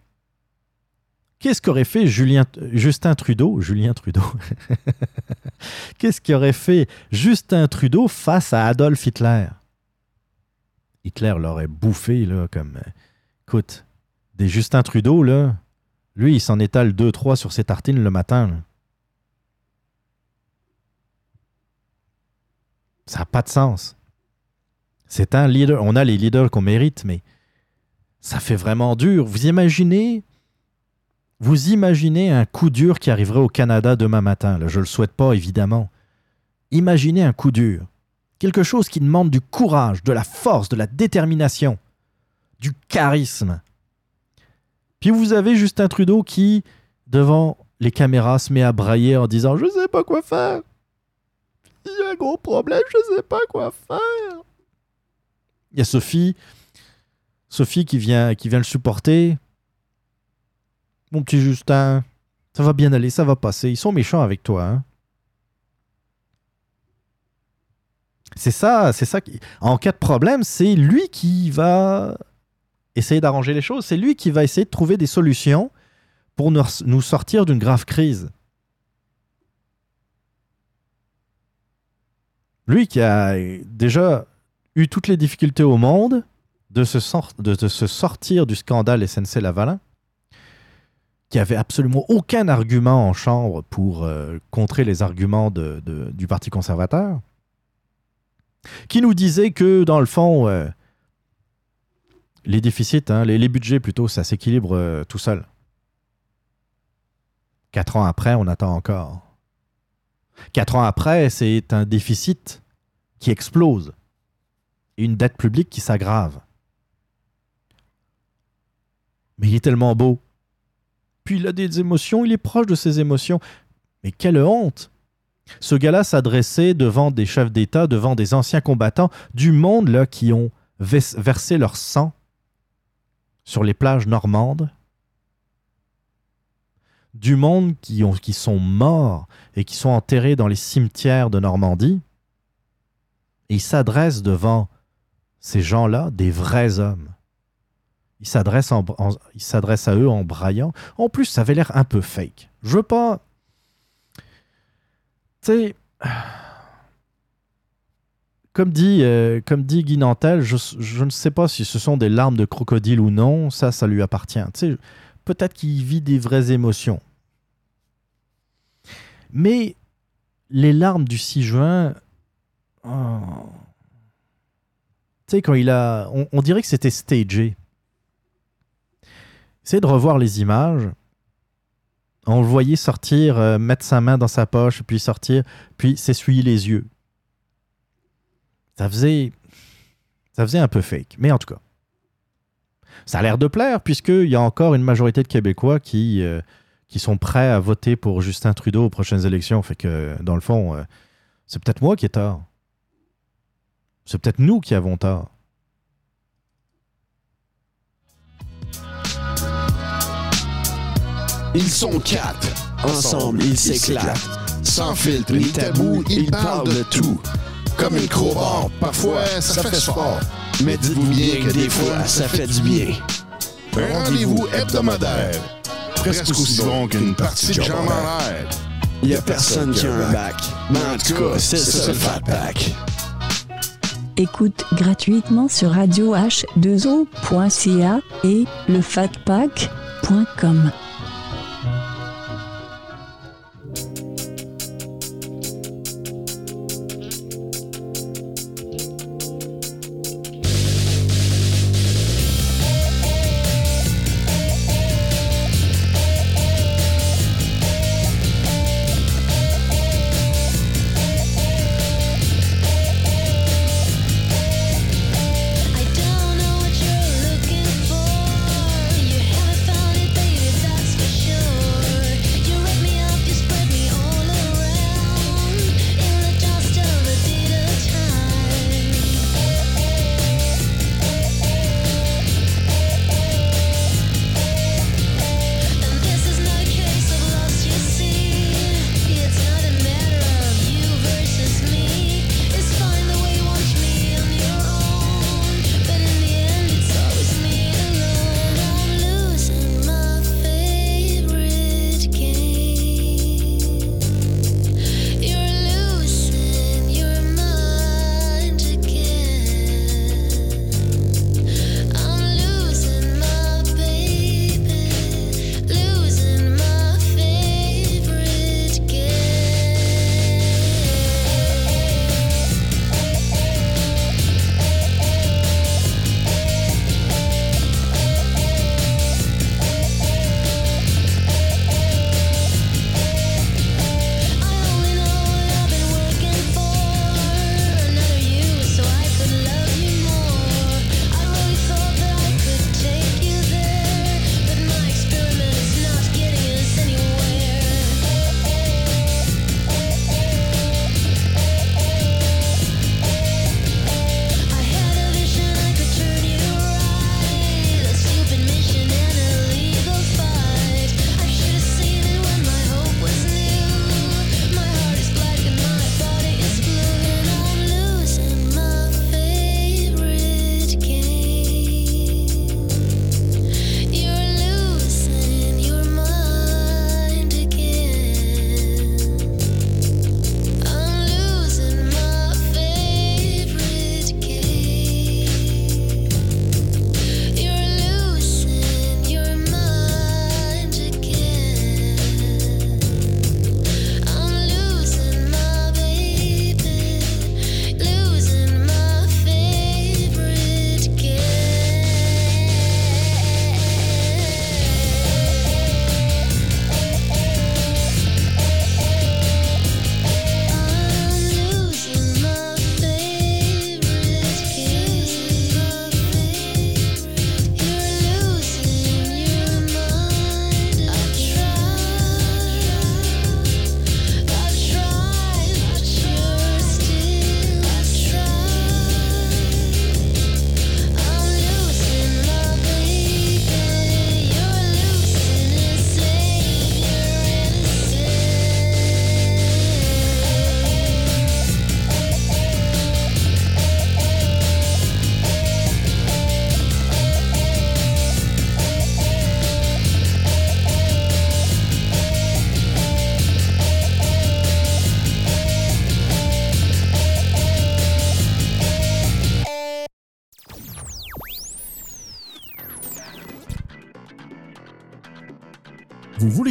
Qu'est-ce qu'aurait fait Justin Trudeau Julien Trudeau? Qu'est-ce qu'aurait fait Justin Trudeau face à Adolf Hitler? Hitler l'aurait bouffé, là, comme. euh, écoute, des Justin Trudeau, là, lui, il s'en étale 2-3 sur ses tartines le matin. Ça n'a pas de sens. C'est un leader. On a les leaders qu'on mérite, mais ça fait vraiment dur. Vous imaginez. Vous imaginez un coup dur qui arriverait au Canada demain matin. Là, je ne le souhaite pas, évidemment. Imaginez un coup dur. Quelque chose qui demande du courage, de la force, de la détermination, du charisme. Puis vous avez Justin Trudeau qui, devant les caméras, se met à brailler en disant Je sais pas quoi faire. Il y a un gros problème, je sais pas quoi faire. Il y a Sophie, Sophie qui vient, qui vient le supporter. Mon petit Justin, ça va bien aller, ça va passer. Ils sont méchants avec toi. Hein? C'est ça, c'est ça. Qui... En cas de problème, c'est lui qui va essayer d'arranger les choses. C'est lui qui va essayer de trouver des solutions pour nous, sortir d'une grave crise. Lui qui a déjà eu toutes les difficultés au monde de se, sor- de- se sortir du scandale SNC Lavalin, qui avait absolument aucun argument en chambre pour euh, contrer les arguments du Parti conservateur, qui nous disait que dans le fond, euh, les déficits, hein, les, les budgets plutôt, ça s'équilibre euh, tout seul. Quatre ans après, on attend encore. Quatre ans après, c'est un déficit qui explose et une dette publique qui s'aggrave. Mais il est tellement beau. Puis il a des émotions, il est proche de ses émotions. Mais quelle honte Ce gars-là s'adressait devant des chefs d'État, devant des anciens combattants du monde là, qui ont vers- versé leur sang sur les plages normandes, du monde qui, qui sont morts et qui sont enterrés dans les cimetières de Normandie. Et il s'adresse devant ces gens-là, des vrais hommes. Il s'adresse à eux en braillant. En plus, ça avait l'air un peu fake. Je veux pas. Tu sais. Comme dit, euh, dit Guy Nantel, je, je ne sais pas si ce sont des larmes de crocodile ou non, ça, ça lui appartient. Tu sais, peut-être qu'il vit des vraies émotions. Mais les larmes du 6 juin, oh. tu sais, quand il a. On, on dirait que c'était stagé. Essayez de revoir les images. On le voyait sortir, euh, mettre sa main dans sa poche, puis sortir, puis s'essuyer les yeux. Ça faisait. Ça faisait un peu fake. Mais en tout cas. Ça a l'air de plaire, puisqu'il y a encore une majorité de Québécois qui, euh, qui sont prêts à voter pour Justin Trudeau aux prochaines élections. Fait que, dans le fond, euh, c'est peut-être moi qui ai tort. C'est peut-être nous qui avons tort. Ils sont quatre. Ensemble, ils s'éclatent. Sans filtre ni tabou, ils parlent de tout. Comme une crowbar, parfois ça fait fort. Mais dites-vous bien que des fois, ça fait du bien. Rendez-vous hebdomadaire. Presque aussi long qu'une partie de jambes en l'air. Y a personne qui a un bac. Mais en tout cas, c'est ça le fat pack. Écoute gratuitement sur radio h2o.ca et lefatpack.com.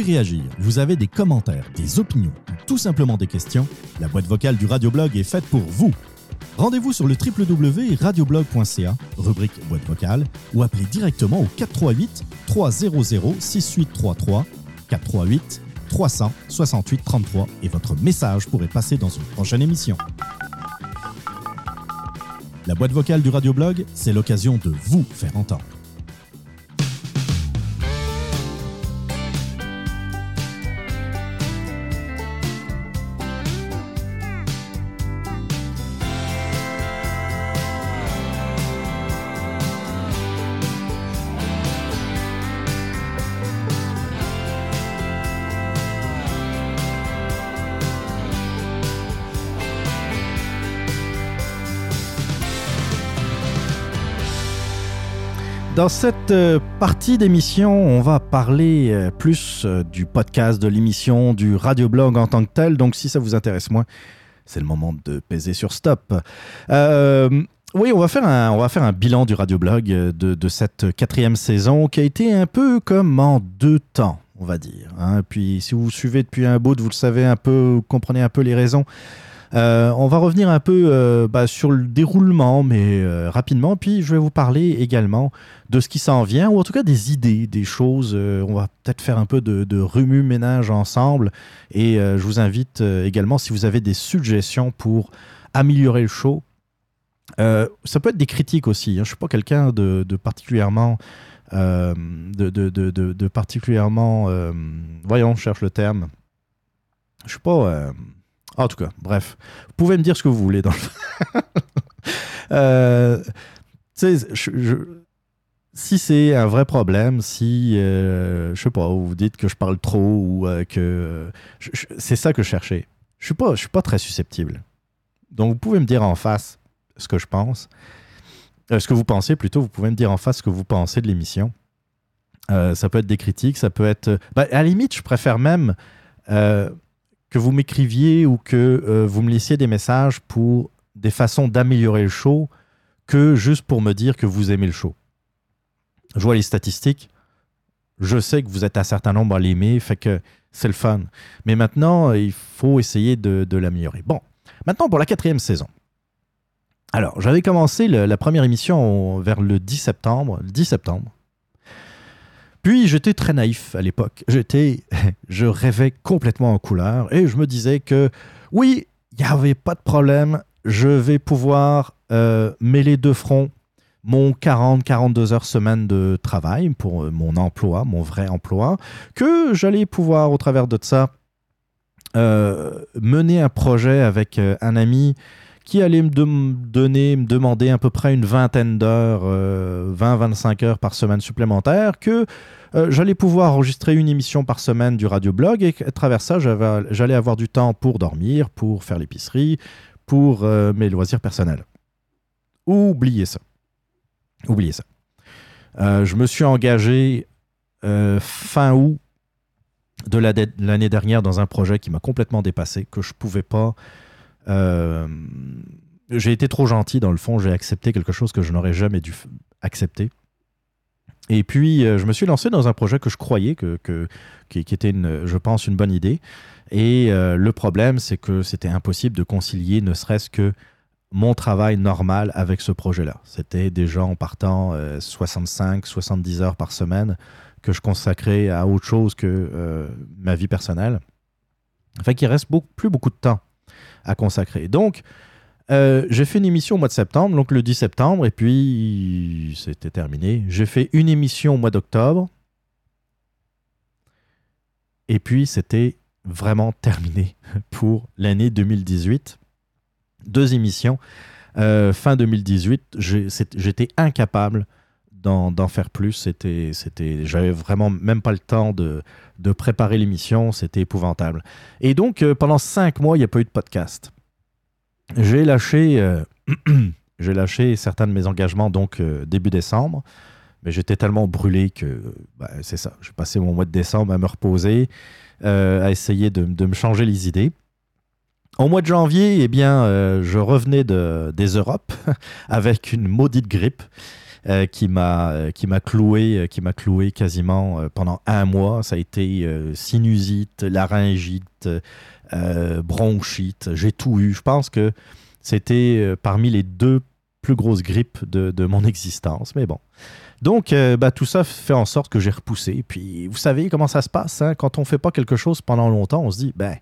Réagir, vous avez des commentaires, des opinions ou tout simplement des questions La boîte vocale du Radioblog est faite pour vous. Rendez-vous sur le www.radioblog.ca, rubrique boîte vocale, ou appelez directement au 438 300 6833 438 300 68 33 et votre message pourrait passer dans une prochaine émission. La boîte vocale du Radioblog, c'est l'occasion de vous faire entendre. Dans cette euh, partie d'émission, on va parler euh, plus euh, du podcast, de l'émission, du radioblog en tant que tel. Donc, si ça vous intéresse moins, c'est le moment de peser sur stop. Oui, on va, faire un, on va faire un bilan du radioblog de, de cette quatrième saison qui a été un peu comme en deux temps, on va dire. hein. Puis, si vous suivez depuis un bout, vous le savez un peu, vous comprenez un peu les raisons. Euh, on va revenir un peu euh, bah, sur le déroulement, mais euh, rapidement. Puis je vais vous parler également de ce qui s'en vient, ou en tout cas des idées, des choses. On va peut-être faire un peu de, de remue-ménage ensemble. Et je vous invite également, si vous avez des suggestions pour améliorer le show, ça peut être des critiques aussi. hein. Je ne suis pas quelqu'un de, particulièrement... de, particulièrement... voyons, je cherche le terme. Je suis pas... en tout cas, bref. Vous pouvez me dire ce que vous voulez dans le... Euh, si c'est un vrai problème, si, euh, je sais pas, vous dites que je parle trop ou euh, que... c'est ça que je cherchais. Je suis pas, je suis pas très susceptible. Donc, vous pouvez me dire en face ce que je pense. Euh, ce que vous pensez, plutôt, vous pouvez me dire en face ce que vous pensez de l'émission. Ça peut être des critiques, ça peut être... bah, à la limite, je préfère même... que vous m'écriviez ou que euh, vous me laissiez des messages pour des façons d'améliorer le show que juste pour me dire que vous aimez le show. Je vois les statistiques, je sais que vous êtes un certain nombre à l'aimer, fait que c'est le fun. Mais maintenant, il faut essayer de, l'améliorer. Bon, maintenant pour la quatrième saison. Alors, j'avais commencé la première émission vers le 10 septembre. Le 10 septembre. Puis j'étais très naïf à l'époque. J'étais, je rêvais complètement en couleur et je me disais que oui, il n'y avait pas de problème. Je vais pouvoir euh, mêler de front mon 40-42 heures semaine de travail pour euh, mon emploi, mon vrai emploi, que j'allais pouvoir au travers de ça euh, mener un projet avec un ami qui allait me donner, me demander à peu près une vingtaine d'heures, euh, 20-25 heures par semaine supplémentaires, que euh, j'allais pouvoir enregistrer une émission par semaine du radioblog et qu'à travers ça, j'allais avoir du temps pour dormir, pour faire l'épicerie, pour euh, mes loisirs personnels. Oubliez ça. Oubliez ça. Euh, je me suis engagé fin août de la- de l'année dernière dans un projet qui m'a complètement dépassé, que je pouvais pas. Euh, j'ai été trop gentil dans le fond, j'ai accepté quelque chose que je n'aurais jamais dû accepter. Et puis, euh, je me suis lancé dans un projet que je croyais que, qui, était, je pense, une bonne idée. Et euh, le problème, c'est que c'était impossible de concilier ne serait-ce que mon travail normal avec ce projet-là. C'était déjà en partant 65-70 heures par semaine que je consacrais à autre chose que ma vie personnelle. Fait qu'il reste plus beaucoup de temps à consacrer. Donc, euh, j'ai fait une émission au mois de septembre, donc le 10 septembre, et puis c'était terminé. J'ai fait une émission au mois d'octobre, et puis c'était vraiment terminé pour l'année 2018. Deux émissions. Euh, fin 2018, j'ai- c'est- j'étais incapable d'en faire plus. C'était, c'était, j'avais vraiment même pas le temps de, de préparer l'émission. C'était épouvantable. Et donc, euh, pendant cinq mois, il n'y a pas eu de podcast. J'ai lâché, euh, j'ai lâché certains de mes engagements donc euh, début décembre. Mais j'étais tellement brûlé que bah, c'est ça. J'ai passé mon mois de décembre à me reposer, à essayer de, de me changer les idées. Au mois de janvier, eh bien, je revenais de, des Europes avec une maudite grippe. Euh, qui m'a euh, qui m'a cloué, euh, qui m'a cloué quasiment pendant un mois. Ça a été sinusite, laryngite, bronchite. J'ai tout eu. Je pense que c'était parmi les deux plus grosses grippes de, de mon existence. Mais bon. Donc, bah, tout ça fait en sorte que j'ai repoussé. Puis, vous savez comment ça se passe. hein? Quand on fait pas quelque chose pendant longtemps, on se dit, ben,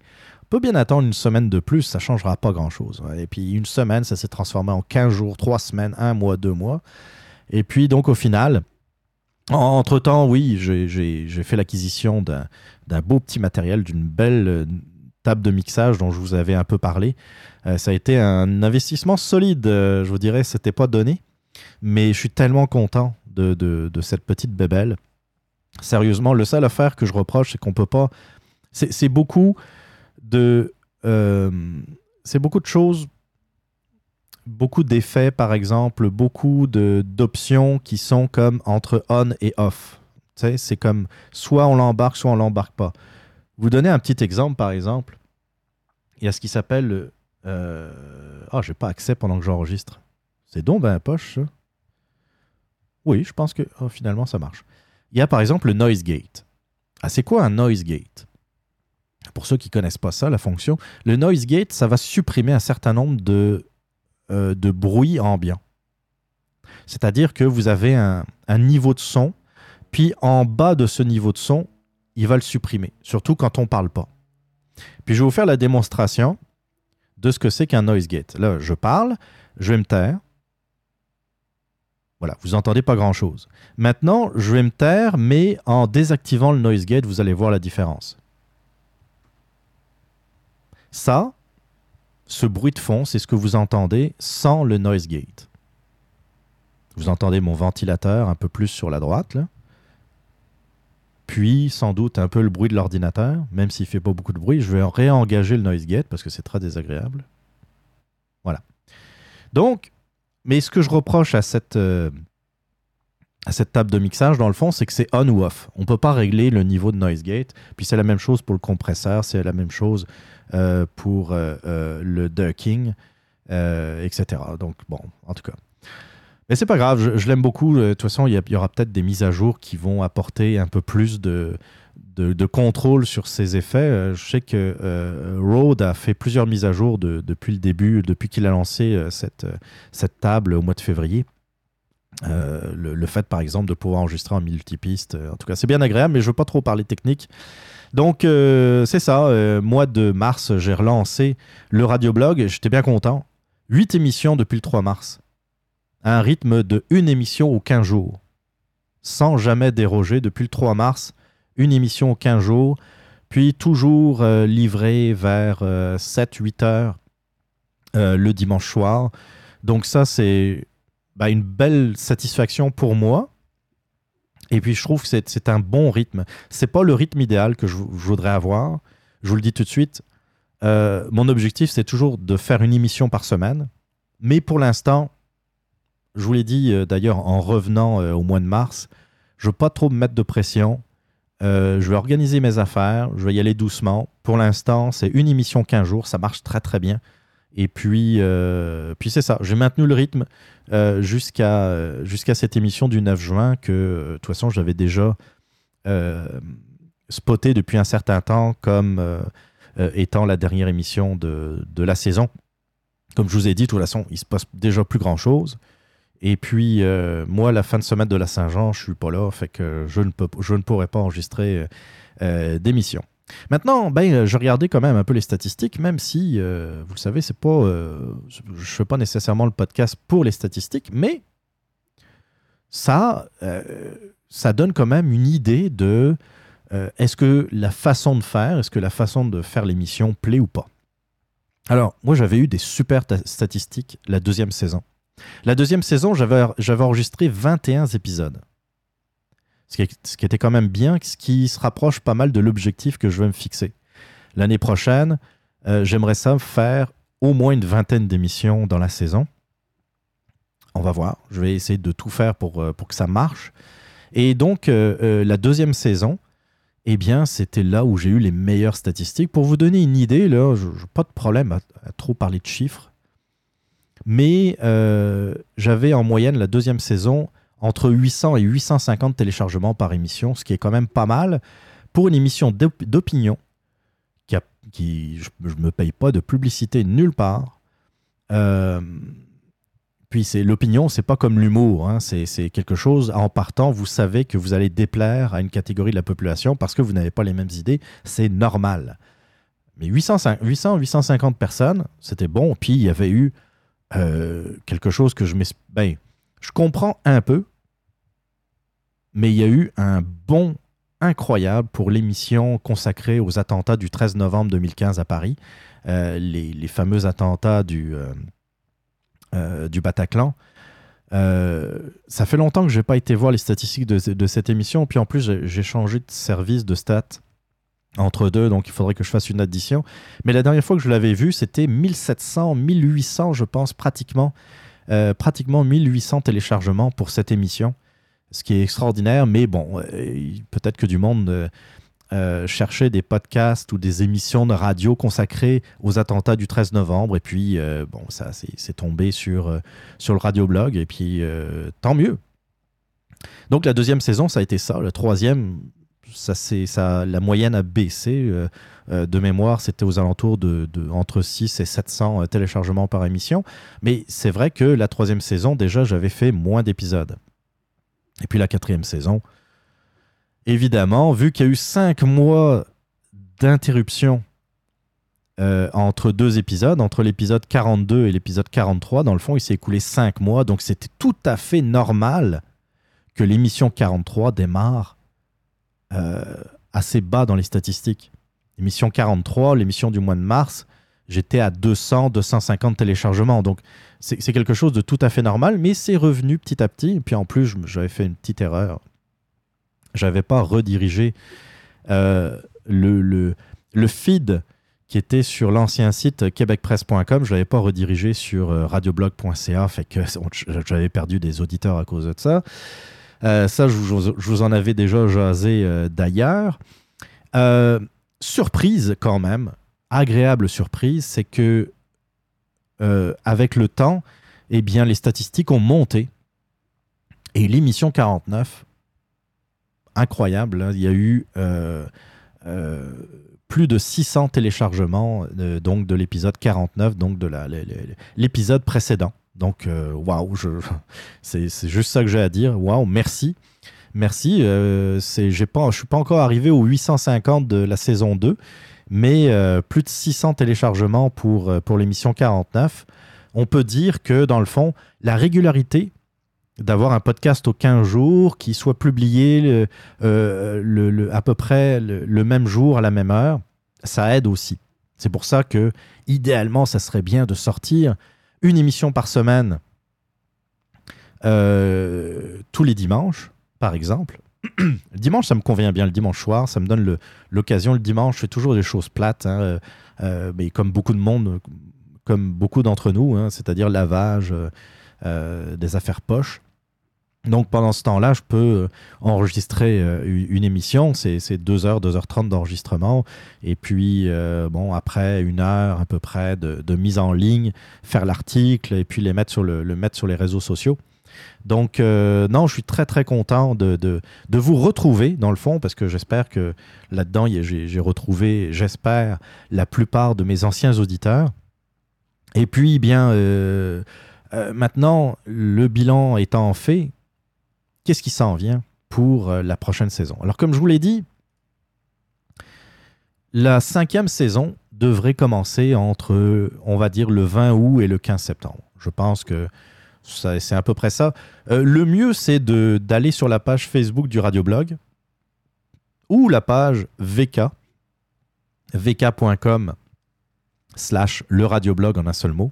on peut bien attendre une semaine de plus, ça changera pas grand-chose. Et puis, une semaine, ça s'est transformé en 15 jours, 3 semaines, 1 mois, 2 mois. Et puis, donc, au final, en- entre-temps, oui, j'ai- fait l'acquisition d'un beau petit matériel, d'une belle euh, table de mixage dont je vous avais un peu parlé. Euh, ça a été un investissement solide, euh, je vous dirais, c'était pas donné. Mais je suis tellement content de, cette petite bébelle. Sérieusement, le seul affaire que je reproche, c'est qu'on peut pas. C'est beaucoup de. c'est beaucoup de choses. Beaucoup d'effets, par exemple, beaucoup d'options qui sont comme entre on et off. C'est comme soit on l'embarque, soit on l'embarque pas. Vous donnez un petit exemple, par exemple. Il y a ce qui s'appelle. euh, Ah, j'ai pas accès pendant que j'enregistre. C'est donc ben poche, ça? Oui, je pense que oh, finalement ça marche. Il y a par exemple le noise gate. Ah, c'est quoi un noise gate? Pour ceux qui connaissent pas ça, la fonction, le noise gate, ça va supprimer un certain nombre de, euh, de bruits ambiants. C'est-à-dire que vous avez un, un niveau de son, puis en bas de ce niveau de son, il va le supprimer, surtout quand on parle pas. Puis je vais vous faire la démonstration de ce que c'est qu'un noise gate. Là, je parle, je vais me taire. Voilà, vous entendez pas grand-chose. Maintenant, je vais me taire, mais en désactivant le noise gate, vous allez voir la différence. Ça, ce bruit de fond, c'est ce que vous entendez sans le noise gate. Vous entendez mon ventilateur un peu plus sur la droite, là. Puis, sans doute, un peu le bruit de l'ordinateur, même s'il fait pas beaucoup de bruit. Je vais réengager le noise gate parce que c'est très désagréable. Voilà. Donc, mais ce que je reproche à cette, euh, à cette table de mixage, dans le fond, c'est que c'est on ou off. On ne peut pas régler le niveau de noise gate. Puis c'est la même chose pour le compresseur, c'est la même chose euh, pour euh, euh, le ducking, etc. Donc, bon, en tout cas. Mais c'est pas grave, je, l'aime beaucoup. De toute façon, il y, aura peut-être des mises à jour qui vont apporter un peu plus de, contrôle sur ces effets. Je sais que euh, Rode a fait plusieurs mises à jour de- depuis le début, depuis qu'il a lancé cette, table au mois de février. Le, fait, par exemple, de pouvoir enregistrer en multipiste, en tout cas, c'est bien agréable, mais je veux pas trop parler technique. Donc, euh, c'est ça. euh, mois de mars, j'ai relancé le radioblog. J'étais bien content. Huit émissions depuis le 3 mars. À un rythme de une émission aux 15 jours. Sans jamais déroger depuis le 3 mars. Une émission aux 15 jours. Puis toujours euh, livré vers 7-8 heures euh, le dimanche soir. Donc ça, c'est bah, une belle satisfaction pour moi. Et puis je trouve que c'est- un bon rythme. C'est pas le rythme idéal que je, voudrais avoir. Je vous le dis tout de suite. Euh, mon objectif, c'est toujours de faire une émission par semaine. Mais pour l'instant, je vous l'ai dit euh, d'ailleurs en revenant euh, au mois de mars, je ne veux pas trop me mettre de pression. Je vais organiser mes affaires, je vais y aller doucement. Pour l'instant, c'est une émission 15 jours, ça marche très très bien. Et puis, euh, puis c'est ça, j'ai maintenu le rythme euh, jusqu'à jusqu'à cette émission du 9 juin que, euh, de toute façon, j'avais déjà spoté depuis un certain temps comme étant la dernière émission de, de la saison. Comme je vous ai dit, de toute façon, il se passe déjà plus grand-chose. Et puis, moi, la fin de semaine de la Saint-Jean, je suis pas là, fait que je ne, peux, je ne pourrai pas enregistrer d'émission. Maintenant, ben, euh, je regardais quand même un peu les statistiques, même si, euh, vous le savez, c'est pas, euh, je fais pas nécessairement le podcast pour les statistiques, mais ça, ça donne quand même une idée de est-ce que la façon de faire, est-ce que la façon de faire l'émission plaît ou pas. Alors, moi, j'avais eu des super ta- statistiques la deuxième saison. La deuxième saison, j'avais enregistré 21 épisodes. Ce qui, était quand même bien, ce qui se rapproche pas mal de l'objectif que je vais me fixer. L'année prochaine, euh, j'aimerais ça faire au moins une vingtaine d'émissions dans la saison. On va voir. Je vais essayer de tout faire pour, euh, pour que ça marche. Et donc, euh, la deuxième saison, eh bien, c'était là où j'ai eu les meilleures statistiques. Pour vous donner une idée, là, je n'ai pas de problème à, trop parler de chiffres. Mais j'avais en moyenne la deuxième saison entre 800 et 850 téléchargements par émission, ce qui est quand même pas mal pour une émission d'op- d'opinion qui, qui je ne me paye pas de publicité nulle part. Euh, puis c'est l'opinion, c'est pas comme l'humour, hein, c'est quelque chose en partant, vous savez que vous allez déplaire à une catégorie de la population parce que vous n'avez pas les mêmes idées, c'est normal. Mais 800, 800 850 personnes, c'était bon. Puis il y avait eu euh, quelque chose que je. Ben, je comprends un peu, mais il y a eu un bond incroyable pour l'émission consacrée aux attentats du 13 novembre 2015 à Paris, euh, les, fameux attentats du, euh, euh, du Bataclan. Ça fait longtemps que je n'ai pas été voir les statistiques de, cette émission, puis en plus j'ai j'ai changé de service de stats entre deux, donc il faudrait que je fasse une addition. Mais la dernière fois que je l'avais vu, c'était 1700, 1800, je pense, pratiquement, euh, pratiquement 1800 téléchargements pour cette émission, ce qui est extraordinaire. Mais bon, euh, peut-être que du monde euh, euh, cherchait des podcasts ou des émissions de radio consacrées aux attentats du 13 novembre. Et puis, bon, ça, c'est tombé sur, sur le radioblog. Et puis, tant mieux. Donc, la deuxième saison, ça a été ça. Le troisième, ça, ça, la moyenne a baissé. de mémoire, c'était aux alentours de, de entre 6 et 700 euh, téléchargements par émission. Mais c'est vrai que la troisième saison, déjà, j'avais fait moins d'épisodes. Et puis la quatrième saison, évidemment, vu qu'il y a eu cinq mois d'interruption euh, entre deux épisodes, entre l'épisode 42 et l'épisode 43, dans le fond, il s'est écoulé cinq mois. Donc c'était tout à fait normal que l'émission 43 démarre euh, assez bas dans les statistiques. L'émission 43, l'émission du mois de mars, j'étais à 200, 250 téléchargements. Donc, c'est quelque chose de tout à fait normal, mais c'est revenu petit à petit. Et puis, en plus, j'avais fait une petite erreur. J'avais pas redirigé euh, le, feed qui était sur l'ancien site québecpresse.com. Je l'avais pas redirigé sur euh, radioblog.ca. Fait que j'avais perdu des auditeurs à cause de ça. Euh, ça, je vous, en avais déjà jasé d'ailleurs. Surprise quand même, agréable surprise, c'est que euh, avec le temps, eh bien, les statistiques ont monté. Et l'émission 49, incroyable, hein, il y a eu euh, euh, plus de 600 téléchargements donc de l'épisode 49, donc de l'épisode précédent. Donc, waouh, je- c'est juste ça que j'ai à dire. Waouh, merci. Merci. Je ne suis pas encore arrivé aux 850 de la saison 2, mais euh, plus de 600 téléchargements pour, euh, pour l'émission 49. On peut dire que, dans le fond, la régularité d'avoir un podcast aux 15 jours qui soit publié euh, à peu près le, même jour, à la même heure, ça aide aussi. C'est pour ça que, idéalement, ça serait bien de sortir une émission par semaine tous les dimanches, par exemple. Le dimanche, ça me convient bien. Le dimanche soir, ça me donne l'occasion. Le dimanche, je fais toujours des choses plates, hein, euh, euh, mais comme beaucoup de monde, comme beaucoup d'entre nous, hein, c'est-à-dire lavage, euh, des affaires poches. Donc pendant ce temps-là, je peux enregistrer une émission. C'est c'est 2h, 2h30 d'enregistrement. Et puis, bon, après une heure à peu près de, mise en ligne, faire l'article et puis les le mettre sur les réseaux sociaux. Donc, euh, non, je suis très, très content de, de, vous retrouver, dans le fond, parce que j'espère que là-dedans, j'ai retrouvé, j'espère, la plupart de mes anciens auditeurs. Et puis, bien, euh, euh, maintenant, le bilan étant fait, qu'est-ce qui s'en vient pour la prochaine saison? Alors, comme je vous l'ai dit, la cinquième saison devrait commencer entre, on va dire, le 20 août et le 15 septembre. Je pense que c'est à peu près ça. Euh, le mieux, c'est d'aller sur la page Facebook du Radioblog ou la page VK, vk.com slash le radioblog en un seul mot.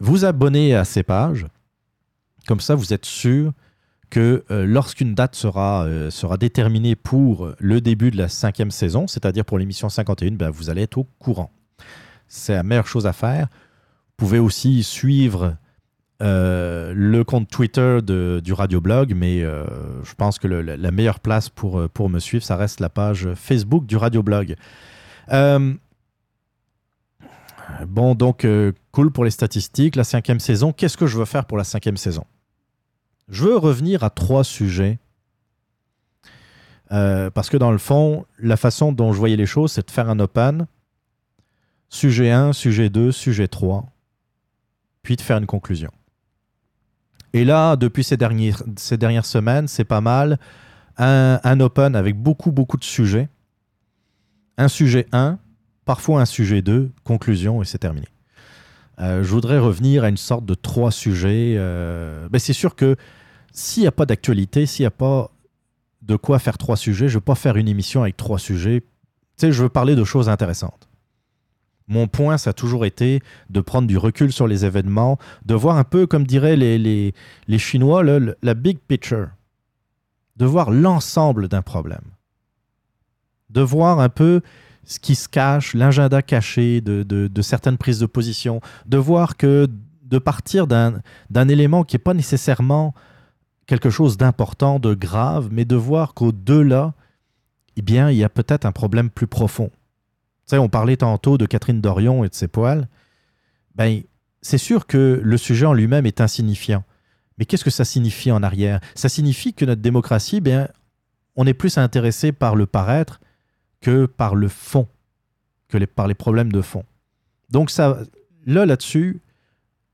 Vous abonnez à ces pages. Comme ça, vous êtes sûr que euh, lorsqu'une date sera, euh, sera déterminée pour le début de la cinquième saison, c'est-à-dire pour l'émission 51, ben, vous allez être au courant. C'est la meilleure chose à faire. Vous pouvez aussi suivre euh, le compte Twitter de- du Radioblog, mais euh, je pense que la meilleure place pour, euh, pour me suivre, ça reste la page Facebook du Radioblog. Euh, bon, donc, cool pour les statistiques. La cinquième saison, qu'est-ce que je veux faire pour la cinquième saison? Je veux revenir à trois sujets. Parce que dans le fond, la façon dont je voyais les choses, c'est de faire un open, sujet 1, sujet 2, sujet 3, puis de faire une conclusion. Et là, depuis ces dernières, ces dernières semaines, c'est pas mal. Un, un open avec beaucoup, beaucoup de sujets. Un sujet 1, parfois un sujet 2, conclusion, et c'est terminé. Euh, je voudrais revenir à une sorte de trois sujets. ben c'est sûr que s'il n'y a pas d'actualité, s'il n'y a pas de quoi faire trois sujets, je ne veux pas faire une émission avec trois sujets. Tu sais, je veux parler de choses intéressantes. Mon point, ça a toujours été de prendre du recul sur les événements, de voir un peu, comme diraient les, les, les Chinois, le- la big picture. De voir l'ensemble d'un problème. De voir un peu ce qui se cache, l'agenda caché de, de- de certaines prises de position. De voir que de partir d'un d'un élément qui n'est pas nécessairement quelque chose d'important, de grave, mais de voir qu'au-delà, eh bien, il y a peut-être un problème plus profond. On parlait tantôt de Catherine Dorion et de ses poils. Ben, c'est sûr que le sujet en lui-même est insignifiant. Mais qu'est-ce que ça signifie en arrière? Ça signifie que notre démocratie, bien, on est plus intéressé par le paraître que par le fond, que par les problèmes de fond. Donc ça, là, là-dessus,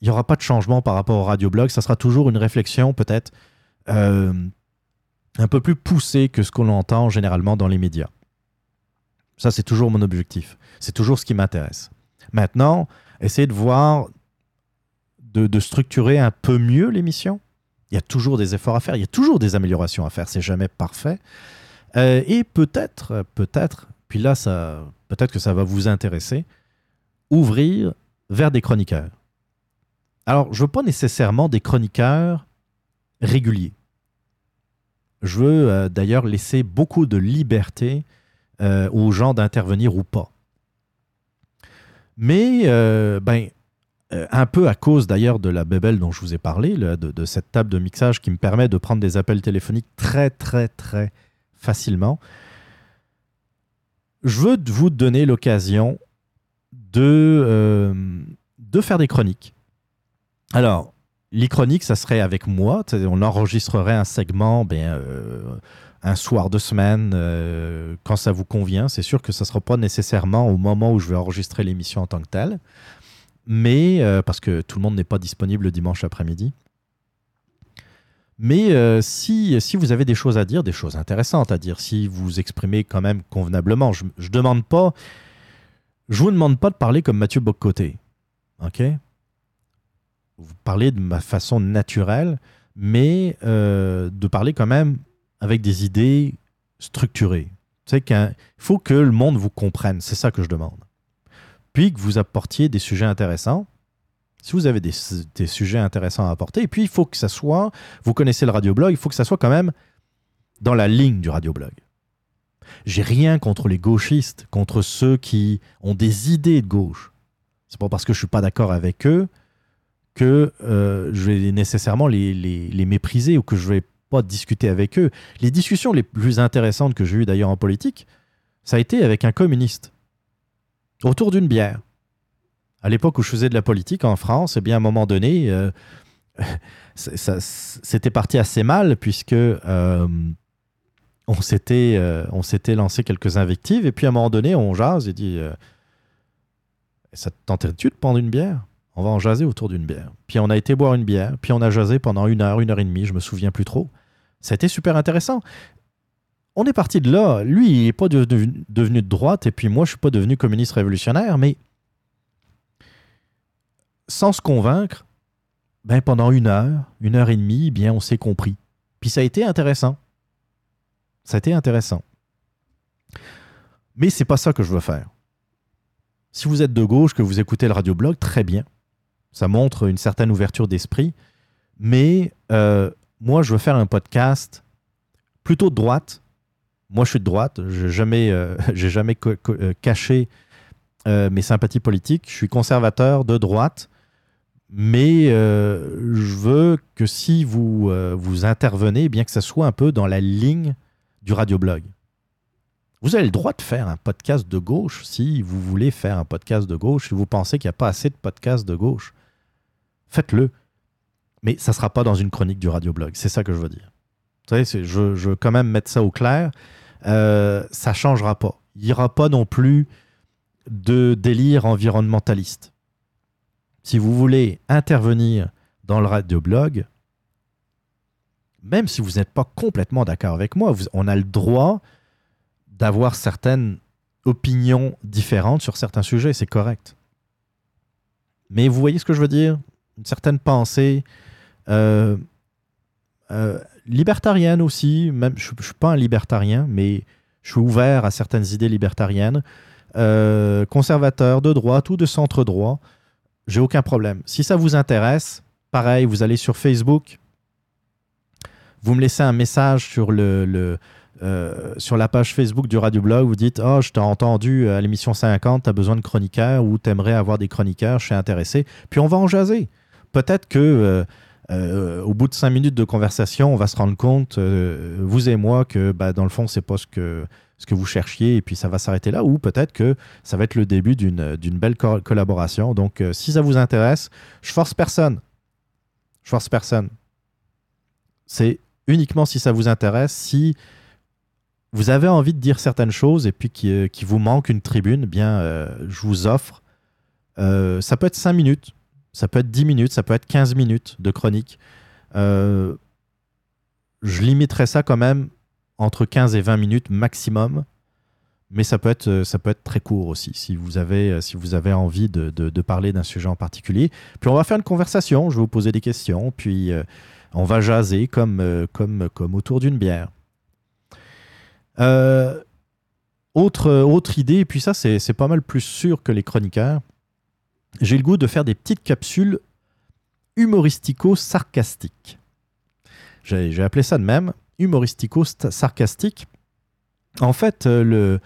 il n'y aura pas de changement par rapport au radioblog. Ça sera toujours une réflexion peut-être euh, un peu plus poussée que ce qu'on entend généralement dans les médias. Ça, c'est toujours mon objectif. C'est toujours ce qui m'intéresse. Maintenant, essayer de voir, de, structurer un peu mieux l'émission. Il y a toujours des efforts à faire, il y a toujours des améliorations à faire, c'est jamais parfait. Euh, et peut-être, peut-être, puis là, ça, peut-être que ça va vous intéresser, ouvrir vers des chroniqueurs. Alors, je veux pas nécessairement des chroniqueurs réguliers. Je veux euh, d'ailleurs laisser beaucoup de liberté euh, aux gens d'intervenir ou pas. Mais, euh, ben, euh, un peu à cause d'ailleurs de la bébelle dont je vous ai parlé, de, cette table de mixage qui me permet de prendre des appels téléphoniques très, très, très facilement, je veux vous donner l'occasion de, euh, de faire des chroniques. Alors, les chroniques, ça serait avec moi. On enregistrerait un segment ben, un soir de semaine euh, quand ça vous convient. C'est sûr que ça ne sera pas nécessairement au moment où je vais enregistrer l'émission en tant que telle. Mais, euh, parce que tout le monde n'est pas disponible le dimanche après-midi. Mais euh, si, si vous avez des choses à dire, des choses intéressantes à dire, si vous exprimez quand même convenablement, je ne demande pas, je vous demande pas de parler comme Mathieu Boccoté. OK? Vous parlez de ma façon naturelle, mais de parler quand même avec des idées structurées. Tu sais qu'il faut que le monde vous comprenne. C'est ça que je demande. Puis que vous apportiez des sujets intéressants. Si vous avez des, sujets intéressants à apporter, et puis il faut que ça soit, vous connaissez le radioblog, il faut que ça soit quand même dans la ligne du radioblog. J'ai rien contre les gauchistes, contre ceux qui ont des idées de gauche. C'est pas parce que je suis pas d'accord avec eux que euh, je vais nécessairement les- les mépriser ou que je vais pas discuter avec eux. Les discussions les plus intéressantes que j'ai eues d'ailleurs en politique, ça a été avec un communiste, autour d'une bière. À l'époque où je faisais de la politique en France, eh bien, à un moment donné, euh, c'était parti assez mal puisque euh, on s'était euh, on s'était lancé quelques invectives et puis à un moment donné, on jase et dit euh, Ça te tenterait-tu de prendre une bière? On va en jaser autour d'une bière. Puis on a été boire une bière, puis on a jasé pendant une heure, une heure et demie, je me souviens plus trop. Été super intéressant. On est parti de là. Lui, il n'est pas devenu, de droite, et puis moi, je suis pas devenu communiste révolutionnaire, mais sans se convaincre, ben pendant une heure, une heure et demie, bien on s'est compris. Puis ça a été intéressant. Ça a été intéressant. Mais c'est pas ça que je veux faire. Si vous êtes de gauche, que vous écoutez le radioblog, très bien. Ça montre une certaine ouverture d'esprit. Mais euh, moi, je veux faire un podcast plutôt de droite. Moi, je suis de droite. Je n'ai jamais, euh, euh, caché euh, mes sympathies politiques. Je suis conservateur de droite. Mais je veux que si vous, vous intervenez, bien que ça soit un peu dans la ligne du radioblog. Vous avez le droit de faire un podcast de gauche si vous voulez faire un podcast de gauche, si vous pensez qu'il n'y a pas assez de podcasts de gauche. Faites-le. Mais ça sera pas dans une chronique du radioblog. C'est ça que je veux dire. Vous savez, je, je veux quand même mettre ça au clair. Euh, ça changera pas. Il n'y aura pas non plus de délire environnementaliste. Si vous voulez intervenir dans le radioblog, même si vous n'êtes pas complètement d'accord avec moi, vous- on a le droit d'avoir certaines opinions différentes sur certains sujets, c'est correct. Mais vous voyez ce que je veux dire? Une certaine pensée euh, euh, libertarienne aussi, même je ne suis pas un libertarien, mais je suis ouvert à certaines idées libertariennes, euh, conservateur, de droite ou de centre droit, j'ai aucun problème. Si ça vous intéresse, pareil, vous allez sur Facebook, vous me laissez un message sur, le, euh, sur la page Facebook du Radioblog, vous dites Oh, je t'ai entendu à l'émission 50, tu as besoin de chroniqueurs ou tu aimerais avoir des chroniqueurs, je suis intéressé. Puis on va en jaser. Peut-être que euh, au bout de cinq minutes de conversation, on va se rendre compte, euh, vous et moi, que bah, dans le fond, c'est pas ce que, ce que vous cherchiez et puis ça va s'arrêter là. Ou peut-être que ça va être le début d'une belle co- collaboration. Donc, euh, si ça vous intéresse, je force personne. Je force personne. C'est uniquement si ça vous intéresse, si vous avez envie de dire certaines choses et puis qu'il qu'il vous manque une tribune, eh bien, je vous offre. ça peut être 5 minutes, ça peut être 10 minutes, ça peut être 15 minutes de chronique. Euh, je limiterai ça quand même entre 15 et 20 minutes maximum. Mais ça peut être, euh, ça peut être très court aussi, si vous avez, euh, si vous avez envie de, de- parler d'un sujet en particulier. Puis on va faire une conversation, je vais vous poser des questions, puis on va jaser comme, comme, comme autour d'une bière. Autre, autre idée, et puis ça c'est pas mal plus sûr que les chroniqueurs, j'ai le goût de faire des petites capsules humoristico-sarcastiques. J'ai appelé ça de même, humoristico-sarcastique. En fait, euh,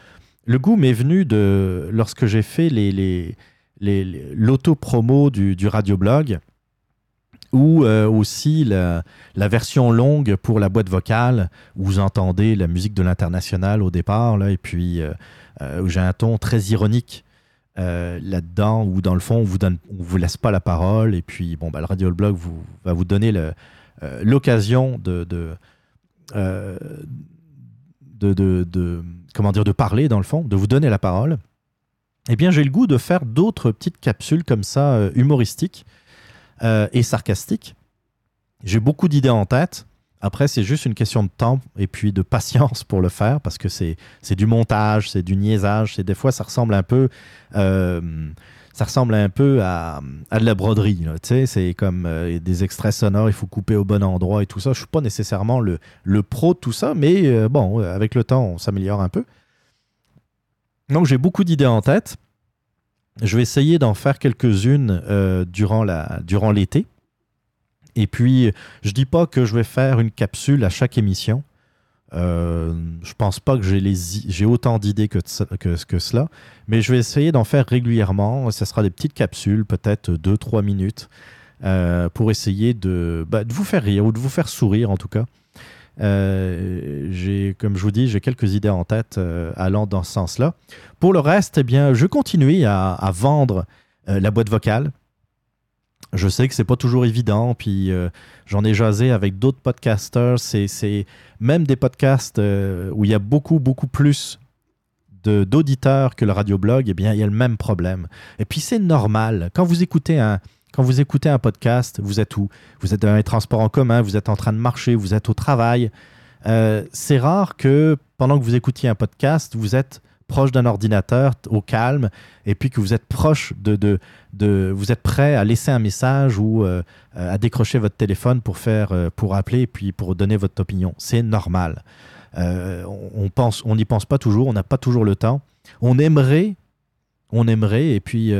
le, goût m'est venu de lorsque j'ai fait les, l'auto-promo du, du radioblog ou euh, aussi la, version longue pour la boîte vocale où vous entendez la musique de l'international au départ là, et puis euh, où j'ai un ton très ironique euh, là-dedans où dans le fond on vous donne on vous laisse pas la parole et puis bon bah, le radioblog vous, va vous donner euh, l'occasion de, euh, de, de- de- comment dire de parler dans le fond de vous donner la parole. Eh bien j'ai le goût de faire d'autres petites capsules comme ça humoristiques et sarcastiques. J'ai beaucoup d'idées en tête après c'est juste une question de temps et puis de patience pour le faire parce que c'est du montage c'est du niaisage c'est des fois ça ressemble un peu euh, ça ressemble un peu à, à de la broderie. c'est comme euh, des extraits sonores, il faut couper au bon endroit et tout ça. Je suis pas nécessairement le, le pro de tout ça, mais euh, bon, avec le temps, on s'améliore un peu. Donc j'ai beaucoup d'idées en tête. Je vais essayer d'en faire quelques-unes durant l'été. Et puis, je dis pas que je vais faire une capsule à chaque émission. Euh, je pense pas que j'ai autant d'idées que, que, cela, mais je vais essayer d'en faire régulièrement. Ce sera des petites capsules, peut-être 2-3 minutes, euh, pour essayer de, bah, de vous faire rire ou de vous faire sourire en tout cas. Euh, comme je vous dis, j'ai quelques idées en tête euh, allant dans ce sens-là. Pour le reste, eh bien, je continue à, vendre la boîte vocale. Je sais que c'est pas toujours évident, puis euh, j'en ai jasé avec d'autres podcasters. C'est, même des podcasts euh, où il y a beaucoup, beaucoup plus d'auditeurs que le radioblog, eh bien, il y a le même problème. Et puis, c'est normal. Quand vous écoutez un, quand vous écoutez un podcast, vous êtes où? Vous êtes dans les transports en commun, vous êtes en train de marcher, vous êtes au travail. Euh, c'est rare que pendant que vous écoutiez un podcast, vous êtes proche d'un ordinateur au calme et puis que vous êtes proche de, de, de vous êtes prêt à laisser un message ou euh, à décrocher votre téléphone pour faire euh, pour appeler et puis pour donner votre opinion. C'est normal. Euh, on, pense, on n'y pense pas toujours, on n'a pas toujours le temps. On aimerait, on aimerait, et puis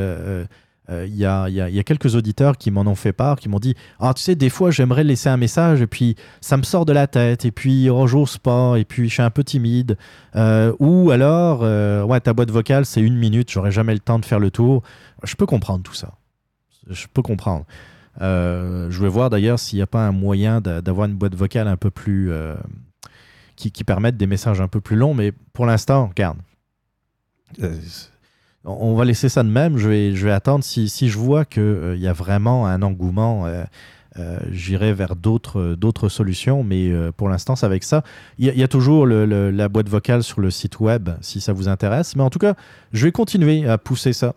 euh, il y, a, quelques auditeurs qui m'en ont fait part, qui m'ont dit Ah, tu sais, des fois j'aimerais laisser un message, et puis ça me sort de la tête, et puis oh, j'ose pas, et puis je suis un peu timide. Euh, ou alors, euh, ouais, ta boîte vocale c'est une minute, j'aurai jamais le temps de faire le tour. Je peux comprendre tout ça. Je peux comprendre. Je vais voir d'ailleurs s'il n'y a pas un moyen d'a- d'avoir une boîte vocale un peu plus. qui, qui permette des messages un peu plus longs, mais pour l'instant, regarde. Euh, on va laisser ça de même. Je vais, attendre si, je vois qu'il y a vraiment un engouement euh, euh, j'irai vers d'autres solutions. Mais euh, pour l'instant, c'est avec ça. Il y, a- toujours la boîte vocale sur le site web si ça vous intéresse. Mais en tout cas, je vais continuer à pousser ça.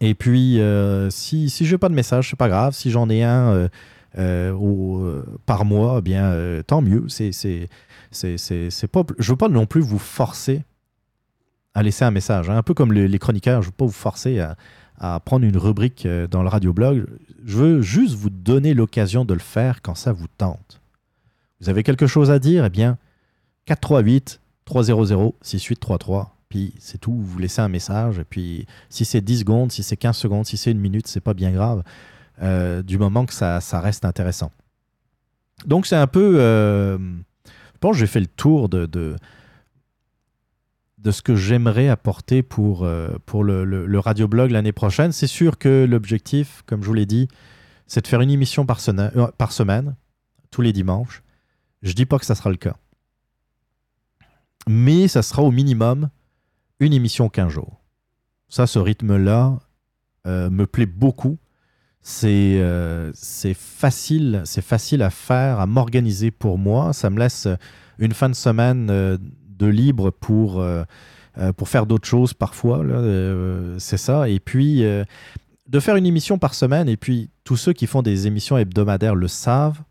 Et puis, euh, si, je n'ai pas de message, c'est pas grave. Si j'en ai un euh, euh, euh, par mois, eh bien, euh, tant mieux. C'est pas, je ne veux pas non plus vous forcer à laisser un message. hein. Un peu comme les, chroniqueurs, je ne veux pas vous forcer à, prendre une rubrique euh, dans le radioblog. Je veux juste vous donner l'occasion de le faire quand ça vous tente. Vous avez quelque chose à dire? Eh bien, 438 300 6833. Puis c'est tout, vous laissez un message. Et puis si c'est 10 secondes, si c'est 15 secondes, si c'est une minute, c'est pas bien grave. euh, du moment que ça, reste intéressant. Donc c'est un peu. euh, je pense que j'ai fait le tour de, de ce que j'aimerais apporter pour, euh, pour le, le, le radioblog l'année prochaine. C'est sûr que l'objectif, comme je vous l'ai dit, c'est de faire une émission par, euh, par semaine, tous les dimanches. Je dis pas que ça sera le cas. Mais ça sera au minimum une émission 15 jours. Ça, ce rythme-là euh, me plaît beaucoup. C'est c'est facile, c'est facile à faire, à m'organiser pour moi. Ça me laisse une fin de semaine de libre pour, euh, euh, pour faire d'autres choses parfois. euh, c'est ça. Et puis, de faire une émission par semaine, et puis tous ceux qui font des émissions hebdomadaires le savent,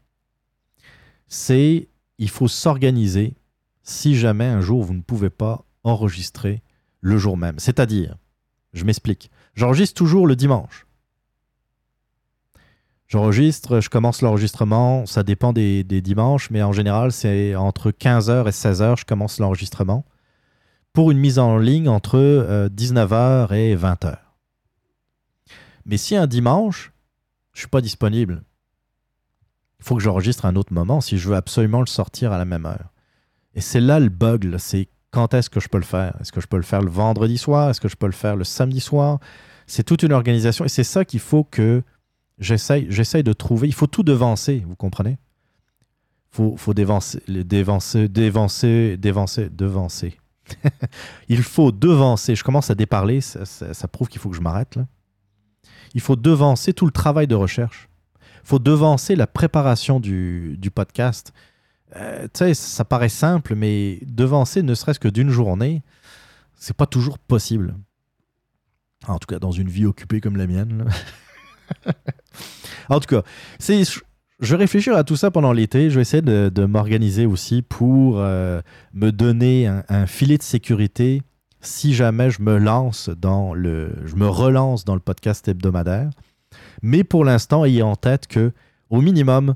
c'est il faut s'organiser si jamais un jour vous ne pouvez pas enregistrer le jour même. C'est-à-dire, je m'explique, j'enregistre toujours le dimanche. J'enregistre, je commence l'enregistrement, ça dépend des, des dimanches, mais en général, c'est entre 15h et 16h, je commence l'enregistrement, pour une mise en ligne entre euh, 19h et 20h. Mais si un dimanche, je ne suis pas disponible, il faut que j'enregistre un autre moment si je veux absolument le sortir à la même heure. Et c'est là le bug, c'est quand est-ce que je peux le faire? Est-ce que je peux le faire le vendredi soir? Est-ce que je peux le faire le samedi soir? C'est toute une organisation et c'est ça qu'il faut que j'essaye, j'essaye de trouver. Il faut tout devancer, vous comprenez? Faut, faut dévancer, dévancer, dévancer, dévancer, devancer. Il faut devancer. Je commence à déparler, ça, ça- ça prouve qu'il faut que je m'arrête là. Il faut devancer tout le travail de recherche. Il faut devancer la préparation du, du podcast. Euh, tu sais, ça paraît simple, mais devancer ne serait-ce que d'une journée, c'est pas toujours possible. En tout cas, dans une vie occupée comme la mienne. en tout cas, je vais réfléchir à tout ça pendant l'été. Je vais essayer de, m'organiser aussi pour euh, me donner un, un filet de sécurité si jamais je me lance dans le, je me relance dans le podcast hebdomadaire. Mais pour l'instant, ayez en tête que au minimum,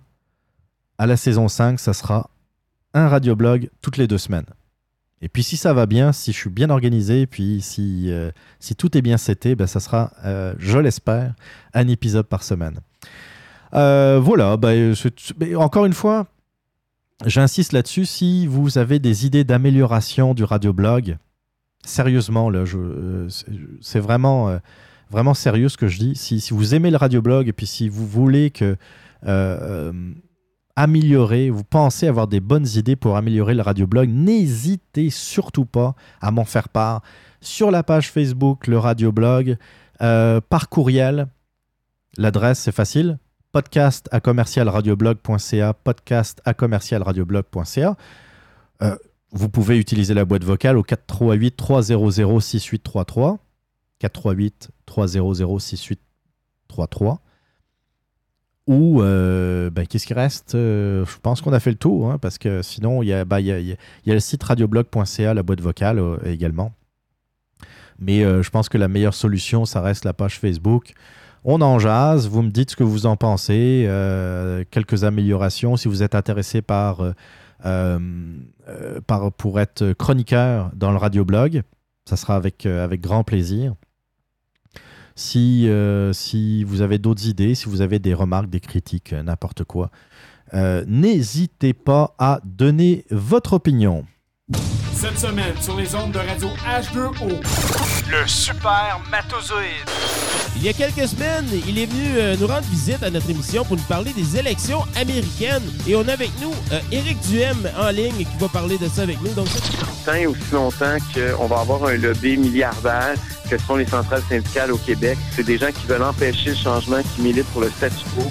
à la saison 5, ça sera un radioblog toutes les deux semaines. Et puis si ça va bien, si je suis bien organisé, puis si, euh, si tout est bien seté, ben, ça sera, euh, je l'espère, un épisode par semaine. Euh, voilà, c'est- mais encore une fois, j'insiste là-dessus, si vous avez des idées d'amélioration du radioblog, sérieusement, là, euh, c'est- vraiment, euh, vraiment sérieux ce que je dis. Si, vous aimez le radioblog et puis si vous voulez que euh, euh, améliorer, vous pensez avoir des bonnes idées pour améliorer le radioblog, n'hésitez surtout pas à m'en faire part sur la page Facebook, le radioblog, euh, par courriel. L'adresse, c'est facile podcast à commercialradioblog.ca, podcast à commercialradioblog.ca. Euh, vous pouvez utiliser la boîte vocale au 438 300 6833. 438 300 6833. Ou, euh, ben, qu'est-ce qui reste? Euh, Je pense qu'on a fait le tour, hein, parce que sinon, il y a, ben, y a- le site radioblog.ca, la boîte vocale euh, également. Mais je pense que la meilleure solution, ça reste la page Facebook. On en jase, vous me dites ce que vous en pensez, euh, quelques améliorations. Si vous êtes intéressé par, euh, euh, par, pour être chroniqueur dans le radioblog, ça sera avec, grand plaisir. Si, si vous avez d'autres idées, si vous avez des remarques, des critiques, n'importe quoi, n'hésitez pas à donner votre opinion. Cette semaine, sur les ondes de radio H2O. Le super matozoïde. Il y a quelques semaines, il est venu euh, nous rendre visite à notre émission pour nous parler des élections américaines. Et on a avec nous euh, Éric Duhem en ligne qui va parler de ça avec nous. Donc, tant et aussi longtemps qu'on va avoir un lobby milliardaire que sont les centrales syndicales au Québec. C'est des gens qui veulent empêcher le changement, qui militent pour le statu quo.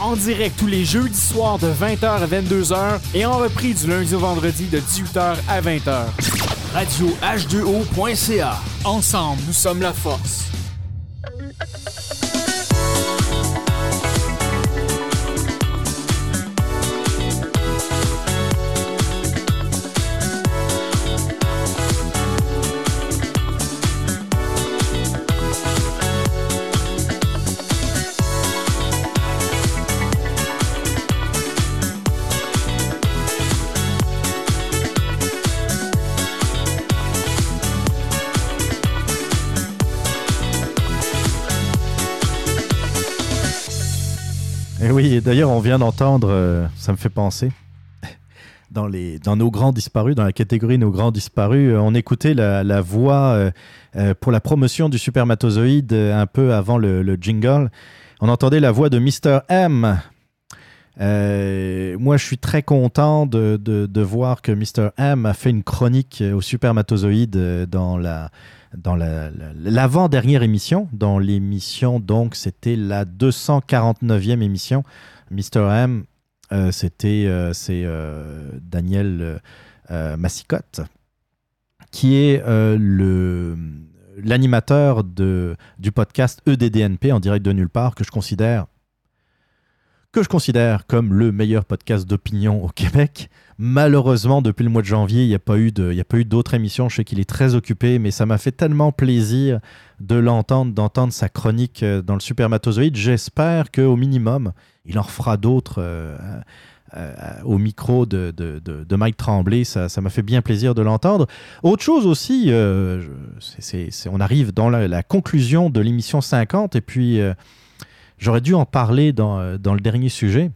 En direct tous les jeudis soirs de 20h à 22h et en repris du lundi au vendredi de 18h à 20h. Radio H2O.ca. Ensemble, nous sommes la force. Oui, et d'ailleurs, on vient d'entendre, euh, ça me fait penser, dans, les, dans nos grands disparus, dans la catégorie nos grands disparus, euh, on écoutait la, la voix euh, pour la promotion du supermatozoïde un peu avant le, le jingle. On entendait la voix de Mr. M. Moi, je suis très content de, de, voir que Mr. M a fait une chronique au supermatozoïde dans la dans la- la- l'avant-dernière émission. Dans l'émission, donc, c'était la 249e émission. Mr. M, euh, c'était euh, c'est euh, Daniel Massicotte, qui est l'animateur du podcast EDDNP en direct de nulle part que je considère que je considère comme le meilleur podcast d'opinion au Québec. Malheureusement, depuis le mois de janvier, il n'y a pas eu d'autres émissions. Je sais qu'il est très occupé, mais ça m'a fait tellement plaisir de l'entendre, d'entendre sa chronique euh, dans le Supermatozoïde. J'espère qu'au minimum, il en refera d'autres euh, euh, au micro de, Mike Tremblay. Ça m'a fait bien plaisir de l'entendre. Autre chose aussi, on arrive dans la, conclusion de l'émission 50 et puis j'aurais dû en parler dans, euh, dans le dernier sujet.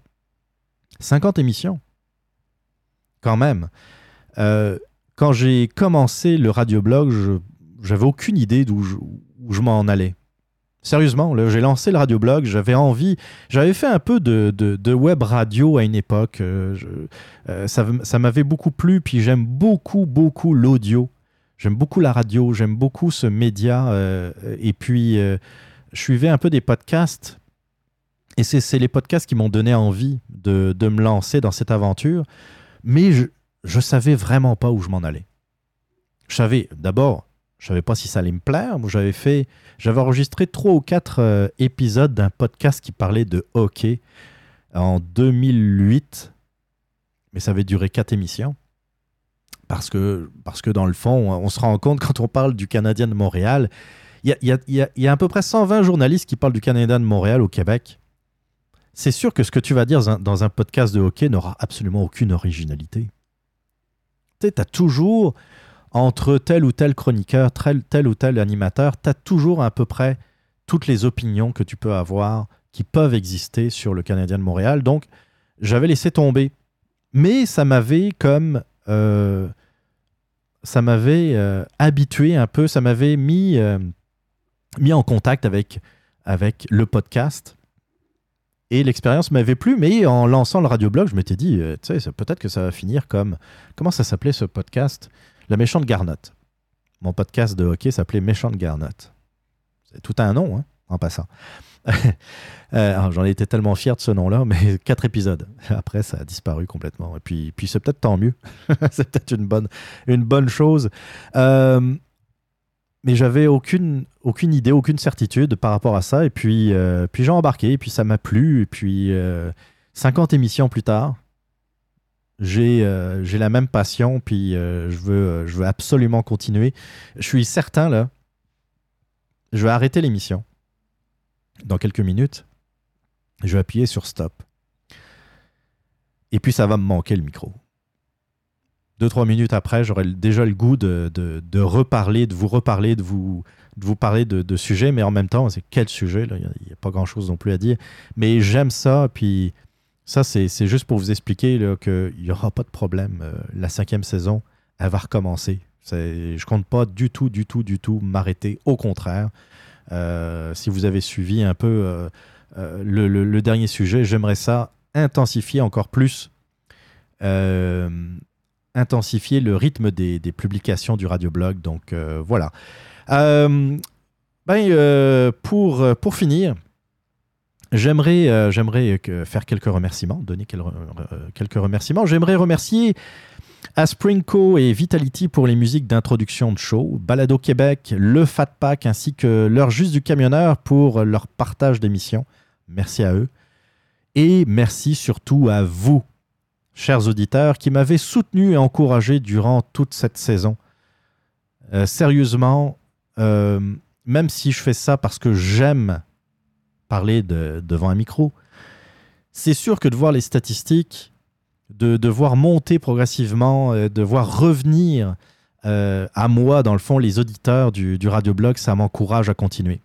50 émissions. Quand même. Euh, quand j'ai commencé le radioblog, j'avais aucune idée d'où je, je m'en allais. Sérieusement, j'ai lancé le radioblog, j'avais envie, j'avais fait un peu de, de- web radio à une époque. euh, ça ça m'avait beaucoup plu, puis j'aime beaucoup, beaucoup l'audio. J'aime beaucoup la radio, j'aime beaucoup ce média. et puis, je suivais un peu des podcasts. Et c'est les podcasts qui m'ont donné envie de, de me lancer dans cette aventure. Mais je ne savais vraiment pas où je m'en allais. Je savais, d'abord, je savais pas si ça allait me plaire. J'avais fait, j'avais enregistré trois ou quatre euh, épisodes d'un podcast qui parlait de hockey en 2008. Mais ça avait duré quatre émissions. Parce que, parce que dans le fond, on se rend compte quand on parle du Canadien de Montréal, il y a, y a- y y a à peu près 120 journalistes qui parlent du Canadien de Montréal au Québec. C'est sûr que ce que tu vas dire dans un, podcast de hockey n'aura absolument aucune originalité. Tu as toujours, entre tel ou tel chroniqueur, tel, tel ou tel animateur, tu as toujours à peu près toutes les opinions que tu peux avoir qui peuvent exister sur le Canadien de Montréal. Donc, j'avais laissé tomber. Mais ça m'avait comme. euh, ça m'avait euh, habitué un peu, ça m'avait mis, euh, mis en contact avec, avec le podcast. Et l'expérience m'avait plu, mais en lançant le radioblog, je m'étais dit, euh, tu sais, peut-être que ça va finir comme. Comment ça s'appelait ce podcast? La méchante Garnotte. Mon podcast de hockey s'appelait Méchante Garnotte. C'est tout un nom, hein, en passant. Euh, J'en étais tellement fier de ce nom-là, mais quatre épisodes. Après, ça a disparu complètement. Et puis, puis c'est peut-être tant mieux. c'est peut-être une bonne, une bonne chose. Euh, mais j'avais aucune, aucune idée, aucune certitude par rapport à ça. Et puis, euh, puis j'ai embarqué, et puis ça m'a plu. Et puis, euh, 50 émissions plus tard, j'ai euh, j'ai la même passion, puis euh, je, veux, euh, je veux absolument continuer. Je suis certain, là, je vais arrêter l'émission dans quelques minutes. Je vais appuyer sur stop. Et puis, ça va me manquer le micro. Deux, trois minutes après, j'aurai déjà le goût de, de- reparler, de vous reparler, de vous, de vous parler de, de sujets, mais en même temps, c'est quel sujet? Il n'y a, pas grand-chose non plus à dire. Mais j'aime ça, puis ça, c'est juste pour vous expliquer qu'il n'y aura pas de problème. Euh, la cinquième saison, elle va recommencer. Je compte pas du tout, du tout, du tout m'arrêter. Au contraire, euh, si vous avez suivi un peu euh, le dernier sujet, j'aimerais ça intensifier encore plus. Intensifier le rythme des, publications du radioblog. Donc euh, voilà. Euh, ben, euh, pour, pour finir, J'aimerais faire quelques remerciements, donner quel- quelques remerciements. J'aimerais remercier Asprinco et Vitality pour les musiques d'introduction de show, Balado Québec, le Fat Pack ainsi que l'heure juste du camionneur pour leur partage d'émissions. Merci à eux. Et merci surtout à vous, chers auditeurs, qui m'avez soutenu et encouragé durant toute cette saison. Euh, sérieusement, euh, même si je fais ça parce que j'aime parler de- devant un micro, c'est sûr que de voir les statistiques, de, voir monter progressivement, euh, de voir revenir à moi, dans le fond, les auditeurs du, du radioblog, ça m'encourage à continuer.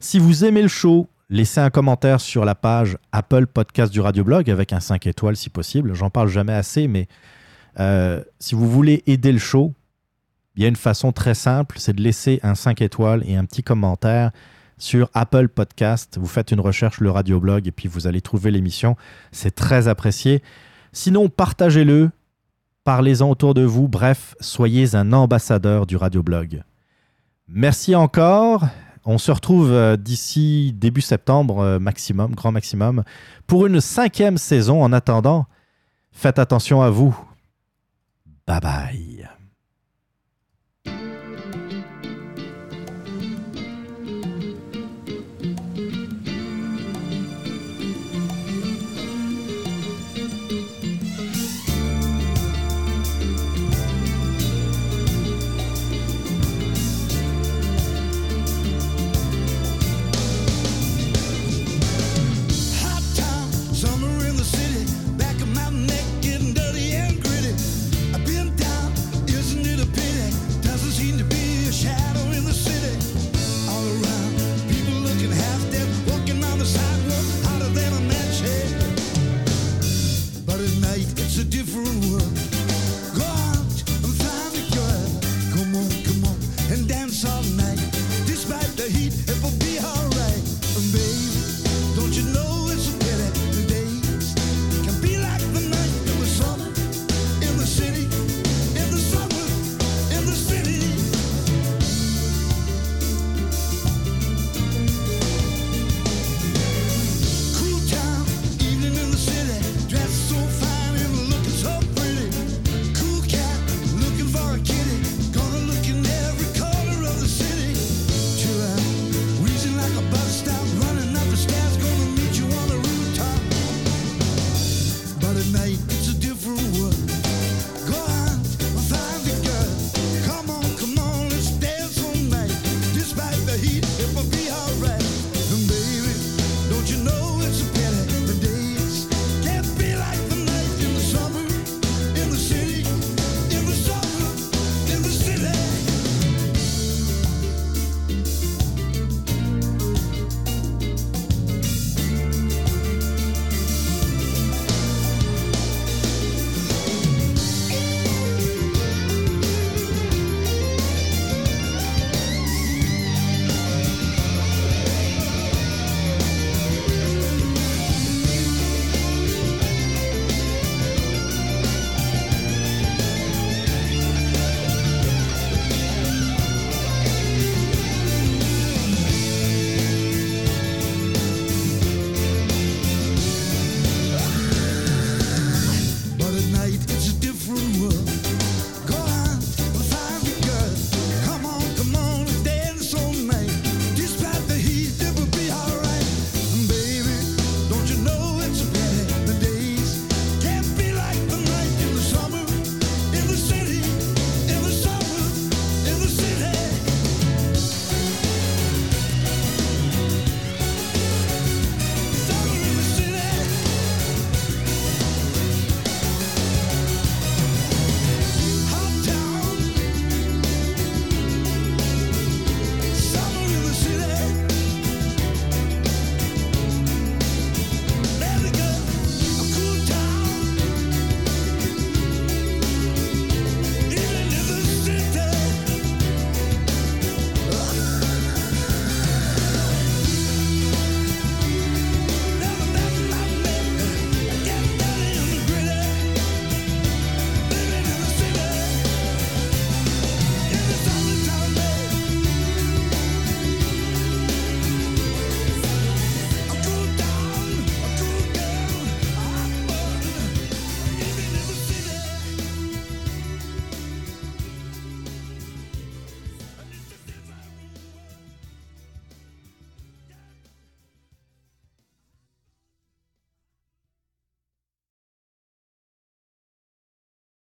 Si vous aimez le show, laissez un commentaire sur la page Apple Podcast du radioblog avec un 5 étoiles si possible. J'en parle jamais assez, mais euh, si vous voulez aider le show, il y a une façon très simple, c'est de laisser un 5 étoiles et un petit commentaire sur Apple Podcast. Vous faites une recherche, le radioblog, et puis vous allez trouver l'émission. C'est très apprécié. Sinon, partagez-le, parlez-en autour de vous. Bref, soyez un ambassadeur du radioblog. Merci encore. On se retrouve euh, d'ici début septembre, euh, maximum, grand maximum, pour une cinquième saison. En attendant, faites attention à vous. Bye bye.